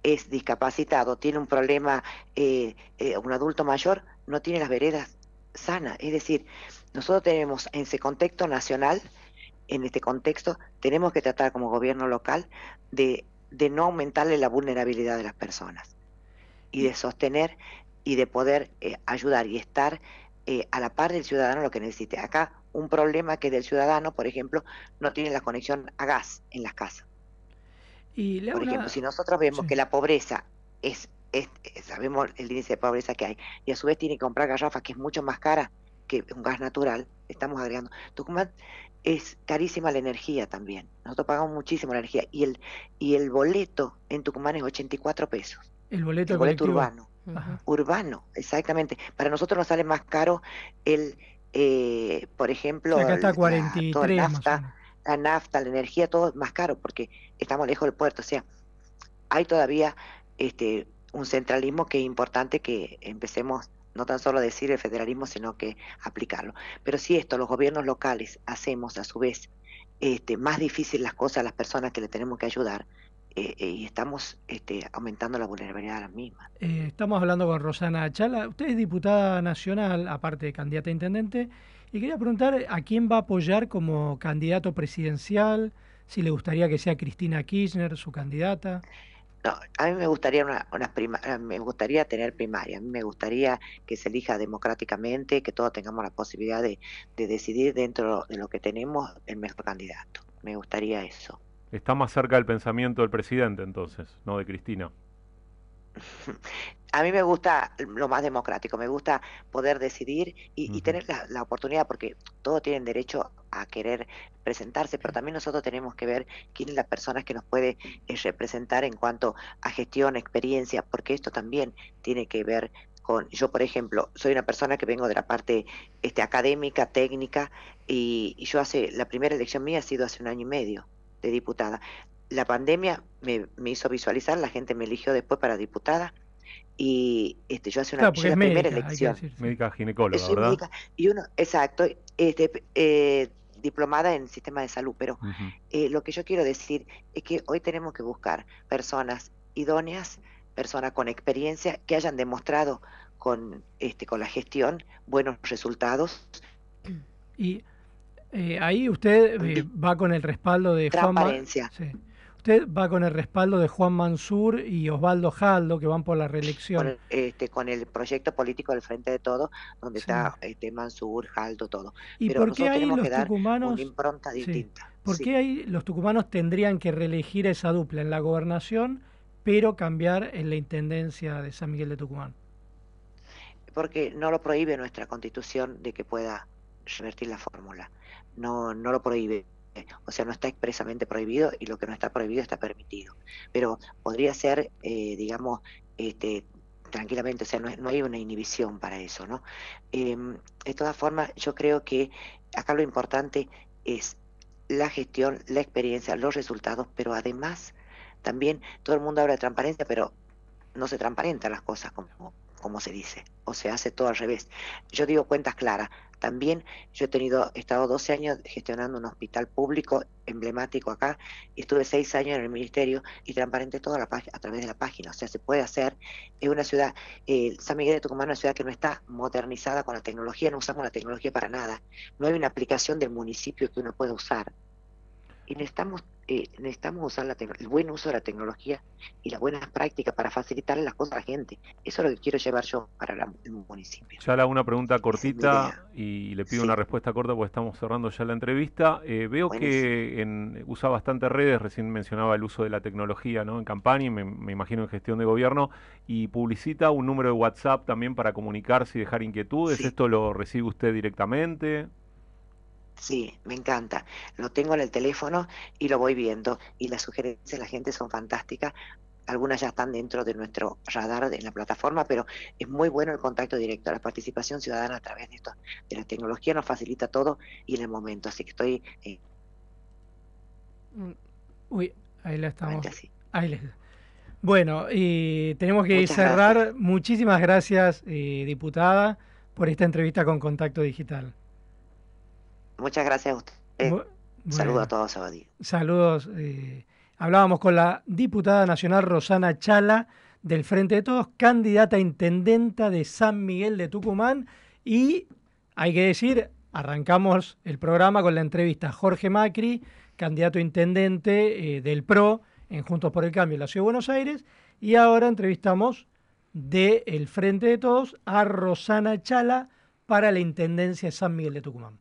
Speaker 36: es discapacitado, tiene un problema, eh, eh, un adulto mayor, no tiene las veredas sanas. Es decir, nosotros tenemos en ese contexto nacional, en este contexto, tenemos que tratar como gobierno local de de no aumentarle la vulnerabilidad de las personas y de sostener y de poder eh, ayudar y estar eh, a la par del ciudadano lo que necesite. Acá un problema que del ciudadano, por ejemplo, no tiene la conexión a gas en las casas.
Speaker 2: Y
Speaker 36: Por ejemplo, si nosotros vemos que la pobreza es, es, es- sabemos el índice de pobreza que hay, y a su vez tiene que comprar garrafas que es mucho más cara que un gas natural, estamos agregando. Tucumán es carísima la energía también. Nosotros pagamos muchísimo la energía y el y el boleto en Tucumán es 84 pesos.
Speaker 2: El boleto,
Speaker 36: El boleto urbano.
Speaker 2: Ajá.
Speaker 36: Urbano, exactamente. Para nosotros nos sale más caro el, eh, por ejemplo,
Speaker 2: acá está
Speaker 36: la- toda la
Speaker 2: 43 más o
Speaker 36: nafta, la nafta, la energía, todo es más caro porque estamos lejos del puerto. O sea, hay todavía este un centralismo que es importante que empecemos no tan solo decir el federalismo, sino que aplicarlo. Pero si esto los gobiernos locales hacemos a su vez este, más difícil las cosas a las personas que le tenemos que ayudar, eh, eh, y estamos este, aumentando la vulnerabilidad de las mismas.
Speaker 2: Eh, estamos hablando con Rosana Achala. Usted es diputada nacional, aparte de candidata a intendente, y quería preguntar a quién va a apoyar como candidato presidencial, si le gustaría que sea Cristina Kirchner, su candidata.
Speaker 36: No, a mí me gustaría una, unas prima- eh, me gustaría tener primaria, a mí me gustaría que se elija democráticamente, que todos tengamos la posibilidad de, de decidir dentro de lo que tenemos el mejor candidato. Me gustaría eso.
Speaker 3: Está más cerca del pensamiento del presidente entonces, no de Cristina. [LAUGHS]
Speaker 36: A mí me gusta lo más democrático, me gusta poder decidir y, y tener la, la oportunidad, porque todos tienen derecho a querer presentarse, pero también nosotros tenemos que ver quién es la persona que nos puede eh, representar en cuanto a gestión, experiencia, porque esto también tiene que ver con, yo por ejemplo, soy una persona que vengo de la parte este, académica, técnica, y, y yo hace, la primera elección mía ha sido hace un año y medio de diputada. La pandemia me, me hizo visualizar, la gente me eligió después para diputada, y este, yo hace una
Speaker 3: Claro,
Speaker 36: yo la
Speaker 3: es
Speaker 36: primera
Speaker 3: médica, que
Speaker 36: elección.
Speaker 3: Médica ginecóloga,
Speaker 36: Soy
Speaker 3: ¿verdad?
Speaker 36: médica, y uno, exacto, este, eh, diplomada en sistema de salud, pero eh, lo que yo quiero decir es que hoy tenemos que buscar personas idóneas, personas con experiencia que hayan demostrado con este con la gestión buenos resultados,
Speaker 2: Y eh, ahí usted eh, va con el respaldo de
Speaker 36: transparencia.
Speaker 2: sí. Usted va con el respaldo de Juan Mansur y Osvaldo Jaldo, que van por la reelección.
Speaker 36: con el, este, con el proyecto político del Frente de Todo, donde está este Mansur, Jaldo, todo.
Speaker 2: ¿Y
Speaker 36: Pero
Speaker 2: por qué ahí los
Speaker 36: que
Speaker 2: tucumanos-
Speaker 36: una impronta
Speaker 2: Sí.
Speaker 36: distinta.
Speaker 2: ¿Por
Speaker 36: Sí.
Speaker 2: qué ahí los tucumanos tendrían que reelegir esa dupla en la gobernación, pero cambiar en la intendencia de San Miguel de Tucumán?
Speaker 36: porque no lo prohíbe nuestra constitución de que pueda revertir la fórmula. No, no lo prohíbe. O sea, no está expresamente prohibido y lo que no está prohibido está permitido. Pero podría ser, eh, digamos, este, tranquilamente, o sea, no, no hay una inhibición para eso, ¿no? Em, de todas formas, yo creo que acá lo importante es la gestión, la experiencia, los resultados, pero además también todo el mundo habla de transparencia, pero no se transparentan las cosas como, como se dice, o se hace todo al revés. Yo digo cuentas claras. También yo he tenido, he estado 12 años gestionando un hospital público emblemático acá, estuve 6 años en el ministerio y transparente todo a, la a través de la página. O sea, se puede hacer. Es una ciudad, eh, San Miguel de Tucumán es una ciudad que no está modernizada con la tecnología, no usamos la tecnología para nada. No hay una aplicación del municipio que uno pueda usar. Y necesitamos, eh, necesitamos usar la el buen uso de la tecnología y las buenas prácticas para facilitarle las cosas a la gente. Eso es lo que quiero llevar yo para la- el municipio.
Speaker 3: Ya hago una pregunta cortita y le pido una respuesta corta porque estamos cerrando ya la entrevista. Eh, veo que en- usa bastante redes, recién mencionaba el uso de la tecnología ¿no? en campaña y me, me imagino en gestión de gobierno, y publicita un número de WhatsApp también para comunicarse y dejar inquietudes. ¿Esto lo recibe usted directamente?
Speaker 36: Sí, me encanta. Lo tengo en el teléfono y lo voy viendo. Y las sugerencias de la gente son fantásticas. Algunas ya están dentro de nuestro radar en la plataforma, pero es muy bueno el contacto directo. La participación ciudadana a través de esto, de la tecnología nos facilita todo y en el momento. Así que estoy eh,
Speaker 2: Uy, ahí la estamos.
Speaker 36: Así.
Speaker 2: Ahí les- Bueno, y tenemos que
Speaker 36: Muchas
Speaker 2: cerrar. Muchísimas gracias, eh, diputada, por esta entrevista con Contacto Digital.
Speaker 36: Muchas gracias a usted.
Speaker 2: Bu-
Speaker 36: Saludos a todos, Abadí.
Speaker 2: Saludos. eh, hablábamos con la diputada nacional Rosana Chala del Frente de Todos, candidata a intendenta de San Miguel de Tucumán. Y hay que decir, arrancamos el programa con la entrevista a Jorge Macri, candidato a intendente eh, del PRO en Juntos por el Cambio en la Ciudad de Buenos Aires. Y ahora entrevistamos de El Frente de Todos a Rosana Chala para la Intendencia de San Miguel de Tucumán.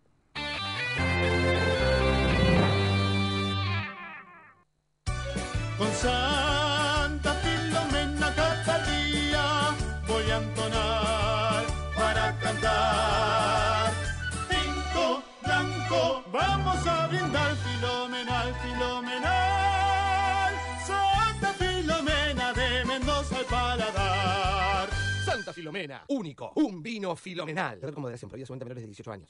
Speaker 15: Con Santa Filomena cada día voy a entonar para cantar. Cinco blanco, vamos a brindar filomenal, filomenal. Santa Filomena de Mendoza al paladar.
Speaker 37: Santa Filomena, único, un vino filomenal. Prohibida solamente a menores de 18 años.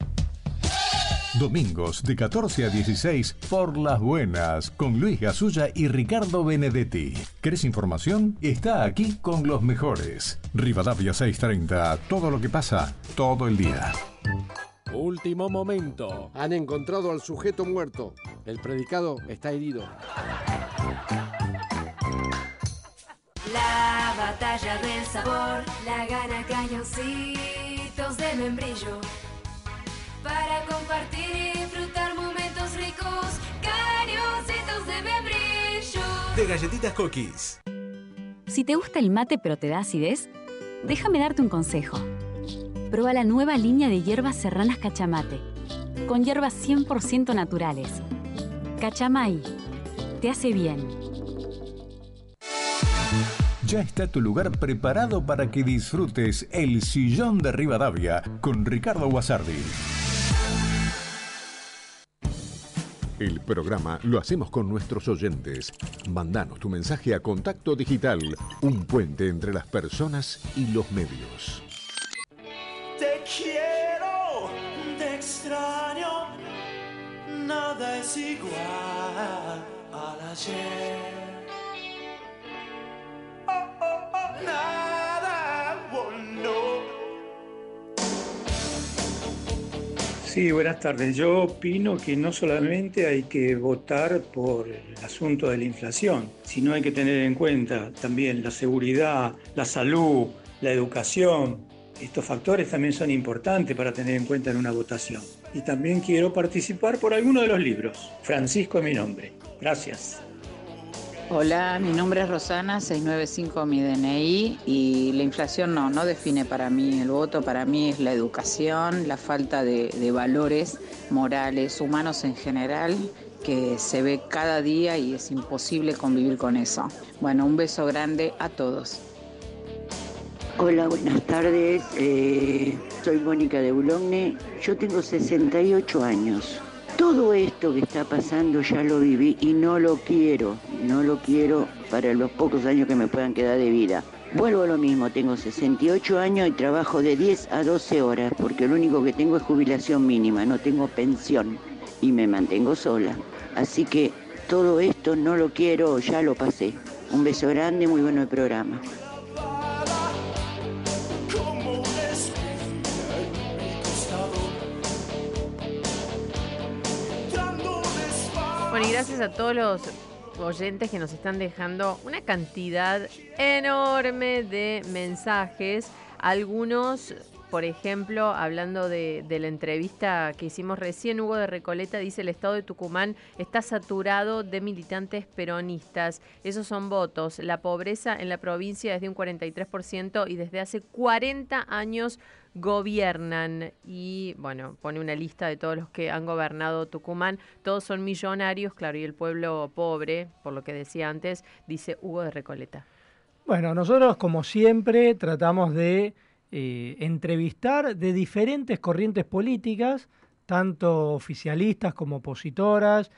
Speaker 1: Domingos de 14 a 16 por Las Buenas con Luis Gasulla y Ricardo Benedetti. ¿Querés información? Está aquí con los mejores. Rivadavia 630, todo lo que pasa todo el día.
Speaker 12: Último momento. Han encontrado al sujeto muerto. El predicado está herido.
Speaker 9: La batalla del sabor la gana cañoncitos de membrillo. Para compartir y disfrutar momentos ricos, cañoncitos de membrillo.
Speaker 7: De galletitas cookies.
Speaker 14: Si te gusta el mate pero te da acidez, déjame darte un consejo. Prueba la nueva línea de hierbas serranas cachamate, con hierbas 100% naturales. Cachamay, te hace bien.
Speaker 1: Ya está tu lugar preparado para que disfrutes el sillón de Rivadavia con Ricardo Guasardi. El programa lo hacemos con nuestros oyentes. Mandanos tu mensaje a Contacto Digital, un puente entre las personas y los medios.
Speaker 15: Te quiero, te extraño, nada es igual al ayer. Oh, oh, oh, nada,
Speaker 38: Sí, buenas tardes. Yo opino que no solamente hay que votar por el asunto de la inflación, sino hay que tener en cuenta también la seguridad, la salud, la educación. Estos factores también son importantes para tener en cuenta en una votación. Y también quiero participar por alguno de los libros. Francisco es mi nombre. Gracias.
Speaker 39: Hola, mi nombre es Rosana, 695 mi DNI y la inflación no, no define para mí el voto, para mí es la educación, la falta de, valores morales, humanos en general, que se ve cada día y es imposible convivir con eso. Bueno, un beso grande a todos.
Speaker 40: Hola, buenas tardes. Eh, soy Mónica de Boulogne. Yo tengo 68 años. Todo esto que está pasando ya lo viví y no lo quiero. No lo quiero para los pocos años que me puedan quedar de vida. Vuelvo a lo mismo, tengo 68 años y trabajo de 10 a 12 horas porque lo único que tengo es jubilación mínima, no tengo pensión y me mantengo sola. Así que todo esto no lo quiero, ya lo pasé. Un beso grande, muy bueno el programa.
Speaker 4: Bueno, y gracias a todos los oyentes que nos están dejando una cantidad enorme de mensajes. Algunos, por ejemplo, hablando de, de la entrevista que hicimos recién, Hugo de Recoleta dice el estado de Tucumán está saturado de militantes peronistas. Esos son votos. La pobreza en la provincia es de un 43% y desde hace 40 años gobiernan y bueno, pone una lista de todos los que han gobernado Tucumán, todos son millonarios, claro, y el pueblo pobre, por lo que decía antes, dice Hugo de Recoleta.
Speaker 2: Bueno, nosotros como siempre tratamos de eh, entrevistar de diferentes corrientes políticas, tanto oficialistas como opositoras.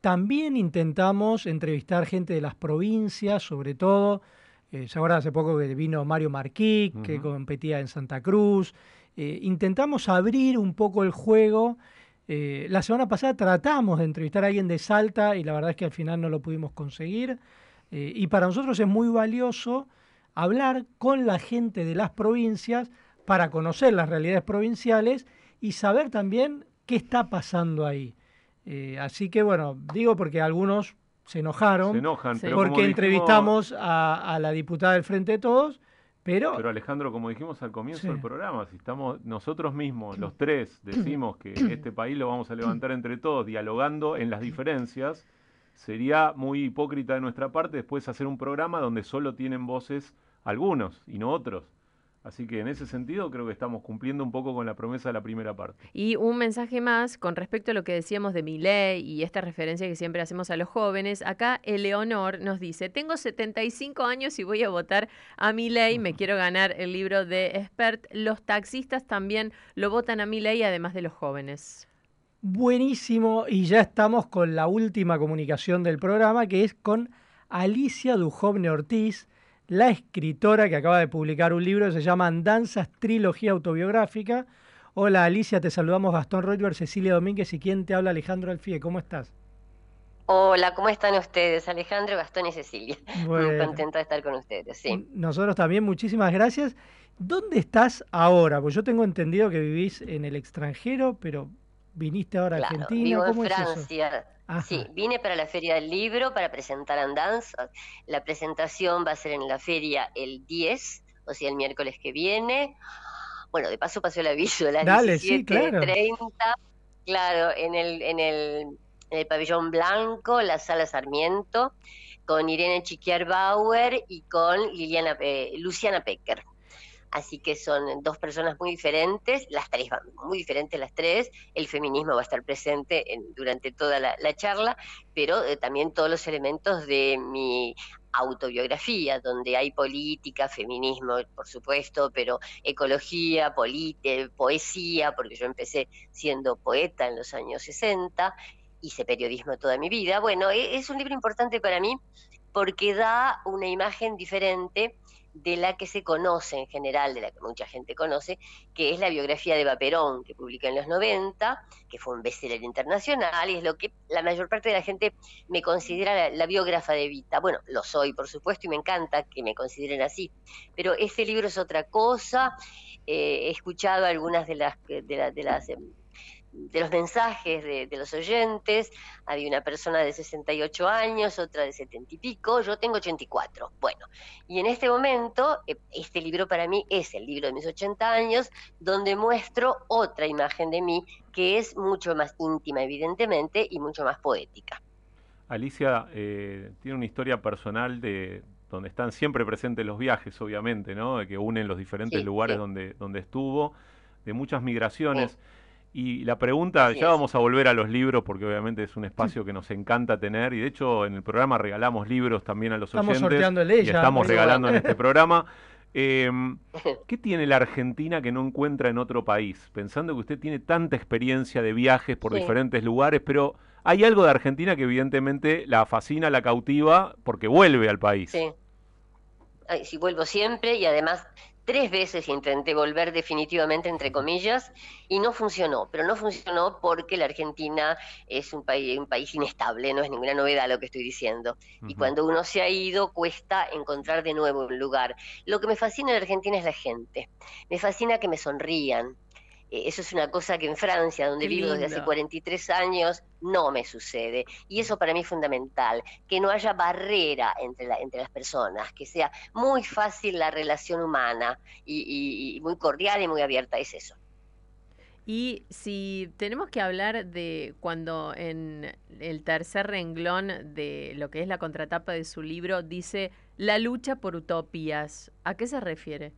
Speaker 2: También intentamos entrevistar gente de las provincias, sobre todo Eh, ¿Se acuerdan hace poco que vino Mario Marquí, que competía en Santa Cruz? Eh, intentamos abrir un poco el juego. Eh, la semana pasada tratamos de entrevistar a alguien de Salta y la verdad es que al final no lo pudimos conseguir. Eh, y para nosotros es muy valioso hablar con la gente de las provincias para conocer las realidades provinciales y saber también qué está pasando ahí. Así que bueno, digo porque algunos se enojaron
Speaker 3: Se enojan, pero como
Speaker 2: porque
Speaker 3: dijimos-
Speaker 2: entrevistamos a, a la diputada del Frente de Todos, pero,
Speaker 3: Pero Alejandro, como dijimos al comienzo
Speaker 2: Sí.
Speaker 3: del programa, si estamos nosotros mismos, los tres, [CLEARS THROAT] decimos que este país lo vamos a levantar entre todos, dialogando en las diferencias, sería muy hipócrita de nuestra parte después hacer un programa donde solo tienen voces algunos y no otros. Así que en ese sentido creo que estamos cumpliendo un poco con la promesa de la primera parte.
Speaker 4: Y un mensaje más con respecto a lo que decíamos de Milei y esta referencia que siempre hacemos a los jóvenes. Acá Eleonor nos dice, tengo 75 años y voy a votar a Milei, me [LAUGHS] quiero ganar el libro de Expert. Los taxistas también lo votan a Milei, además de los jóvenes.
Speaker 2: buenísimo. Y ya estamos con la última comunicación del programa, que es con Alicia Dujovne Ortiz, la escritora que acaba de publicar un libro que se llama Andanzas, Trilogía Autobiográfica. Hola Alicia, te saludamos Gastón Reutberg, Cecilia Domínguez y quien te habla Alejandro Alfie. ¿Cómo estás?
Speaker 41: Hola, ¿cómo están ustedes? Alejandro, Gastón y Cecilia. [LAUGHS] Muy
Speaker 2: Bueno.
Speaker 41: contenta de estar con ustedes, sí.
Speaker 2: Nosotros también, muchísimas gracias. ¿Dónde estás ahora? Pues yo tengo entendido que vivís en el extranjero, pero viniste ahora a Argentina.
Speaker 41: vivo en
Speaker 2: ¿Cómo es eso? Ajá.
Speaker 41: Sí, vine para la Feria del Libro para presentar Andanzas. La presentación va a ser en la feria el 10, o sea, el miércoles que viene. Bueno, de paso pasó el aviso a las
Speaker 2: Dale, sí, claro.
Speaker 41: 17:30. Claro, en el, en el, en el pabellón blanco, la sala Sarmiento, con Irene Chiquiar Bauer y con Liliana, eh, Luciana Pecker. Así que son dos personas muy diferentes, las tres van muy diferentes las tres. El feminismo va a estar presente en- durante toda la, la charla, pero eh, también todos los elementos de mi autobiografía, donde hay política, feminismo, por supuesto, pero ecología, eh, poesía, porque yo empecé siendo poeta en los años 60, hice periodismo toda mi vida. Bueno, e- es un libro importante para mí porque da una imagen diferente de la que se conoce en general, de la que mucha gente conoce, que es la biografía de Eva Perón, que publicó en los 90, que fue un bestseller internacional, y es lo que la mayor parte de la gente me considera la, la biógrafa de Evita. Bueno, lo soy, por supuesto, y me encanta que me consideren así, pero este libro es otra cosa. Eh, he escuchado algunas de las, de la- de las em, de los mensajes de, de los oyentes, había una persona de 68 años, otra de 70 y pico, yo tengo 84. Bueno, y en este momento, eh, este libro para mí es el libro de mis 80 años, donde muestro otra imagen de mí que es mucho más íntima, evidentemente, y mucho más poética.
Speaker 3: Alicia eh, tiene una historia personal de donde están siempre presentes los viajes, obviamente, ¿no? De que unen los diferentes
Speaker 41: Sí,
Speaker 3: lugares
Speaker 41: sí.
Speaker 3: donde, donde estuvo, de muchas migraciones. Y la pregunta,
Speaker 41: Así
Speaker 3: ya
Speaker 41: es.
Speaker 3: vamos a volver a los libros porque obviamente es un espacio que nos encanta tener y de hecho en el programa regalamos libros también a los
Speaker 2: Estamos
Speaker 3: oyentes
Speaker 2: sorteando el de
Speaker 3: y
Speaker 2: ella,
Speaker 3: estamos regalando en este [LAUGHS] programa. Eh, ¿Qué tiene la Argentina que no encuentra en otro país? Pensando que usted tiene tanta experiencia de viajes por
Speaker 41: Sí.
Speaker 3: diferentes lugares, pero hay algo de Argentina que evidentemente la fascina, la cautiva, porque vuelve al país.
Speaker 41: Sí. Ay, sí, vuelvo siempre y además tres veces intenté volver definitivamente, entre comillas, y no funcionó. Pero no funcionó porque la Argentina es un país, un país inestable, no es ninguna novedad lo que estoy diciendo. Y cuando uno se ha ido, cuesta encontrar de nuevo un lugar. Lo que me fascina de Argentina es la gente. Me fascina que me sonrían. Eh, Eso es una cosa que en Francia, donde
Speaker 4: Qué
Speaker 41: vivo desde hace
Speaker 4: lindo.
Speaker 41: 43 años, no me sucede. Y eso para mí es fundamental, que no haya barrera entre, la- entre las personas, que sea muy fácil la relación humana y, y- y muy cordial y muy abierta, es eso.
Speaker 4: Y si tenemos que hablar de cuando en el tercer renglón de lo que es la contratapa de su libro dice la lucha por utopías, ¿a qué se refiere?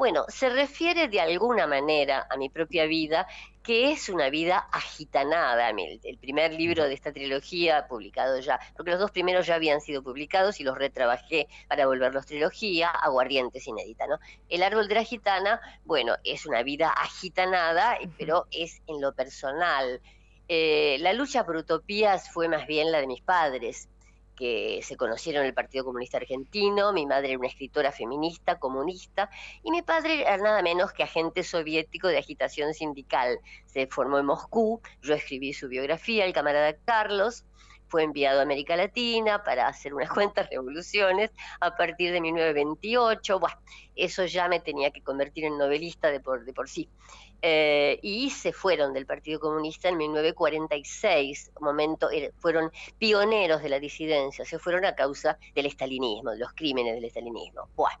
Speaker 41: Bueno, se refiere de alguna manera a mi propia vida, que es una vida agitanada. El, el primer libro de esta trilogía, publicado ya, porque los dos primeros ya habían sido publicados y los retrabajé para volverlos trilogía, Aguardientes inédita, ¿no? El árbol de la gitana, bueno, es una vida agitanada, pero es en lo personal. Eh, la lucha por utopías fue más bien la de mis padres que se conocieron en el Partido Comunista Argentino, mi madre era una escritora feminista, comunista, y mi padre era nada menos que agente soviético de agitación sindical. Se formó en Moscú, yo escribí su biografía, el camarada Carlos, fue enviado a América Latina para hacer unas [LAUGHS] cuantas revoluciones a partir de 1928. Bueno, eso ya me tenía que convertir en novelista de por, de por sí. Eh, y se fueron del Partido Comunista en 1946, momento, er- fueron pioneros de la disidencia, se fueron a causa del estalinismo, de los crímenes del estalinismo. Bueno,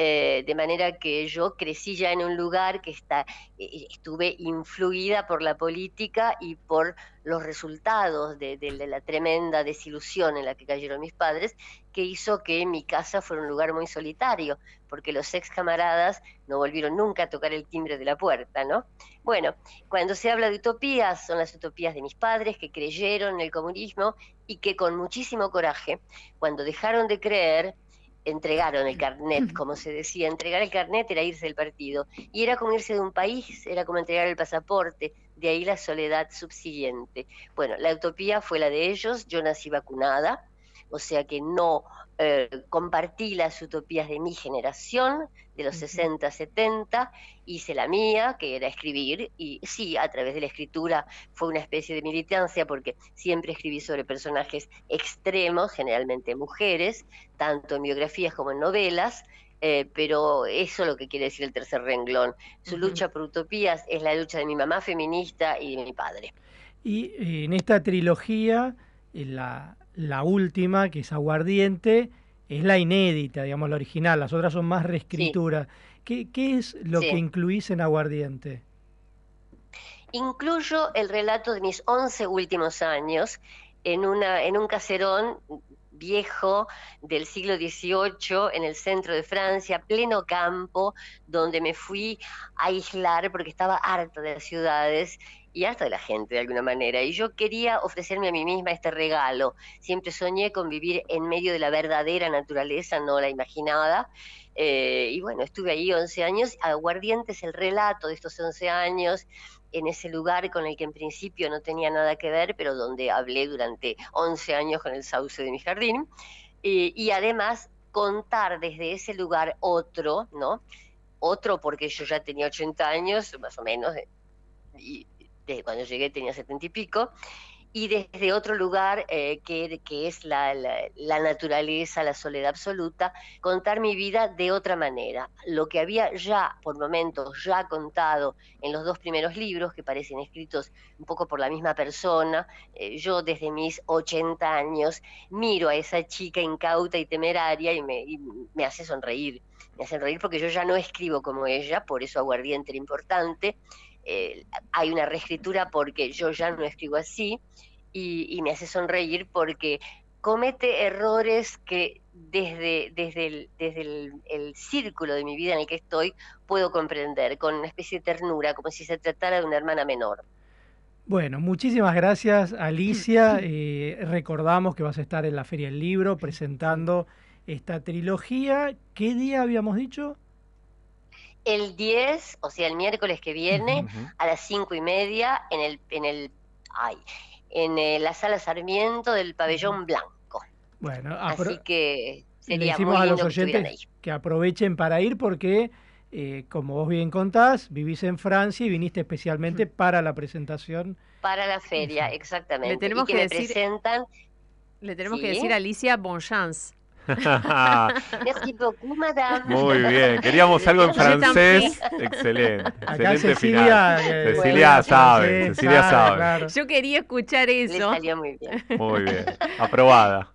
Speaker 41: eh, de manera que yo crecí ya en un lugar que está, eh, estuve influida por la política y por los resultados de, de- la tremenda desilusión en la que cayeron mis padres, que hizo que mi casa fuera un lugar muy solitario, porque los ex camaradas no volvieron nunca a tocar el timbre de la puerta, ¿no? Bueno, cuando se habla de utopías, son las utopías de mis padres que creyeron en el comunismo y que con muchísimo coraje, cuando dejaron de creer, entregaron el carnet, como se decía, entregar el carnet era irse del partido, y era como irse de un país, era como entregar el pasaporte, de ahí la soledad subsiguiente. Bueno, la utopía fue la de ellos, yo nací vacunada, o sea que no eh, compartí las utopías de mi generación, de los 60, 70, hice la mía, que era escribir, y sí, a través de la escritura fue una especie de militancia, porque siempre escribí sobre personajes extremos, generalmente mujeres, tanto en biografías como en novelas, eh, pero eso es lo que quiere decir el tercer renglón. Su lucha por utopías es la lucha de mi mamá feminista y de mi padre.
Speaker 2: Y eh, en esta trilogía, la, la última, que es Aguardiente, es la inédita, digamos, la original. Las otras son más reescrituras. ¿Qué, qué es lo
Speaker 41: Sí.
Speaker 2: que incluís en Aguardiente?
Speaker 41: Incluyo el relato de mis 11 últimos años en, una, en un caserón viejo del siglo XVIII en el centro de Francia, pleno campo, donde me fui a aislar porque estaba harta de las ciudades y harta de la gente de alguna manera. Y yo quería ofrecerme a mí misma este regalo. Siempre soñé con vivir en medio de la verdadera naturaleza, no la imaginada. Eh, y bueno, estuve ahí 11 años. Aguardiente es el relato de estos 11 años en ese lugar con el que en principio no tenía nada que ver, pero donde hablé durante 11 años con el sauce de mi jardín. Eh, y además contar desde ese lugar otro, ¿no? Otro porque yo ya tenía 80 años, más o menos, y desde cuando llegué tenía 70 y pico, y desde otro lugar eh, que, que es la, la- naturaleza, la soledad absoluta, contar mi vida de otra manera. Lo que había ya, por momentos, ya contado en los dos primeros libros, que parecen escritos un poco por la misma persona, eh, yo desde mis 80 años miro a esa chica incauta y temeraria y me, y me hace sonreír. Me hace reír porque yo ya no escribo como ella, por eso Aguardiente era importante. Eh, hay una reescritura porque yo ya no escribo así y, y me hace sonreír porque comete errores que desde, desde, el, desde el, el círculo de mi vida en el que estoy puedo comprender con una especie de ternura, como si se tratara de una hermana menor.
Speaker 2: Bueno, muchísimas gracias Alicia. [LAUGHS] Eh, recordamos que vas a estar en la Feria del Libro presentando esta trilogía. ¿Qué día habíamos dicho?
Speaker 41: El 10, o sea, el miércoles que viene, a las cinco y media, en el, en el, ay, en eh, la sala Sarmiento del pabellón blanco.
Speaker 2: Bueno, apro-
Speaker 41: Así que
Speaker 2: le
Speaker 41: sería
Speaker 2: decimos
Speaker 41: muy
Speaker 2: a los
Speaker 41: que
Speaker 2: oyentes
Speaker 41: ahí.
Speaker 2: que aprovechen para ir porque, eh, como vos bien contás, vivís en Francia y viniste especialmente para la presentación.
Speaker 41: Para la feria, exactamente.
Speaker 4: Le tenemos
Speaker 41: y que,
Speaker 4: que
Speaker 41: me
Speaker 4: decir-
Speaker 41: presentan.
Speaker 4: Le tenemos
Speaker 41: ¿Sí?
Speaker 4: que decir a Alicia bon chance. [LAUGHS]
Speaker 41: Merci beaucoup, madame.
Speaker 3: Muy bien, queríamos algo en francés. Excelente.
Speaker 2: Acá
Speaker 3: Excelente
Speaker 2: Cecilia,
Speaker 3: final.
Speaker 2: eh,
Speaker 3: Cecilia
Speaker 2: bueno,
Speaker 3: sabe, Cecilia
Speaker 2: sabe,
Speaker 3: sabe.
Speaker 2: claro.
Speaker 4: Yo quería escuchar
Speaker 41: Le
Speaker 4: eso.
Speaker 41: salió muy bien.
Speaker 3: Muy bien. Aprobada.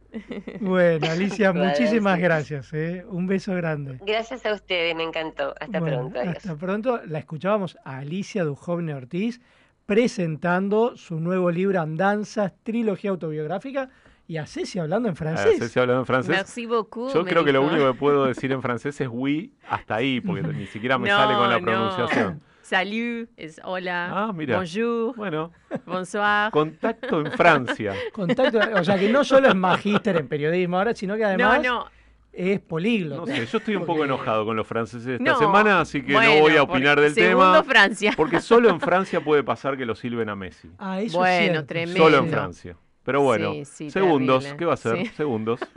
Speaker 2: Bueno, Alicia, muchísimas
Speaker 41: sí.
Speaker 2: gracias. eh. Un beso grande.
Speaker 41: Gracias a ustedes, me encantó. Hasta
Speaker 2: Bueno,
Speaker 41: pronto. Adiós.
Speaker 2: Hasta pronto. La escuchábamos a Alicia Dujovne Ortiz presentando su nuevo libro Andanzas, trilogía autobiográfica, y a Ceci hablando en francés.
Speaker 3: Ceci hablando en francés.
Speaker 4: Merci beaucoup.
Speaker 3: Yo creo que lo único que puedo decir en francés es oui hasta ahí, porque [LAUGHS] ni siquiera me
Speaker 4: No,
Speaker 3: sale con la
Speaker 4: no.
Speaker 3: pronunciación. [LAUGHS]
Speaker 4: Salut es hola.
Speaker 3: Ah, mira.
Speaker 4: Bonjour.
Speaker 3: Bueno,
Speaker 4: Bonsoir.
Speaker 3: contacto en Francia. [LAUGHS]
Speaker 2: Contacto, o sea que no solo es magíster en periodismo ahora, sino que además
Speaker 4: no, no.
Speaker 2: es
Speaker 3: No
Speaker 2: políglota.
Speaker 3: sé, yo estoy un poco enojado con los franceses esta
Speaker 4: No,
Speaker 3: semana, así que
Speaker 4: bueno,
Speaker 3: no voy a opinar del
Speaker 4: segundo
Speaker 3: tema.
Speaker 4: Francia.
Speaker 3: Porque solo en Francia puede pasar que lo silben a Messi.
Speaker 2: Ah, eso es
Speaker 4: Bueno,
Speaker 2: cierto.
Speaker 4: tremendo.
Speaker 3: Solo en. Francia. Pero bueno,
Speaker 4: Sí, sí,
Speaker 3: segundos,
Speaker 4: terrible.
Speaker 3: ¿qué va a ser?
Speaker 4: Sí.
Speaker 3: Segundos. [LAUGHS]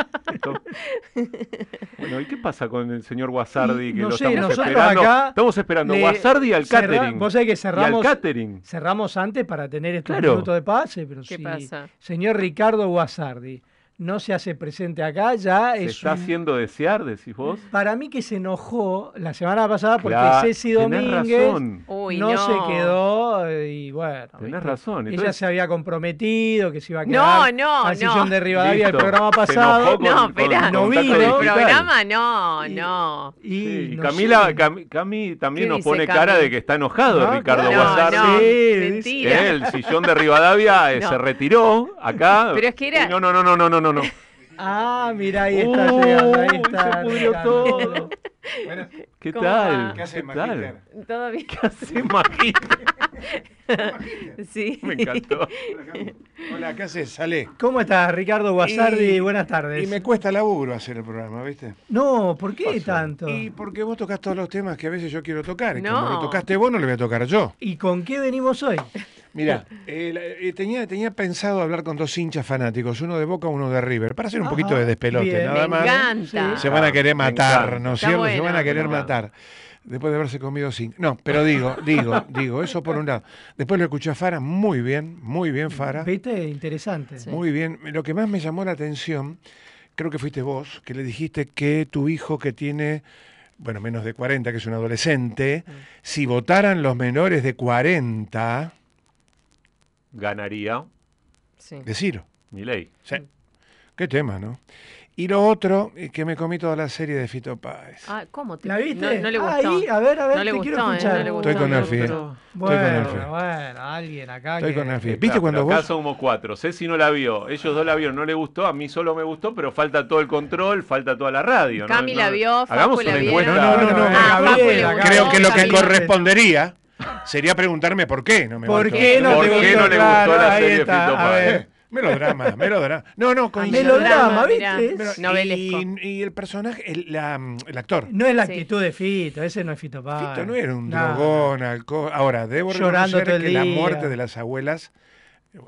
Speaker 3: Bueno, ¿y qué pasa con el señor Guasardi? Que
Speaker 2: no
Speaker 3: lo
Speaker 2: sé,
Speaker 3: estamos
Speaker 2: nosotros
Speaker 3: esperando.
Speaker 2: acá
Speaker 3: estamos esperando Guasardi al catering.
Speaker 2: Vos sabés que cerramos,
Speaker 3: Y al catering.
Speaker 2: cerramos antes para tener estos
Speaker 3: Claro.
Speaker 2: minutos de pase, pero
Speaker 4: ¿Qué pasa?
Speaker 2: señor Ricardo Guasardi no se hace presente acá, ya
Speaker 3: Se
Speaker 2: es
Speaker 3: está
Speaker 2: un-
Speaker 3: haciendo desear, decís vos.
Speaker 2: Para mí que se enojó la semana pasada porque
Speaker 3: Claro,
Speaker 2: Ceci Domínguez
Speaker 3: razón.
Speaker 4: Uy,
Speaker 2: no,
Speaker 4: no.
Speaker 2: se quedó eh, y bueno.
Speaker 3: Tenés
Speaker 2: ¿viste?
Speaker 3: razón.
Speaker 2: Ella
Speaker 3: entonces-
Speaker 2: se había comprometido que se iba a
Speaker 4: No,
Speaker 2: quedar
Speaker 4: no,
Speaker 2: al
Speaker 4: no.
Speaker 2: sillón de Rivadavia el
Speaker 3: Listo.
Speaker 2: programa
Speaker 3: Se
Speaker 2: pasado.
Speaker 3: con-
Speaker 4: No, espera,
Speaker 2: no vino.
Speaker 4: El programa no, no.
Speaker 2: Y,
Speaker 3: Sí,
Speaker 2: no
Speaker 3: Camila. Cami, también
Speaker 4: ¿Qué
Speaker 3: nos pone
Speaker 4: Cami?
Speaker 3: cara de que está enojado
Speaker 2: No,
Speaker 3: Ricardo
Speaker 4: no,
Speaker 2: Sí,
Speaker 4: mentira.
Speaker 3: El sillón de Rivadavia eh, [LAUGHS]
Speaker 4: No.
Speaker 3: se retiró acá.
Speaker 4: Pero es que era-
Speaker 3: No, no, no, no, no, no, no, no. [LAUGHS]
Speaker 2: Ah, mira, ahí está
Speaker 3: Uy,
Speaker 2: llegando, ahí
Speaker 3: se
Speaker 2: está.
Speaker 3: pudrió
Speaker 2: Ricardo.
Speaker 3: todo.
Speaker 42: Bueno,
Speaker 3: ¿Qué
Speaker 4: ¿Cómo
Speaker 3: tal?
Speaker 4: va?
Speaker 42: ¿Qué hace
Speaker 3: ¿Qué tal?
Speaker 42: Magíter?
Speaker 4: Todo bien.
Speaker 3: ¿Qué hace Magíter? [LAUGHS]
Speaker 4: Sí.
Speaker 3: Me encantó.
Speaker 42: Hola, ¿qué haces? Sale.
Speaker 2: ¿Cómo estás, Ricardo Guasardi?
Speaker 42: Y-
Speaker 2: Buenas tardes.
Speaker 42: Y me cuesta laburo hacer el programa, ¿viste?
Speaker 2: No, ¿por qué tanto?
Speaker 42: Y porque vos tocas todos los temas que a veces yo quiero tocar. Y
Speaker 4: No.
Speaker 42: como lo tocaste vos, no lo voy a tocar yo.
Speaker 2: ¿Y con qué venimos hoy?
Speaker 42: Mira, tenía, tenía pensado hablar con dos hinchas fanáticos, uno de Boca, uno de River, para hacer un
Speaker 2: Ajá,
Speaker 42: poquito de despelote,
Speaker 2: bien.
Speaker 42: nada
Speaker 4: Me
Speaker 42: más.
Speaker 4: encanta.
Speaker 42: Se van a querer matar. ¿no es cierto? Se van a querer matar. Después de haberse comido cinco. No, pero digo, digo, [LAUGHS] digo, eso por un lado. Después lo escuché a Fara, muy bien, muy bien Fara.
Speaker 2: ¿Viste? Interesante.
Speaker 42: Muy bien. Lo que más me llamó la atención, creo que fuiste vos, que le dijiste que tu hijo que tiene, bueno, menos de 40, que es un adolescente, si votaran los menores de 40,
Speaker 3: Ganaría
Speaker 4: Sí.
Speaker 42: de Ciro.
Speaker 3: Milei.
Speaker 42: Sí. Qué tema, ¿no? Y lo otro, eh, que me comí toda la serie de Fito Páez.
Speaker 4: Ah, ¿cómo te
Speaker 2: ¿La viste?
Speaker 4: No, no le gustó.
Speaker 2: Ahí, a ver, a ver,
Speaker 4: no le
Speaker 2: te
Speaker 4: gustó,
Speaker 2: quiero
Speaker 4: eh,
Speaker 2: escuchar.
Speaker 4: no le gustó,
Speaker 42: Estoy con Alfie,
Speaker 4: gustó.
Speaker 42: Estoy con
Speaker 2: Bueno,
Speaker 42: Alfie.
Speaker 2: bueno, alguien acá
Speaker 42: Estoy
Speaker 2: que...
Speaker 42: con Alfie.
Speaker 3: Eh,
Speaker 42: ¿Viste
Speaker 3: claro,
Speaker 42: cuando
Speaker 3: pero acá
Speaker 42: vos-
Speaker 3: somos cuatro. Ceci no la vio. Ellos dos la vieron, no le gustó. A mí solo me gustó, pero falta todo el control, falta toda la radio. ¿no?
Speaker 4: Cami la
Speaker 3: No-
Speaker 4: vio,
Speaker 3: Hagamos
Speaker 4: la
Speaker 3: una encuesta.
Speaker 42: No, no, no, no,
Speaker 4: Ah,
Speaker 42: Creo que lo que correspondería sería preguntarme por qué no me
Speaker 2: ¿Por
Speaker 42: gustó.
Speaker 2: qué no
Speaker 3: ¿Por
Speaker 2: te
Speaker 3: qué
Speaker 2: gustó?
Speaker 3: no le
Speaker 2: Claro,
Speaker 3: gustó la serie de
Speaker 2: está,
Speaker 3: Fito Páez?
Speaker 42: Melodrama, [LAUGHS] melodrama. No, no,
Speaker 4: Ah,
Speaker 42: coincido.
Speaker 2: Melodrama, ¿viste?
Speaker 4: Novelesco.
Speaker 42: y, y el personaje, el, la, el actor.
Speaker 2: No es la
Speaker 4: Sí.
Speaker 2: actitud de Fito, ese no es Fito Páez.
Speaker 42: Fito no era un
Speaker 2: No,
Speaker 42: drogón, alcohol. Ahora, debo
Speaker 2: Llorando
Speaker 42: reconocer que la muerte de las abuelas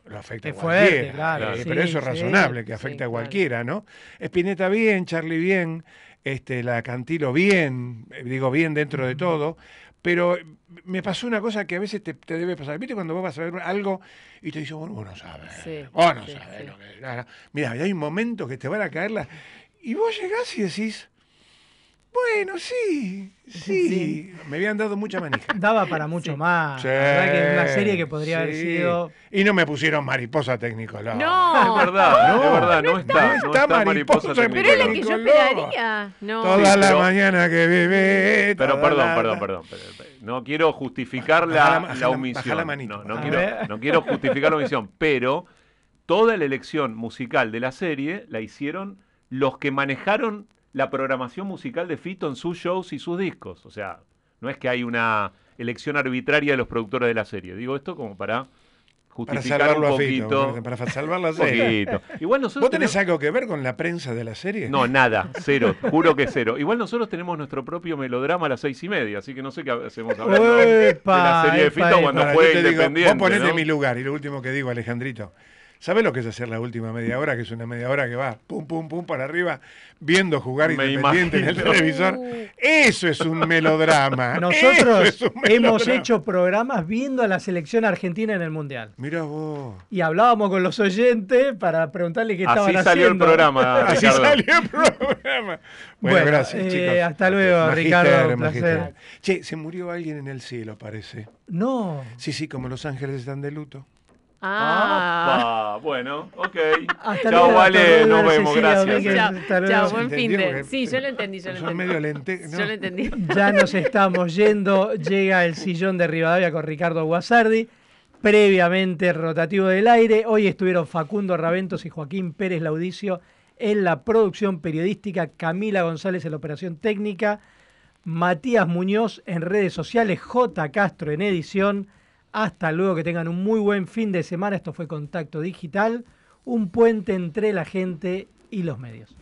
Speaker 42: lo afecta a
Speaker 2: fuerte,
Speaker 42: cualquiera.
Speaker 2: claro,
Speaker 42: eh,
Speaker 2: sí,
Speaker 42: pero eso es
Speaker 2: sí.
Speaker 42: razonable que
Speaker 4: Sí,
Speaker 42: afecte a
Speaker 4: claro.
Speaker 42: cualquiera, ¿no? Spinetta bien, Charlie bien, este, la Cantilo bien, eh, digo bien dentro de todo, pero me pasó una cosa que a veces te, te debe pasar. ¿Viste cuando vos vas a ver algo y te dices, bueno, vos no sabes,
Speaker 4: Sí,
Speaker 42: vos no
Speaker 4: sí,
Speaker 42: sabes
Speaker 4: sí.
Speaker 42: lo que nada. Mira, hay un momento que te van a caer las... Y vos llegás y decís, bueno, sí, [LAUGHS] sí, me habían dado mucha manija. [LAUGHS]
Speaker 2: Daba para mucho más.
Speaker 42: Sí,
Speaker 2: La verdad que es una serie que podría haber sido...
Speaker 42: Y no me pusieron mariposa técnico. No,
Speaker 4: No. [LAUGHS]
Speaker 3: Es verdad,
Speaker 42: No,
Speaker 3: es verdad, no,
Speaker 42: no
Speaker 3: está,
Speaker 42: está
Speaker 3: no está
Speaker 42: mariposa
Speaker 3: mariposa
Speaker 4: Pero es la que yo esperaría. No.
Speaker 42: Toda
Speaker 3: Sí,
Speaker 42: la
Speaker 3: pero-
Speaker 42: mañana que bebé.
Speaker 3: Pero perdón,
Speaker 42: la-
Speaker 3: perdón, perdón, No quiero justificar
Speaker 42: Baja
Speaker 3: la,
Speaker 42: la- baja
Speaker 3: la
Speaker 42: la-
Speaker 3: omisión.
Speaker 42: baja la manito.
Speaker 3: No, no quiero, no quiero justificar la omisión, pero toda la elección musical de la serie la hicieron los que manejaron la programación musical de Fito en sus shows y sus discos. O sea, no es que hay una elección arbitraria de los productores de la serie. Digo esto como para
Speaker 42: Para
Speaker 3: justificar
Speaker 42: salvarlo
Speaker 3: un
Speaker 42: a Fito.
Speaker 3: poquito.
Speaker 42: Para salvar la [LAUGHS]
Speaker 3: un
Speaker 42: serie.
Speaker 3: poquito. Igual nosotros
Speaker 42: ¿Vos tenés
Speaker 3: tenemos-
Speaker 42: algo que ver con la prensa de la serie?
Speaker 3: No, [LAUGHS] nada, cero, juro que cero. Igual nosotros tenemos nuestro propio melodrama a las seis y media, así que no sé qué hacemos hablando de la serie de Fito
Speaker 2: epa,
Speaker 3: cuando
Speaker 42: digo,
Speaker 3: independiente.
Speaker 42: vos ponete
Speaker 3: ¿no?
Speaker 42: en mi lugar y lo último que digo, Alejandrito. ¿Sabés lo que es hacer la última media hora? Que es una media hora que va pum, pum, pum para arriba, viendo jugar
Speaker 3: Me
Speaker 42: independiente en el
Speaker 3: imagino.
Speaker 42: televisor. Eso es un melodrama. [LAUGHS]
Speaker 2: Nosotros
Speaker 42: es un
Speaker 2: hemos
Speaker 42: melodrama.
Speaker 2: hecho programas viendo a la selección argentina en el Mundial.
Speaker 42: Mira vos.
Speaker 2: Y hablábamos con los oyentes para preguntarle qué estaban
Speaker 3: Así salió el
Speaker 2: haciendo.
Speaker 3: programa, [LAUGHS]
Speaker 42: Así salió el programa. [LAUGHS] Bueno,
Speaker 2: Bueno,
Speaker 42: gracias,
Speaker 2: eh,
Speaker 42: chicos.
Speaker 2: hasta luego,
Speaker 42: Magister,
Speaker 2: Ricardo, un
Speaker 42: magister.
Speaker 2: placer.
Speaker 42: Che, se murió alguien en el cielo, parece.
Speaker 2: No.
Speaker 42: Sí, sí, como Los Ángeles están de luto.
Speaker 4: Ah.
Speaker 3: Ah, bueno, ok.
Speaker 2: Hasta
Speaker 3: Chao, Vale, nos vemos,
Speaker 2: Cecilia
Speaker 3: gracias.
Speaker 2: Domínguez.
Speaker 4: Chao, chao, buen fin de. Sí, yo lo entendí, yo lo entendí.
Speaker 42: medio lente. ¿no?
Speaker 4: Yo lo entendí.
Speaker 2: Ya nos estamos yendo. Llega el sillón de Rivadavia con Ricardo Guasardi. Previamente rotativo del aire. Hoy estuvieron Facundo Raventos y Joaquín Pérez Laudicio en la producción periodística, Camila González en la operación técnica, Matías Muñoz en redes sociales, J. Castro en edición. Hasta luego, que tengan un muy buen fin de semana. Esto fue Contacto Digital, un puente entre la gente y los medios.